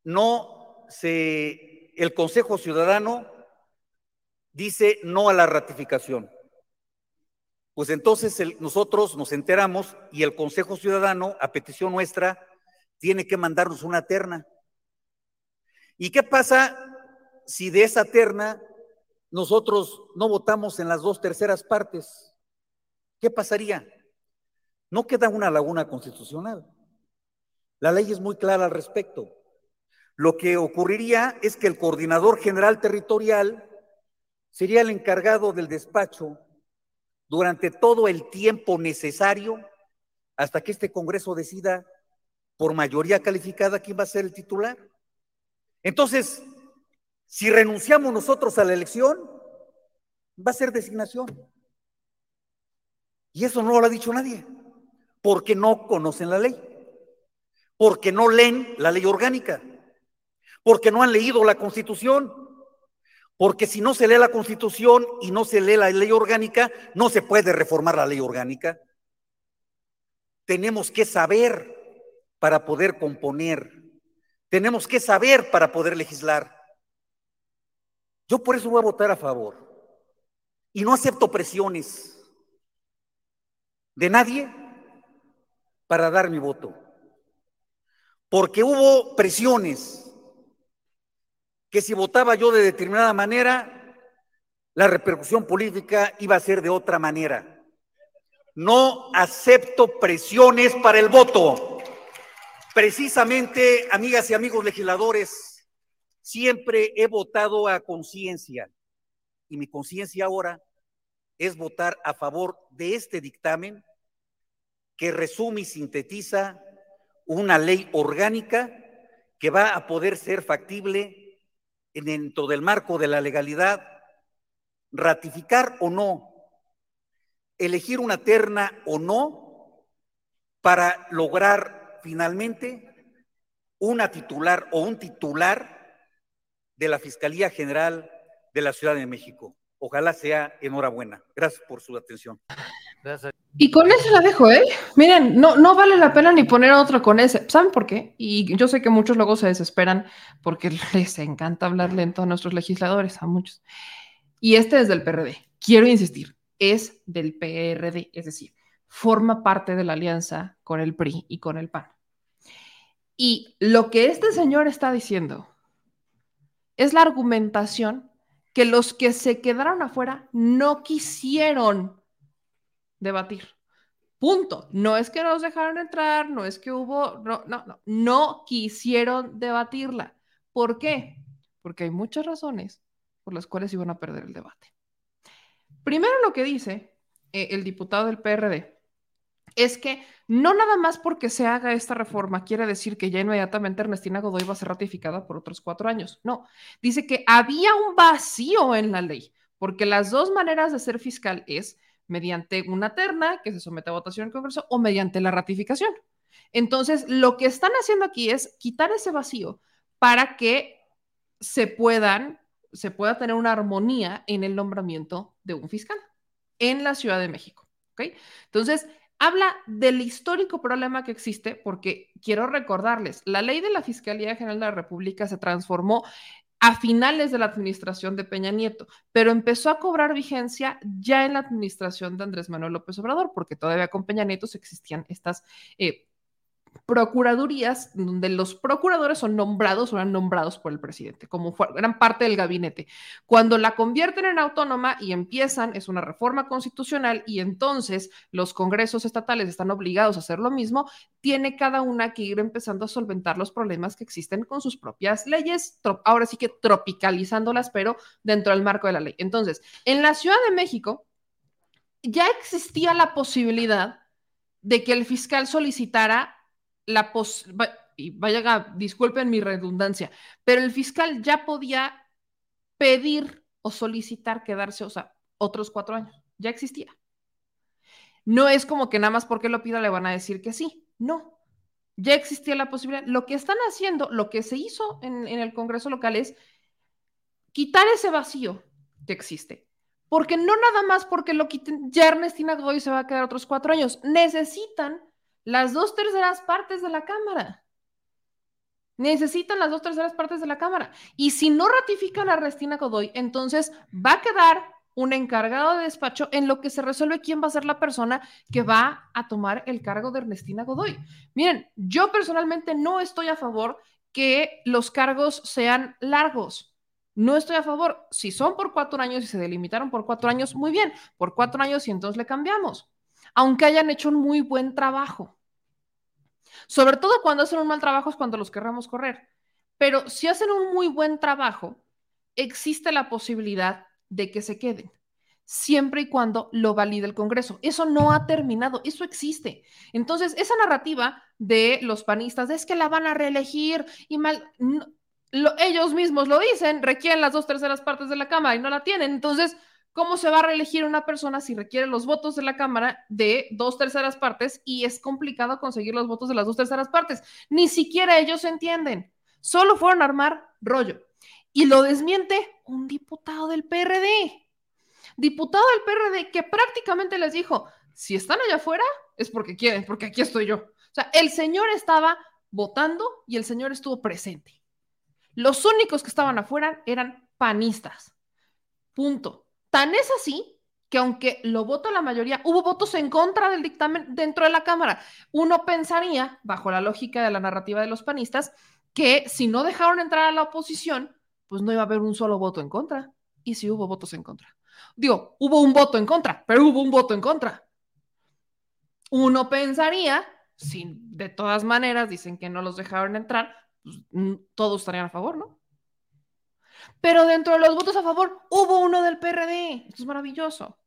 no se, el Consejo Ciudadano dice no a la ratificación? Pues entonces nosotros nos enteramos y el Consejo Ciudadano, a petición nuestra, tiene que mandarnos una terna. ¿Y qué pasa si de esa terna nosotros no votamos en las dos terceras partes? ¿Qué pasaría? No queda una laguna constitucional. La ley es muy clara al respecto. Lo que ocurriría es que el coordinador general territorial sería el encargado del despacho durante todo el tiempo necesario hasta que este Congreso decida por mayoría calificada quién va a ser el titular. Entonces, si renunciamos nosotros a la elección, va a ser designación. Y eso no lo ha dicho nadie, porque no conocen la ley, porque no leen la ley orgánica, porque no han leído la constitución, porque si no se lee la constitución y no se lee la ley orgánica, no se puede reformar la ley orgánica. Tenemos que saber para poder componer. Tenemos que saber para poder legislar. Yo por eso voy a votar a favor. Y no acepto presiones de nadie para dar mi voto. Porque hubo presiones que si votaba yo de determinada manera, la repercusión política iba a ser de otra manera. No acepto presiones para el voto. Precisamente, amigas y amigos legisladores, siempre he votado a conciencia y mi conciencia ahora es votar a favor de este dictamen que resume y sintetiza una ley orgánica que va a poder ser factible dentro del marco de la legalidad, ratificar o no, elegir una terna o no, para lograr finalmente una titular o un titular de la Fiscalía General de la Ciudad de México. Ojalá sea enhorabuena. Gracias por su atención. Gracias. Y con eso la dejo, ¿eh? Miren, no, no vale la pena ni poner otro con ese. ¿Saben por qué? Y yo sé que muchos luego se desesperan porque les encanta hablar lento a nuestros legisladores, a muchos. Y este es del PRD. Quiero insistir, es del PRD, es decir, forma parte de la alianza con el PRI y con el PAN. Y lo que este señor está diciendo es la argumentación que los que se quedaron afuera no quisieron debatir. Punto. No es que nos dejaron entrar, no es que hubo, no, no, no, no quisieron debatirla. ¿Por qué? Porque hay muchas razones por las cuales iban a perder el debate. Primero lo que dice eh, el diputado del PRD es que no nada más porque se haga esta reforma quiere decir que ya inmediatamente Ernestina Godoy va a ser ratificada por otros cuatro años. No, dice que había un vacío en la ley, porque las dos maneras de ser fiscal es mediante una terna que se somete a votación en Congreso o mediante la ratificación. Entonces, lo que están haciendo aquí es quitar ese vacío para que se puedan, se pueda tener una armonía en el nombramiento de un fiscal en la Ciudad de México. ¿ok? Entonces, habla del histórico problema que existe, porque quiero recordarles, la ley de la Fiscalía General de la República se transformó a finales de la administración de Peña Nieto, pero empezó a cobrar vigencia ya en la administración de Andrés Manuel López Obrador, porque todavía con Peña Nieto existían estas eh, procuradurías donde los procuradores son nombrados o eran nombrados por el presidente, como eran parte del gabinete. Cuando la convierten en autónoma y empiezan, es una reforma constitucional y entonces los congresos estatales están obligados a hacer lo mismo, tiene cada una que ir empezando a solventar los problemas que existen con sus propias leyes, ahora sí que tropicalizándolas, pero dentro del marco de la ley. Entonces, en la Ciudad de México ya existía la posibilidad de que el fiscal solicitara la pos y vaya, disculpen mi redundancia, pero el fiscal ya podía pedir o solicitar quedarse, o sea, otros cuatro años. Ya existía. No es como que nada más porque lo pida le van a decir que sí. No. Ya existía la posibilidad. Lo que están haciendo, lo que se hizo en, en el Congreso local es quitar ese vacío que existe. Porque no nada más porque lo quiten, ya Ernestina Godoy se va a quedar otros cuatro años. Necesitan las dos terceras partes de la Cámara. Necesitan las dos terceras partes de la Cámara. Y si no ratifican a Ernestina Godoy, entonces va a quedar un encargado de despacho en lo que se resuelve quién va a ser la persona que va a tomar el cargo de Ernestina Godoy. Miren, yo personalmente no estoy a favor que los cargos sean largos. No estoy a favor. Si son por cuatro años y se delimitaron por cuatro años, muy bien. Por cuatro años y entonces le cambiamos aunque hayan hecho un muy buen trabajo. Sobre todo cuando hacen un mal trabajo es cuando los querramos correr. Pero si hacen un muy buen trabajo, existe la posibilidad de que se queden, siempre y cuando lo valide el Congreso. Eso no ha terminado, eso existe. Entonces, esa narrativa de los panistas es que la van a reelegir y mal, ellos mismos lo dicen, requieren las dos terceras partes de la Cámara y no la tienen. Entonces, ¿Cómo se va a reelegir una persona si requiere los votos de la Cámara de dos terceras partes y es complicado conseguir los votos de las dos terceras partes? Ni siquiera ellos entienden. Solo fueron a armar rollo. Y lo desmiente un diputado del PRD. Diputado del PRD que prácticamente les dijo, si están allá afuera es porque quieren, porque aquí estoy yo. O sea, el señor estaba votando y el señor estuvo presente. Los únicos que estaban afuera eran panistas. Punto. Tan es así que aunque lo vota la mayoría, hubo votos en contra del dictamen dentro de la Cámara. Uno pensaría, bajo la lógica de la narrativa de los panistas, que si no dejaron entrar a la oposición, pues no iba a haber un solo voto en contra. Y si hubo votos en contra. Digo, hubo un voto en contra, pero hubo un voto en contra. Uno pensaría, si de todas maneras dicen que no los dejaron entrar, pues, todos estarían a favor, ¿no? Pero dentro de los votos a favor hubo uno del PRD. Esto es maravilloso.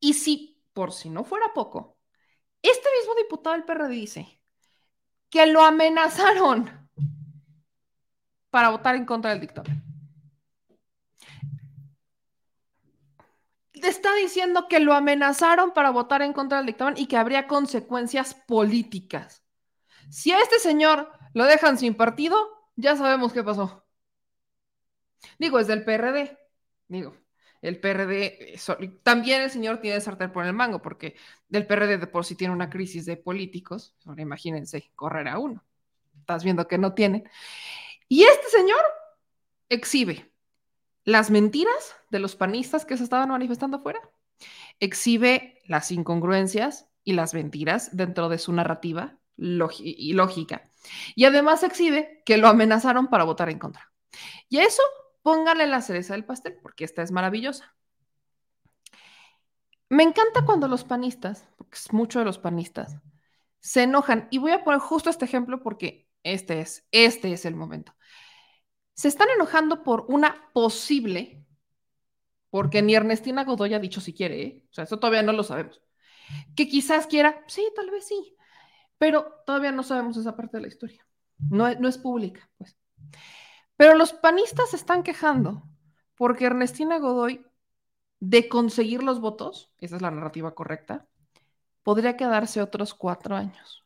Y si, por si no fuera poco, este mismo diputado del PRD dice que lo amenazaron para votar en contra del dictamen. Está diciendo que lo amenazaron para votar en contra del dictamen y que habría consecuencias políticas. Si a este señor lo dejan sin partido, ya sabemos qué pasó. Digo, es del PRD. Digo, el PRD, eso- también el señor tiene sartén por el mango, porque del PRD de por sí tiene una crisis de políticos, ahora imagínense, correr a uno. Estás viendo que no tienen. Y este señor exhibe las mentiras de los panistas que se estaban manifestando afuera, exhibe las incongruencias y las mentiras dentro de su narrativa y lógica. Y además exhibe que lo amenazaron para votar en contra. Y eso póngale la cereza del pastel, porque esta es maravillosa. Me encanta cuando los panistas, porque es mucho de los panistas, se enojan. Y voy a poner justo este ejemplo porque este es, este es el momento. Se están enojando por una posible, porque ni Ernestina Godoy ha dicho si quiere, ¿eh? o sea, eso todavía no lo sabemos. Que quizás quiera, sí, tal vez sí, pero todavía no sabemos esa parte de la historia. No, no es pública, pues. Pero los panistas se están quejando porque Ernestina Godoy, de conseguir los votos, esa es la narrativa correcta, podría quedarse otros cuatro años.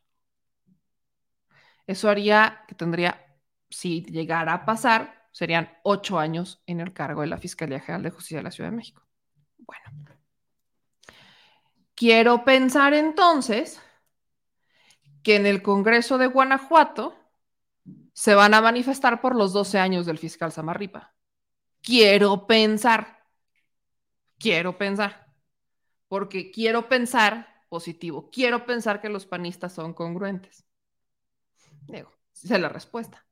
Eso haría que tendría, si llegara a pasar, serían ocho años en el cargo de la Fiscalía General de Justicia de la Ciudad de México. Bueno, quiero pensar entonces que en el Congreso de Guanajuato se van a manifestar por los 12 años del fiscal Samarripa. Quiero pensar, quiero pensar, porque quiero pensar positivo, quiero pensar que los panistas son congruentes. Digo, esa es la respuesta.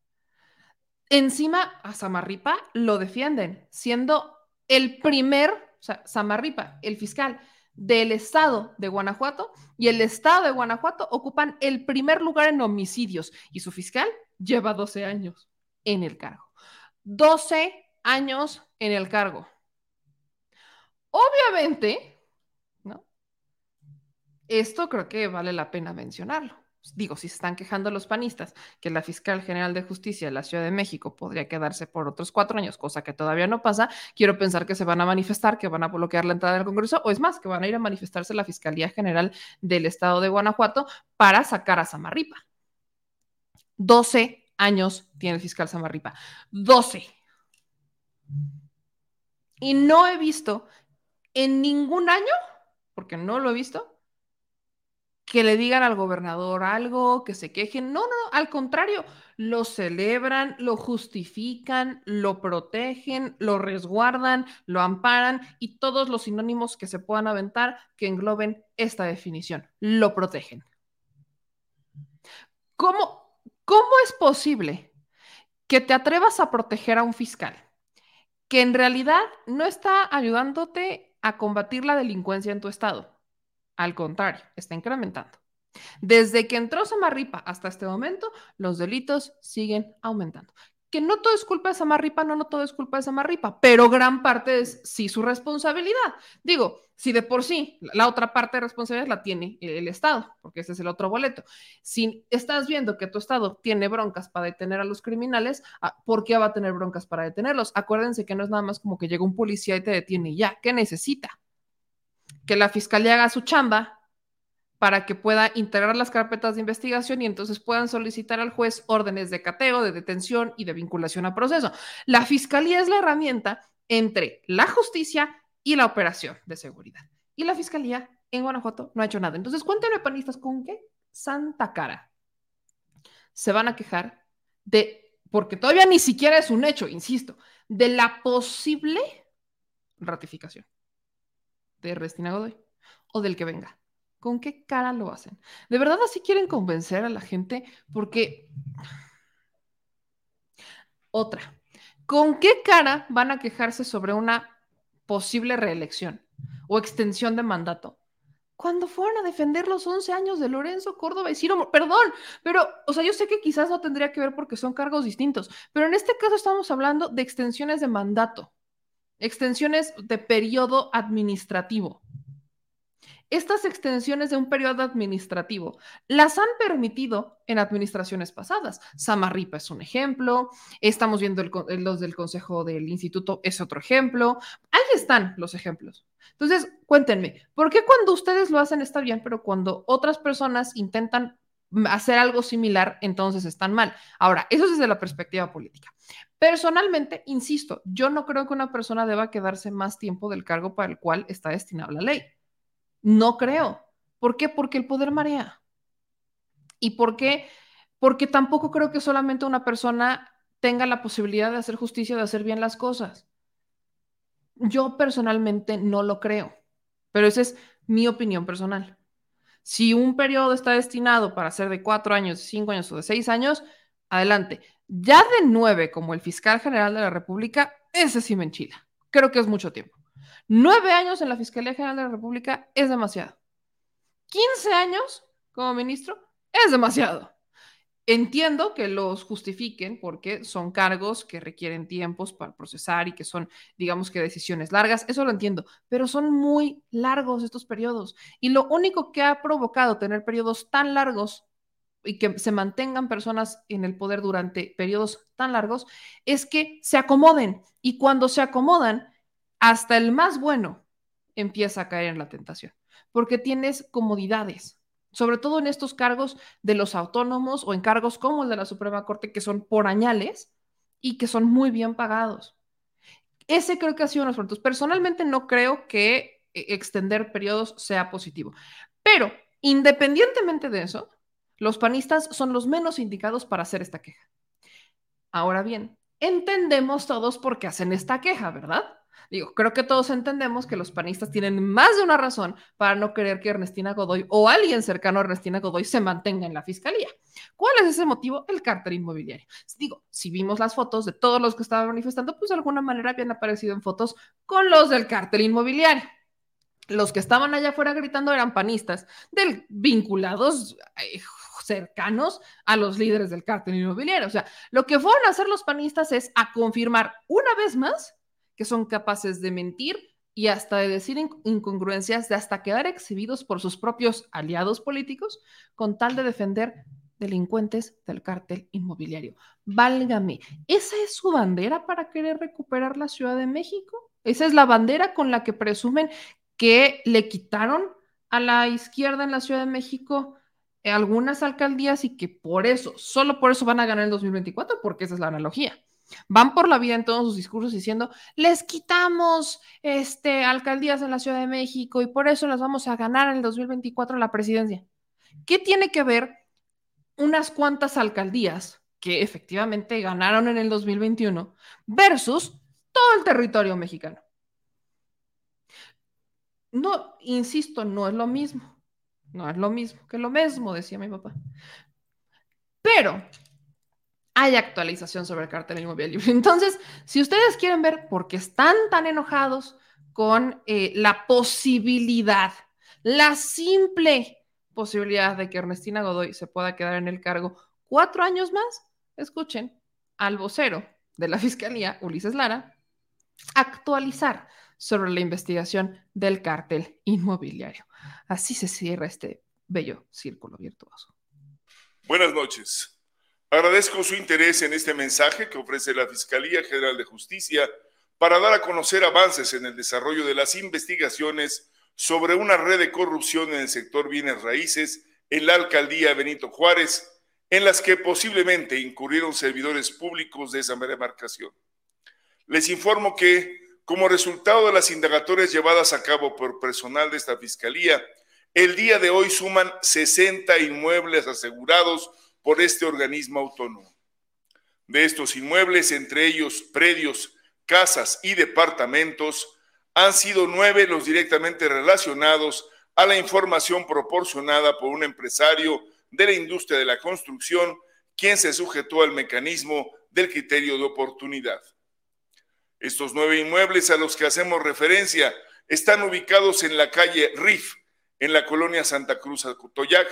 Encima a Samarripa lo defienden, siendo el primer, o sea, Samarripa, el fiscal del estado de Guanajuato, y el estado de Guanajuato ocupan el primer lugar en homicidios, y su fiscal lleva 12 años en el cargo. 12 años en el cargo. Obviamente, ¿no? Esto creo que vale la pena mencionarlo. Digo, si se están quejando los panistas que la fiscal general de justicia de la Ciudad de México podría quedarse por otros cuatro años, cosa que todavía no pasa, quiero pensar que se van a manifestar, que van a bloquear la entrada del Congreso, o es más, que van a ir a manifestarse la Fiscalía General del Estado de Guanajuato para sacar a Samarripa. 12 años tiene el fiscal Samarripa. 12. Y no he visto en ningún año, porque no lo he visto, que le digan al gobernador algo, que se quejen. No, no, no, al contrario, lo celebran, lo justifican, lo protegen, lo resguardan, lo amparan y todos los sinónimos que se puedan aventar que engloben esta definición. Lo protegen. ¿Cómo, cómo es posible que te atrevas a proteger a un fiscal que en realidad no está ayudándote a combatir la delincuencia en tu estado? Al contrario, está incrementando. Desde que entró Samarripa hasta este momento, los delitos siguen aumentando. Que no todo es culpa de Samarripa, no, no todo es culpa de Samarripa, pero gran parte es sí su responsabilidad. Digo, si de por sí la otra parte de responsabilidad la tiene el Estado, porque ese es el otro boleto. Si estás viendo que tu Estado tiene broncas para detener a los criminales, ah, ¿por qué va a tener broncas para detenerlos? Acuérdense que no es nada más como que llega un policía y te detiene y ya. ¿Qué necesita? que la fiscalía haga su chamba para que pueda integrar las carpetas de investigación y entonces puedan solicitar al juez órdenes de cateo, de detención y de vinculación a proceso. La fiscalía es la herramienta entre la justicia y la operación de seguridad. Y la fiscalía en Guanajuato no ha hecho nada. Entonces, cuéntenme, panistas, ¿con qué santa cara se van a quejar de, porque todavía ni siquiera es un hecho, insisto, de la posible ratificación? de Ernestina Godoy o del que venga. ¿Con qué cara lo hacen? ¿De verdad así quieren convencer a la gente? Porque... Otra. ¿Con qué cara van a quejarse sobre una posible reelección o extensión de mandato? Cuando fueron a defender los 11 años de Lorenzo Córdoba y Ciro, perdón, pero, o sea, yo sé que quizás no tendría que ver porque son cargos distintos, pero en este caso estamos hablando de extensiones de mandato extensiones de periodo administrativo. Estas extensiones de un periodo administrativo las han permitido en administraciones pasadas. Samarripa es un ejemplo, estamos viendo el, los del Consejo del Instituto es otro ejemplo. Ahí están los ejemplos. Entonces, cuéntenme, ¿por qué cuando ustedes lo hacen está bien, pero cuando otras personas intentan hacer algo similar, entonces están mal. Ahora, eso es desde la perspectiva política. Personalmente, insisto, yo no creo que una persona deba quedarse más tiempo del cargo para el cual está destinada la ley. No creo. ¿Por qué? Porque el poder marea. ¿Y por qué? Porque tampoco creo que solamente una persona tenga la posibilidad de hacer justicia, de hacer bien las cosas. Yo personalmente no lo creo, pero esa es mi opinión personal. Si un periodo está destinado para ser de cuatro años, cinco años o de seis años, adelante. Ya de nueve, como el fiscal general de la República, ese sí me enchila. Creo que es mucho tiempo. Nueve años en la Fiscalía General de la República es demasiado. Quince años como ministro es demasiado. Entiendo que los justifiquen porque son cargos que requieren tiempos para procesar y que son, digamos que, decisiones largas. Eso lo entiendo, pero son muy largos estos periodos. Y lo único que ha provocado tener periodos tan largos y que se mantengan personas en el poder durante periodos tan largos es que se acomoden. Y cuando se acomodan, hasta el más bueno empieza a caer en la tentación, porque tienes comodidades sobre todo en estos cargos de los autónomos o en cargos como el de la Suprema Corte, que son por añales y que son muy bien pagados. Ese creo que ha sido uno de los puntos. Personalmente no creo que eh, extender periodos sea positivo, pero independientemente de eso, los panistas son los menos indicados para hacer esta queja. Ahora bien, entendemos todos por qué hacen esta queja, ¿verdad? Digo, creo que todos entendemos que los panistas tienen más de una razón para no querer que Ernestina Godoy o alguien cercano a Ernestina Godoy se mantenga en la fiscalía. ¿Cuál es ese motivo? El cártel inmobiliario. Digo, si vimos las fotos de todos los que estaban manifestando, pues de alguna manera habían aparecido en fotos con los del cártel inmobiliario. Los que estaban allá afuera gritando eran panistas, del, vinculados eh, cercanos a los líderes del cártel inmobiliario. O sea, lo que fueron a hacer los panistas es a confirmar una vez más que son capaces de mentir y hasta de decir incongruencias, de hasta quedar exhibidos por sus propios aliados políticos con tal de defender delincuentes del cártel inmobiliario. Válgame, ¿esa es su bandera para querer recuperar la Ciudad de México? ¿Esa es la bandera con la que presumen que le quitaron a la izquierda en la Ciudad de México algunas alcaldías y que por eso, solo por eso van a ganar el 2024? Porque esa es la analogía. Van por la vida en todos sus discursos diciendo, les quitamos este, alcaldías en la Ciudad de México y por eso las vamos a ganar en el 2024 la presidencia. ¿Qué tiene que ver unas cuantas alcaldías que efectivamente ganaron en el 2021 versus todo el territorio mexicano? No, insisto, no es lo mismo. No es lo mismo que lo mismo, decía mi papá. Pero hay actualización sobre el cartel inmobiliario. Entonces, si ustedes quieren ver por qué están tan enojados con eh, la posibilidad, la simple posibilidad de que Ernestina Godoy se pueda quedar en el cargo cuatro años más, escuchen al vocero de la Fiscalía, Ulises Lara, actualizar sobre la investigación del cartel inmobiliario. Así se cierra este bello círculo virtuoso. Buenas noches. Agradezco su interés en este mensaje que ofrece la Fiscalía General de Justicia para dar a conocer avances en el desarrollo de las investigaciones sobre una red de corrupción en el sector bienes raíces en la alcaldía Benito Juárez, en las que posiblemente incurrieron servidores públicos de esa demarcación. Les informo que, como resultado de las indagatorias llevadas a cabo por personal de esta fiscalía, el día de hoy suman 60 inmuebles asegurados por este organismo autónomo. De estos inmuebles, entre ellos predios, casas y departamentos, han sido nueve los directamente relacionados a la información proporcionada por un empresario de la industria de la construcción, quien se sujetó al mecanismo del criterio de oportunidad. Estos nueve inmuebles a los que hacemos referencia están ubicados en la calle RIF, en la colonia Santa Cruz Acotoyac,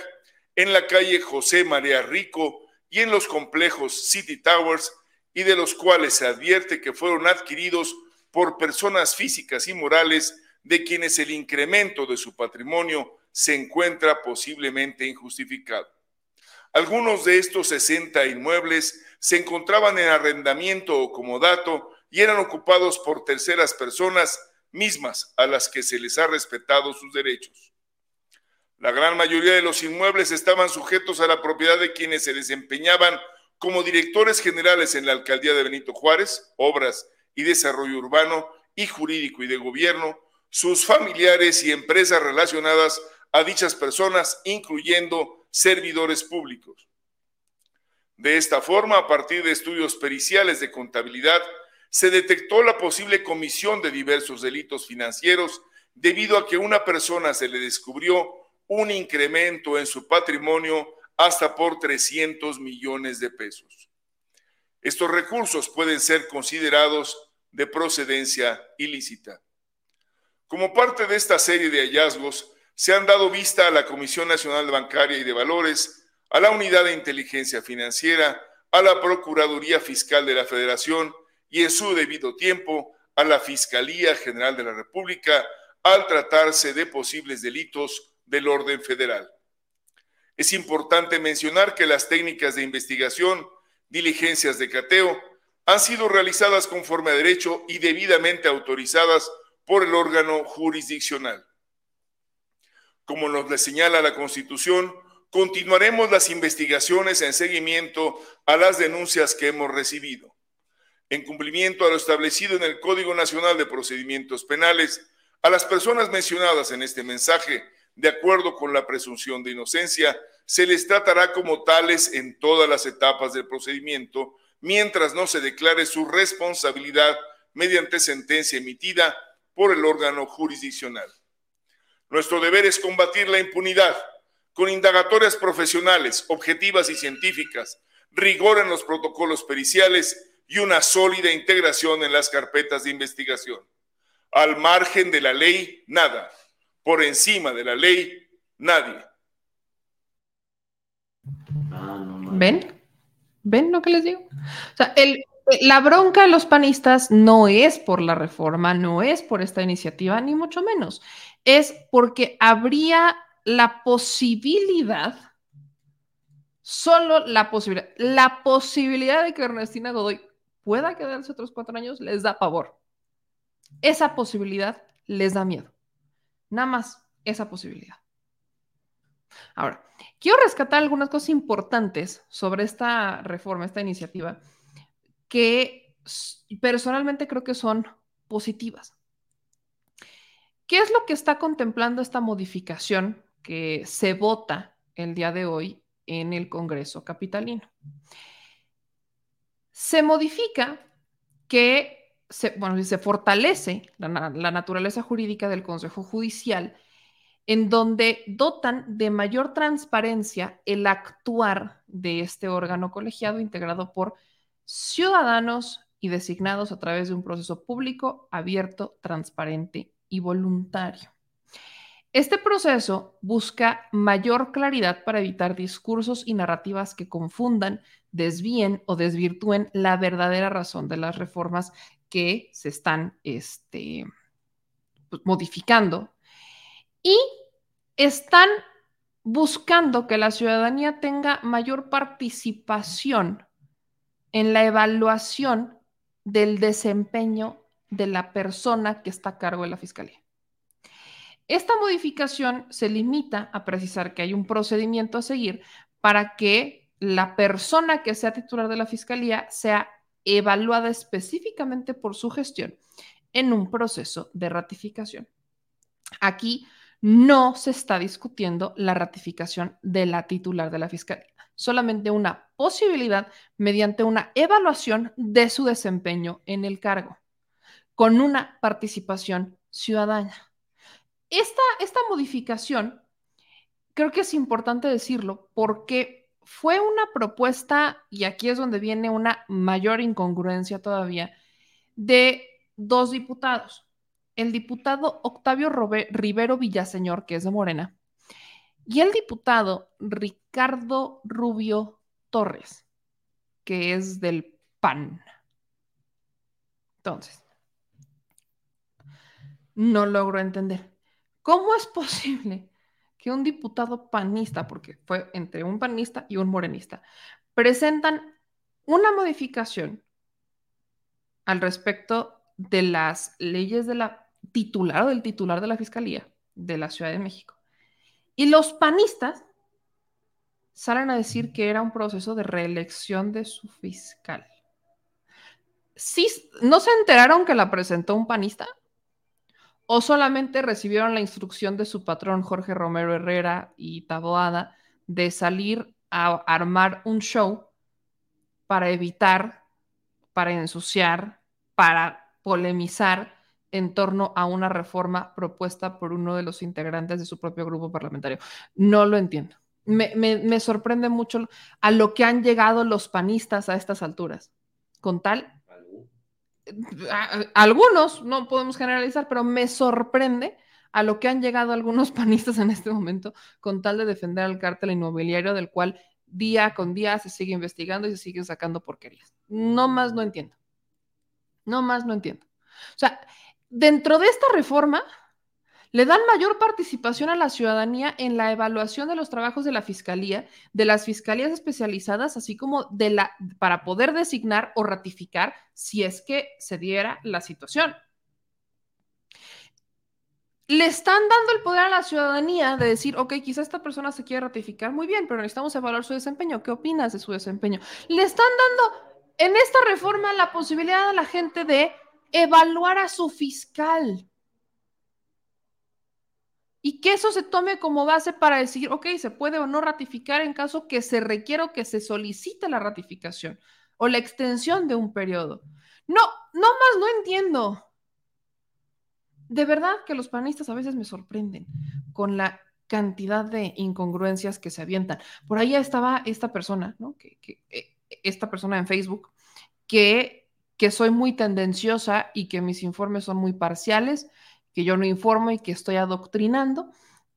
en la calle José María Rico y en los complejos City Towers y de los cuales se advierte que fueron adquiridos por personas físicas y morales de quienes el incremento de su patrimonio se encuentra posiblemente injustificado. Algunos de estos 60 inmuebles se encontraban en arrendamiento o comodato y eran ocupados por terceras personas mismas a las que se les ha respetado sus derechos. La gran mayoría de los inmuebles estaban sujetos a la propiedad de quienes se desempeñaban como directores generales en la alcaldía de Benito Juárez, obras y desarrollo urbano y jurídico y de gobierno, sus familiares y empresas relacionadas a dichas personas, incluyendo servidores públicos. De esta forma, a partir de estudios periciales de contabilidad, se detectó la posible comisión de diversos delitos financieros debido a que una persona se le descubrió un incremento en su patrimonio hasta por 300 millones de pesos. Estos recursos pueden ser considerados de procedencia ilícita. Como parte de esta serie de hallazgos, se han dado vista a la Comisión Nacional Bancaria y de Valores, a la Unidad de Inteligencia Financiera, a la Procuraduría Fiscal de la Federación y en su debido tiempo a la Fiscalía General de la República al tratarse de posibles delitos del orden federal. Es importante mencionar que las técnicas de investigación, diligencias de cateo, han sido realizadas conforme a derecho y debidamente autorizadas por el órgano jurisdiccional. Como nos le señala la Constitución, continuaremos las investigaciones en seguimiento a las denuncias que hemos recibido. En cumplimiento a lo establecido en el Código Nacional de Procedimientos Penales, a las personas mencionadas en este mensaje, de acuerdo con la presunción de inocencia, se les tratará como tales en todas las etapas del procedimiento, mientras no se declare su responsabilidad mediante sentencia emitida por el órgano jurisdiccional. Nuestro deber es combatir la impunidad con indagatorias profesionales, objetivas y científicas, rigor en los protocolos periciales y una sólida integración en las carpetas de investigación. Al margen de la ley, nada. Por encima de la ley, nadie. ¿Ven? ¿Ven lo que les digo? O sea, el, la bronca de los panistas no es por la reforma, no es por esta iniciativa, ni mucho menos. Es porque habría la posibilidad, solo la posibilidad, la posibilidad de que Ernestina Godoy pueda quedarse otros cuatro años les da pavor. Esa posibilidad les da miedo. Nada más esa posibilidad. Ahora, quiero rescatar algunas cosas importantes sobre esta reforma, esta iniciativa, que personalmente creo que son positivas. ¿Qué es lo que está contemplando esta modificación que se vota el día de hoy en el Congreso Capitalino? Se modifica que, se, fortalece la, la naturaleza jurídica del Consejo Judicial en donde dotan de mayor transparencia el actuar de este órgano colegiado integrado por ciudadanos y designados a través de un proceso público, abierto, transparente y voluntario. Este proceso busca mayor claridad para evitar discursos y narrativas que confundan, desvíen o desvirtúen la verdadera razón de las reformas que se están este, pues, modificando y están buscando que la ciudadanía tenga mayor participación en la evaluación del desempeño de la persona que está a cargo de la fiscalía. Esta modificación se limita a precisar que hay un procedimiento a seguir para que la persona que sea titular de la fiscalía sea evaluada específicamente por su gestión en un proceso de ratificación. Aquí no se está discutiendo la ratificación de la titular de la Fiscalía, solamente una posibilidad mediante una evaluación de su desempeño en el cargo, con una participación ciudadana. Esta, esta modificación, creo que es importante decirlo, porque fue una propuesta, y aquí es donde viene una mayor incongruencia todavía, de dos diputados el diputado Octavio Rivero Villaseñor, que es de Morena, y el diputado Ricardo Rubio Torres, que es del PAN. Entonces, no logro entender. ¿Cómo es posible que un diputado panista, porque fue entre un panista y un morenista, presentan una modificación al respecto de las leyes de la titular o del titular de la Fiscalía de la Ciudad de México. Y los panistas salen a decir que era un proceso de reelección de su fiscal. ¿Sí, ¿No se enteraron que la presentó un panista? ¿O solamente recibieron la instrucción de su patrón Jorge Romero Herrera y Taboada de salir a armar un show para evitar, para ensuciar, para polemizar en torno a una reforma propuesta por uno de los integrantes de su propio grupo parlamentario? No lo entiendo. Me, me, sorprende mucho a lo que han llegado los panistas a estas alturas, con tal algunos, no podemos generalizar, pero me sorprende a lo que han llegado algunos panistas en este momento con tal de defender al cártel inmobiliario del cual día con día se sigue investigando y se sigue sacando porquerías. No más no entiendo. No más no entiendo. O sea, dentro de esta reforma, le dan mayor participación a la ciudadanía en la evaluación de los trabajos de la fiscalía, de las fiscalías especializadas, así como de la para poder designar o ratificar si es que se diera la situación. Le están dando el poder a la ciudadanía de decir, ok, quizá esta persona se quiere ratificar muy bien, pero necesitamos evaluar su desempeño. ¿Qué opinas de su desempeño? Le están dando en esta reforma la posibilidad a la gente de evaluar a su fiscal y que eso se tome como base para decir, ok, se puede o no ratificar en caso que se requiera o que se solicite la ratificación o la extensión de un periodo. No, no más no entiendo. De verdad que los panistas a veces me sorprenden con la cantidad de incongruencias que se avientan. Por ahí estaba esta persona, ¿no? Que, eh, esta persona en Facebook, que, que soy muy tendenciosa y que mis informes son muy parciales que yo no informo y que estoy adoctrinando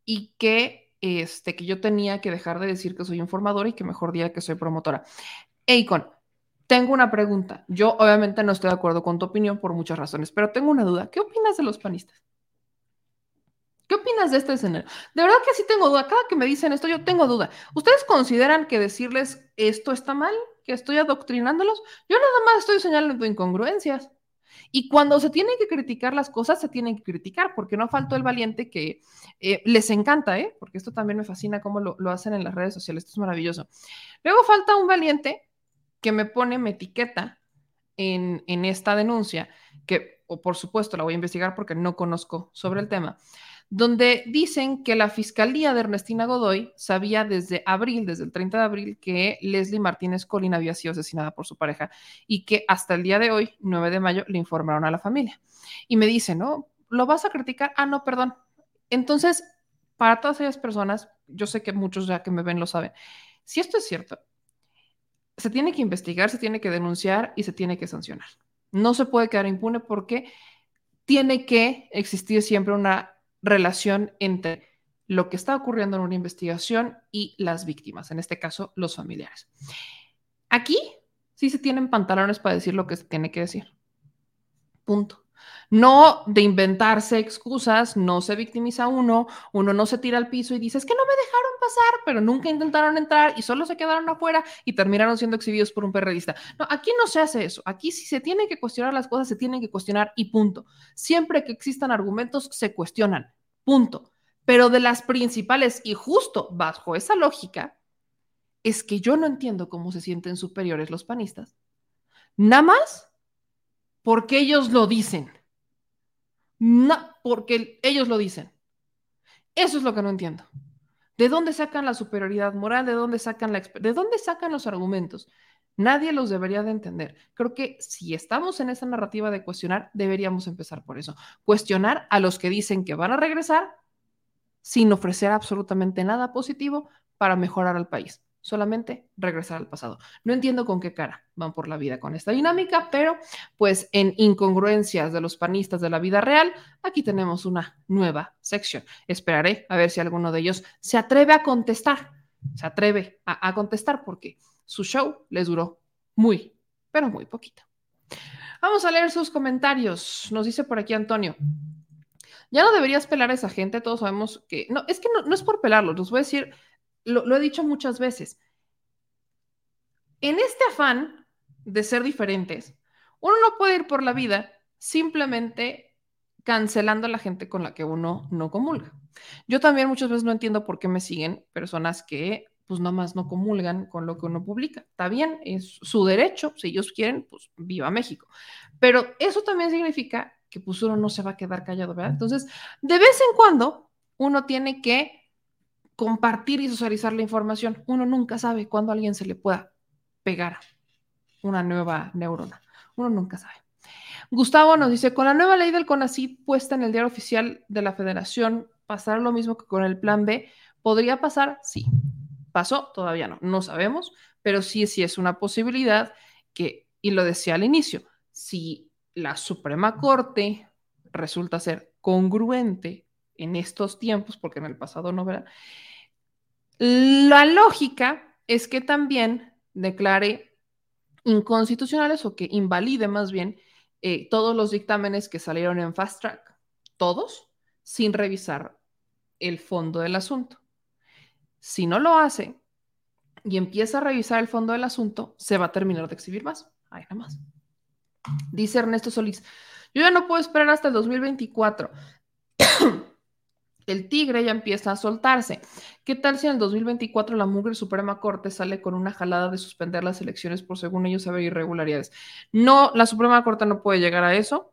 y que, este, que yo tenía que dejar de decir que soy informadora y que mejor diga que soy promotora. Eikon, tengo una pregunta. Yo obviamente no estoy de acuerdo con tu opinión por muchas razones, pero tengo una duda. ¿Qué opinas de los panistas? ¿Qué opinas de este escenario? De verdad que sí tengo duda. Cada que me dicen esto, yo tengo duda. ¿Ustedes consideran que decirles esto está mal? ¿Que estoy adoctrinándolos? Yo nada más estoy señalando incongruencias. Y cuando se tienen que criticar las cosas, se tienen que criticar, porque no faltó el valiente que eh, les encanta, ¿eh? porque esto también me fascina cómo lo, hacen en las redes sociales, esto es maravilloso. Luego falta un valiente que me pone, me etiqueta en, en esta denuncia, que, o por supuesto, la voy a investigar porque no conozco sobre el tema donde dicen que la Fiscalía de Ernestina Godoy sabía desde abril, desde el 30 de abril, que Leslie Martínez Colín había sido asesinada por su pareja y que hasta el día de hoy, 9 de mayo, le informaron a la familia. Y me dice, ¿no? ¿Lo vas a criticar? Ah, no, perdón. Entonces, para todas esas personas, yo sé que muchos ya que me ven lo saben, si esto es cierto, se tiene que investigar, se tiene que denunciar y se tiene que sancionar. No se puede quedar impune porque tiene que existir siempre una relación entre lo que está ocurriendo en una investigación y las víctimas, en este caso los familiares. Aquí sí se tienen pantalones para decir lo que se tiene que decir. Punto. No de inventarse excusas, no se victimiza uno, uno no se tira al piso y dice, es que no me dejaron pasar, pero nunca intentaron entrar y solo se quedaron afuera y terminaron siendo exhibidos por un periodista. No, aquí no se hace eso. Aquí si se tienen que cuestionar las cosas, se tienen que cuestionar y punto. Siempre que existan argumentos, se cuestionan. Punto. Pero de las principales y justo bajo esa lógica, es que yo no entiendo cómo se sienten superiores los panistas. Nada más porque ellos lo dicen. No, porque ellos lo dicen. Eso es lo que no entiendo. ¿De dónde sacan la superioridad moral? ¿De dónde sacan la ¿De dónde sacan los argumentos? Nadie los debería de entender. Creo que si estamos en esa narrativa de cuestionar, deberíamos empezar por eso. Cuestionar a los que dicen que van a regresar sin ofrecer absolutamente nada positivo para mejorar al país. Solamente regresar al pasado. No entiendo con qué cara van por la vida con esta dinámica, pero pues en incongruencias de los panistas de la vida real, aquí tenemos una nueva sección. Esperaré a ver si alguno de ellos se atreve a contestar. Se atreve a, contestar porque su show les duró muy, pero muy poquito. Vamos a leer sus comentarios. Nos dice por aquí Antonio. Ya no deberías pelar a esa gente, todos sabemos que... No, es que no, es por pelarlos, los voy a decir, lo, he dicho muchas veces. En este afán de ser diferentes, uno no puede ir por la vida simplemente cancelando a la gente con la que uno no comulga. Yo también muchas veces no entiendo por qué me siguen personas que pues nomás no comulgan con lo que uno publica. Está bien, es su derecho, si ellos quieren, pues viva México. Pero eso también significa que pues uno no se va a quedar callado, ¿verdad? Entonces, de vez en cuando uno tiene que compartir y socializar la información. Uno nunca sabe cuándo a alguien se le pueda pegar una nueva neurona. Uno nunca sabe. Gustavo nos dice, con la nueva ley del CONACYT puesta en el diario oficial de la federación, ¿pasará lo mismo que con el plan B? ¿Podría pasar? Sí. ¿Pasó? Todavía no. No sabemos, pero sí, sí es una posibilidad que, y lo decía al inicio, si la Suprema Corte resulta ser congruente en estos tiempos, porque en el pasado no, ¿verdad? La lógica es que también declare inconstitucionales o que invalide más bien eh, todos los dictámenes que salieron en fast track, todos, sin revisar el fondo del asunto. Si no lo hace y empieza a revisar el fondo del asunto, se va a terminar de exhibir más. Ahí nada más. Dice Ernesto Solís, yo ya no puedo esperar hasta el 2024 el tigre ya empieza a soltarse. ¿Qué tal si en el 2024 la Mugre Suprema Corte sale con una jalada de suspender las elecciones por según ellos haber irregularidades? No, la Suprema Corte no puede llegar a eso,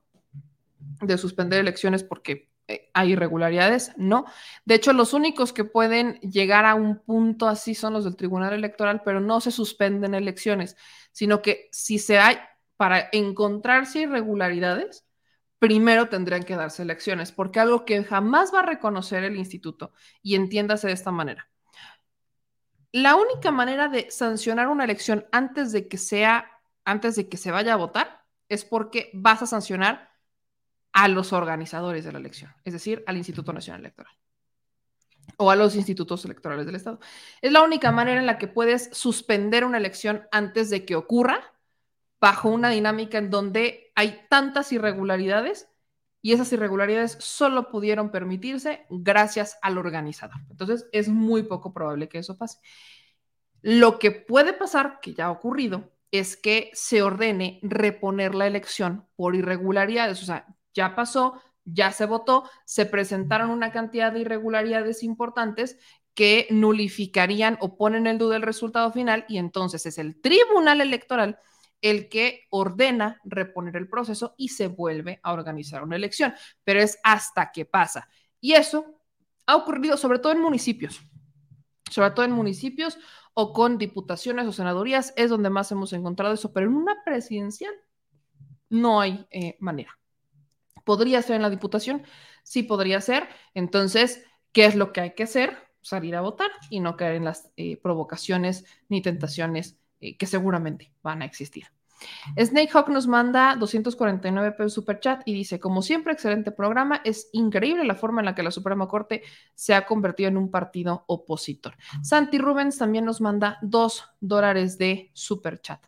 de suspender elecciones porque eh, hay irregularidades, no. De hecho, los únicos que pueden llegar a un punto así son los del Tribunal Electoral, pero no se suspenden elecciones, sino que si se hay, para encontrarse irregularidades, primero tendrían que darse elecciones, porque algo que jamás va a reconocer el instituto, y entiéndase de esta manera. La única manera de sancionar una elección antes de que sea, antes de que se vaya a votar, es porque vas a sancionar a los organizadores de la elección, es decir, al Instituto Nacional Electoral o a los institutos electorales del Estado. Es la única manera en la que puedes suspender una elección antes de que ocurra bajo una dinámica en donde hay tantas irregularidades y esas irregularidades solo pudieron permitirse gracias al organizador. Entonces es muy poco probable que eso pase. Lo que puede pasar, que ya ha ocurrido, es que se ordene reponer la elección por irregularidades. O sea, ya pasó, ya se votó, se presentaron una cantidad de irregularidades importantes que nulificarían o ponen en duda el resultado final y entonces es el tribunal electoral el que ordena reponer el proceso y se vuelve a organizar una elección, pero es hasta que pasa. Y eso ha ocurrido sobre todo en municipios, sobre todo en municipios o con diputaciones o senadurías, es donde más hemos encontrado eso, pero en una presidencial no hay eh, manera. ¿Podría ser en la diputación? Sí, podría ser. Entonces, ¿qué es lo que hay que hacer? Salir a votar y no caer en las eh, provocaciones ni tentaciones eh, que seguramente van a existir. Snakehawk nos manda 249 pesos super chat y dice, como siempre, excelente programa. Es increíble la forma en la que la Suprema Corte se ha convertido en un partido opositor. Santi Rubens también nos manda 2 dólares de super chat.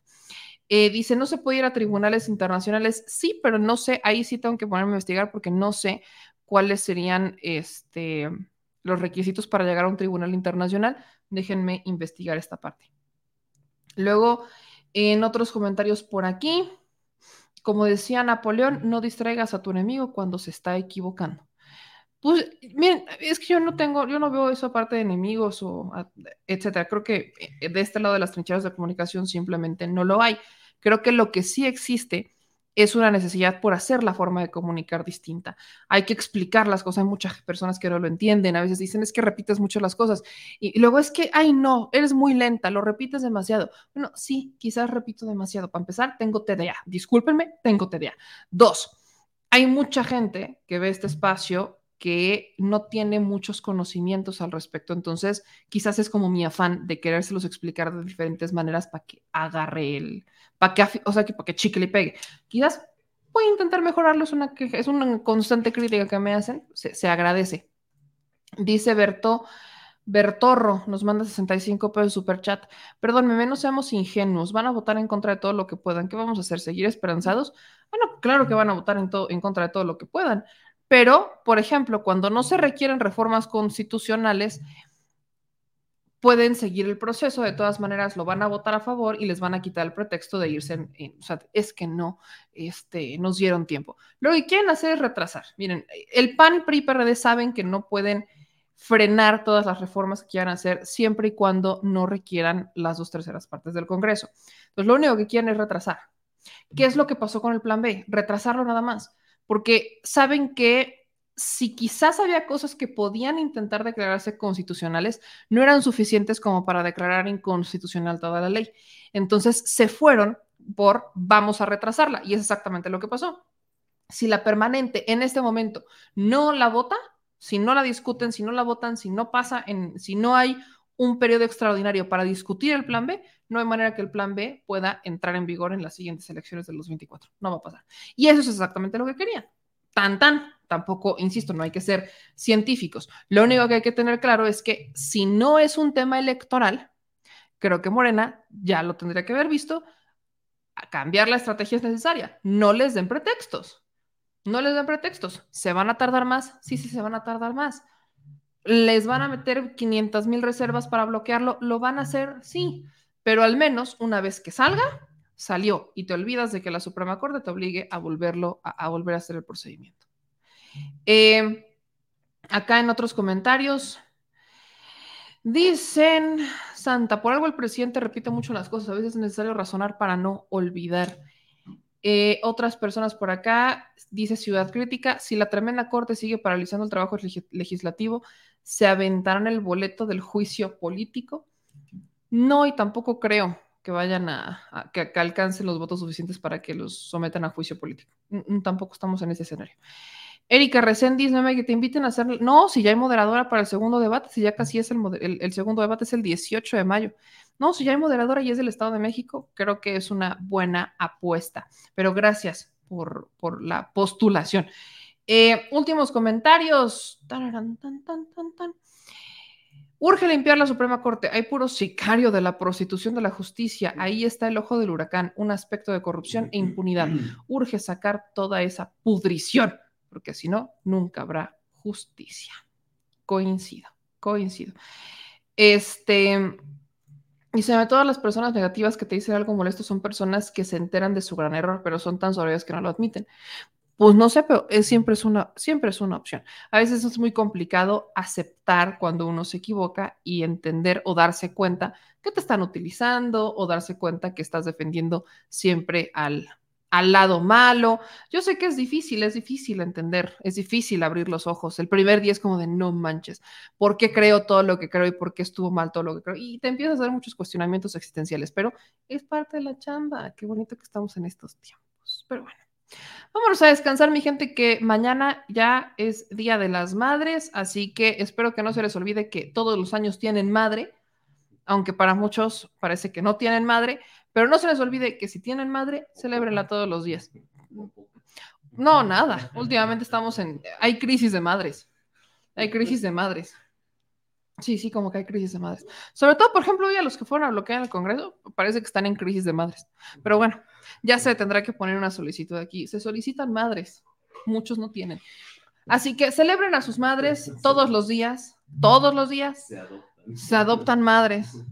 Eh, dice, no se puede ir a tribunales internacionales. Sí, pero no sé, ahí sí tengo que ponerme a investigar porque no sé cuáles serían este, los requisitos para llegar a un tribunal internacional. Déjenme investigar esta parte. Luego, en otros comentarios por aquí, como decía Napoleón, no distraigas a tu enemigo cuando se está equivocando. Pues miren, es que yo no tengo, yo no veo eso aparte de enemigos o etcétera. Creo que eh, de este lado de las trincheras de comunicación simplemente no lo hay. Creo que lo que sí existe es una necesidad por hacer la forma de comunicar distinta. Hay que explicar las cosas. Hay muchas personas que no lo entienden. A veces dicen es que repites mucho las cosas. Y, luego es que, ay, no, eres muy lenta, lo repites demasiado. Bueno, sí, quizás repito demasiado. Para empezar, tengo TDA. Discúlpenme, tengo TDA. Dos, hay mucha gente que ve este espacio que no tiene muchos conocimientos al respecto. Entonces, quizás es como mi afán de querérselos explicar de diferentes maneras para que agarre el, para que, o sea, para que chicle y pegue. Quizás voy a intentar mejorarlo, es una, es una constante crítica que me hacen, se, agradece. Dice Berto, Bertorro, nos manda 65 pesos super chat. Perdón, menos seamos ingenuos, van a votar en contra de todo lo que puedan. ¿Qué vamos a hacer? ¿Seguir esperanzados? Bueno, claro que van a votar en, en contra de todo lo que puedan. Pero, por ejemplo, cuando no se requieren reformas constitucionales, pueden seguir el proceso, de todas maneras lo van a votar a favor y les van a quitar el pretexto de irse o sea, es que no, este, nos dieron tiempo. Lo que quieren hacer es retrasar. Miren, el PAN, PRI, PRD saben que no pueden frenar todas las reformas que quieran hacer siempre y cuando no requieran las dos terceras partes del Congreso. Entonces, lo único que quieren es retrasar. ¿Qué es lo que pasó con el plan B? Retrasarlo nada más, porque saben que si quizás había cosas que podían intentar declararse constitucionales, no eran suficientes como para declarar inconstitucional toda la ley. Entonces se fueron por vamos a retrasarla y es exactamente lo que pasó. Si la permanente en este momento no la vota, si no la discuten, si no la votan, si no pasa, en, si no hay un periodo extraordinario para discutir el plan B, no hay manera que el plan B pueda entrar en vigor en las siguientes elecciones de los 24. No va a pasar. Y eso es exactamente lo que querían. Tan, tan. Tampoco, insisto, no hay que ser científicos. Lo único que hay que tener claro es que si no es un tema electoral, creo que Morena ya lo tendría que haber visto. A cambiar la estrategia es necesaria. No les den pretextos. No les den pretextos. ¿Se van a tardar más? Sí, sí, se van a tardar más. ¿Les van a meter 500 mil reservas para bloquearlo? ¿Lo van a hacer? Sí. Pero al menos una vez que salga, salió y te olvidas de que la Suprema Corte te obligue a volverlo, a, a volver a hacer el procedimiento. Eh, acá en otros comentarios dicen, Santa, por algo el presidente repite mucho las cosas, a veces es necesario razonar para no olvidar. Eh, otras personas por acá, dice Ciudad Crítica, si la tremenda corte sigue paralizando el trabajo leg legislativo, ¿se aventarán el boleto del juicio político? No, y tampoco creo que vayan a, que, alcancen los votos suficientes para que los sometan a juicio político. Mm, tampoco estamos en ese escenario. Erika Reséndiz, no me que te inviten a hacer. No, si ya hay moderadora para el segundo debate, si ya casi es el, el, el, segundo debate, es el 18 de mayo. No, si ya hay moderadora y es del Estado de México, creo que es una buena apuesta. Pero gracias por, por la postulación. Eh, últimos comentarios. Tan, tan, tan. Urge limpiar la Suprema Corte. Hay puro sicario de la prostitución de la justicia. Ahí está el ojo del huracán, un aspecto de corrupción e impunidad. Urge sacar toda esa pudrición, porque si no, nunca habrá justicia. Coincido, coincido. Este. Y ve todas las personas negativas que te dicen algo molesto son personas que se enteran de su gran error, pero son tan soberbias que no lo admiten. Pues no sé, pero es, siempre, es una, siempre es una opción. A veces es muy complicado aceptar cuando uno se equivoca y entender o darse cuenta que te están utilizando o darse cuenta que estás defendiendo siempre al, al lado malo. Yo sé que es difícil, es difícil entender, es difícil abrir los ojos. El primer día es como de no manches, ¿por qué creo todo lo que creo y por qué estuvo mal todo lo que creo? Y te empiezas a hacer muchos cuestionamientos existenciales, pero es parte de la chamba. Qué bonito que estamos en estos tiempos. Pero bueno. Vámonos a descansar, mi gente, que mañana ya es Día de las Madres, así que espero que no se les olvide que todos los años tienen madre, aunque para muchos parece que no tienen madre, pero no se les olvide que si tienen madre, celébrenla todos los días. No, nada. Últimamente estamos en... Hay crisis de madres. Hay crisis de madres. Sí, sí, como que hay crisis de madres. Sobre todo, por ejemplo, hoy a los que fueron a bloquear el Congreso, parece que están en crisis de madres. Pero bueno, ya se tendrá que poner una solicitud aquí. Se solicitan madres. Muchos no tienen. Así que celebren a sus madres todos los días. Todos los días. Se adoptan, se adoptan madres.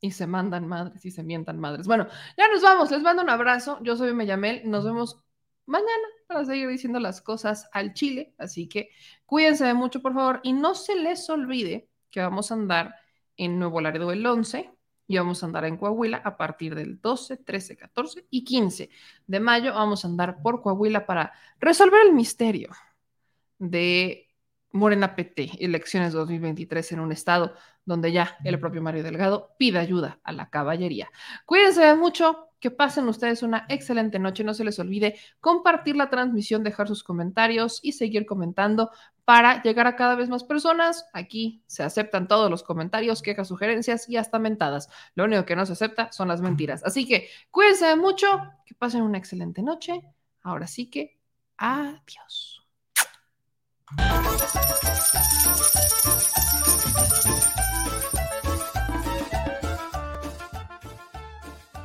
Y se mandan madres y se mientan madres. Bueno, ya nos vamos. Les mando un abrazo. Yo soy Meyamel. Nos vemos mañana para seguir diciendo las cosas al chile. Así que cuídense de mucho, por favor. Y no se les olvide que vamos a andar en Nuevo Laredo el 11 y vamos a andar en Coahuila a partir del 12, 13, 14 y 15 de mayo. Vamos a andar por Coahuila para resolver el misterio de Morena PT, elecciones 2023 en un estado donde ya el propio Mario Delgado pide ayuda a la caballería. Cuídense mucho, que pasen ustedes una excelente noche. No se les olvide compartir la transmisión, dejar sus comentarios y seguir comentando para llegar a cada vez más personas. Aquí se aceptan todos los comentarios, quejas, sugerencias y hasta mentadas. Lo único que no se acepta son las mentiras. Así que cuídense mucho, que pasen una excelente noche. Ahora sí que adiós.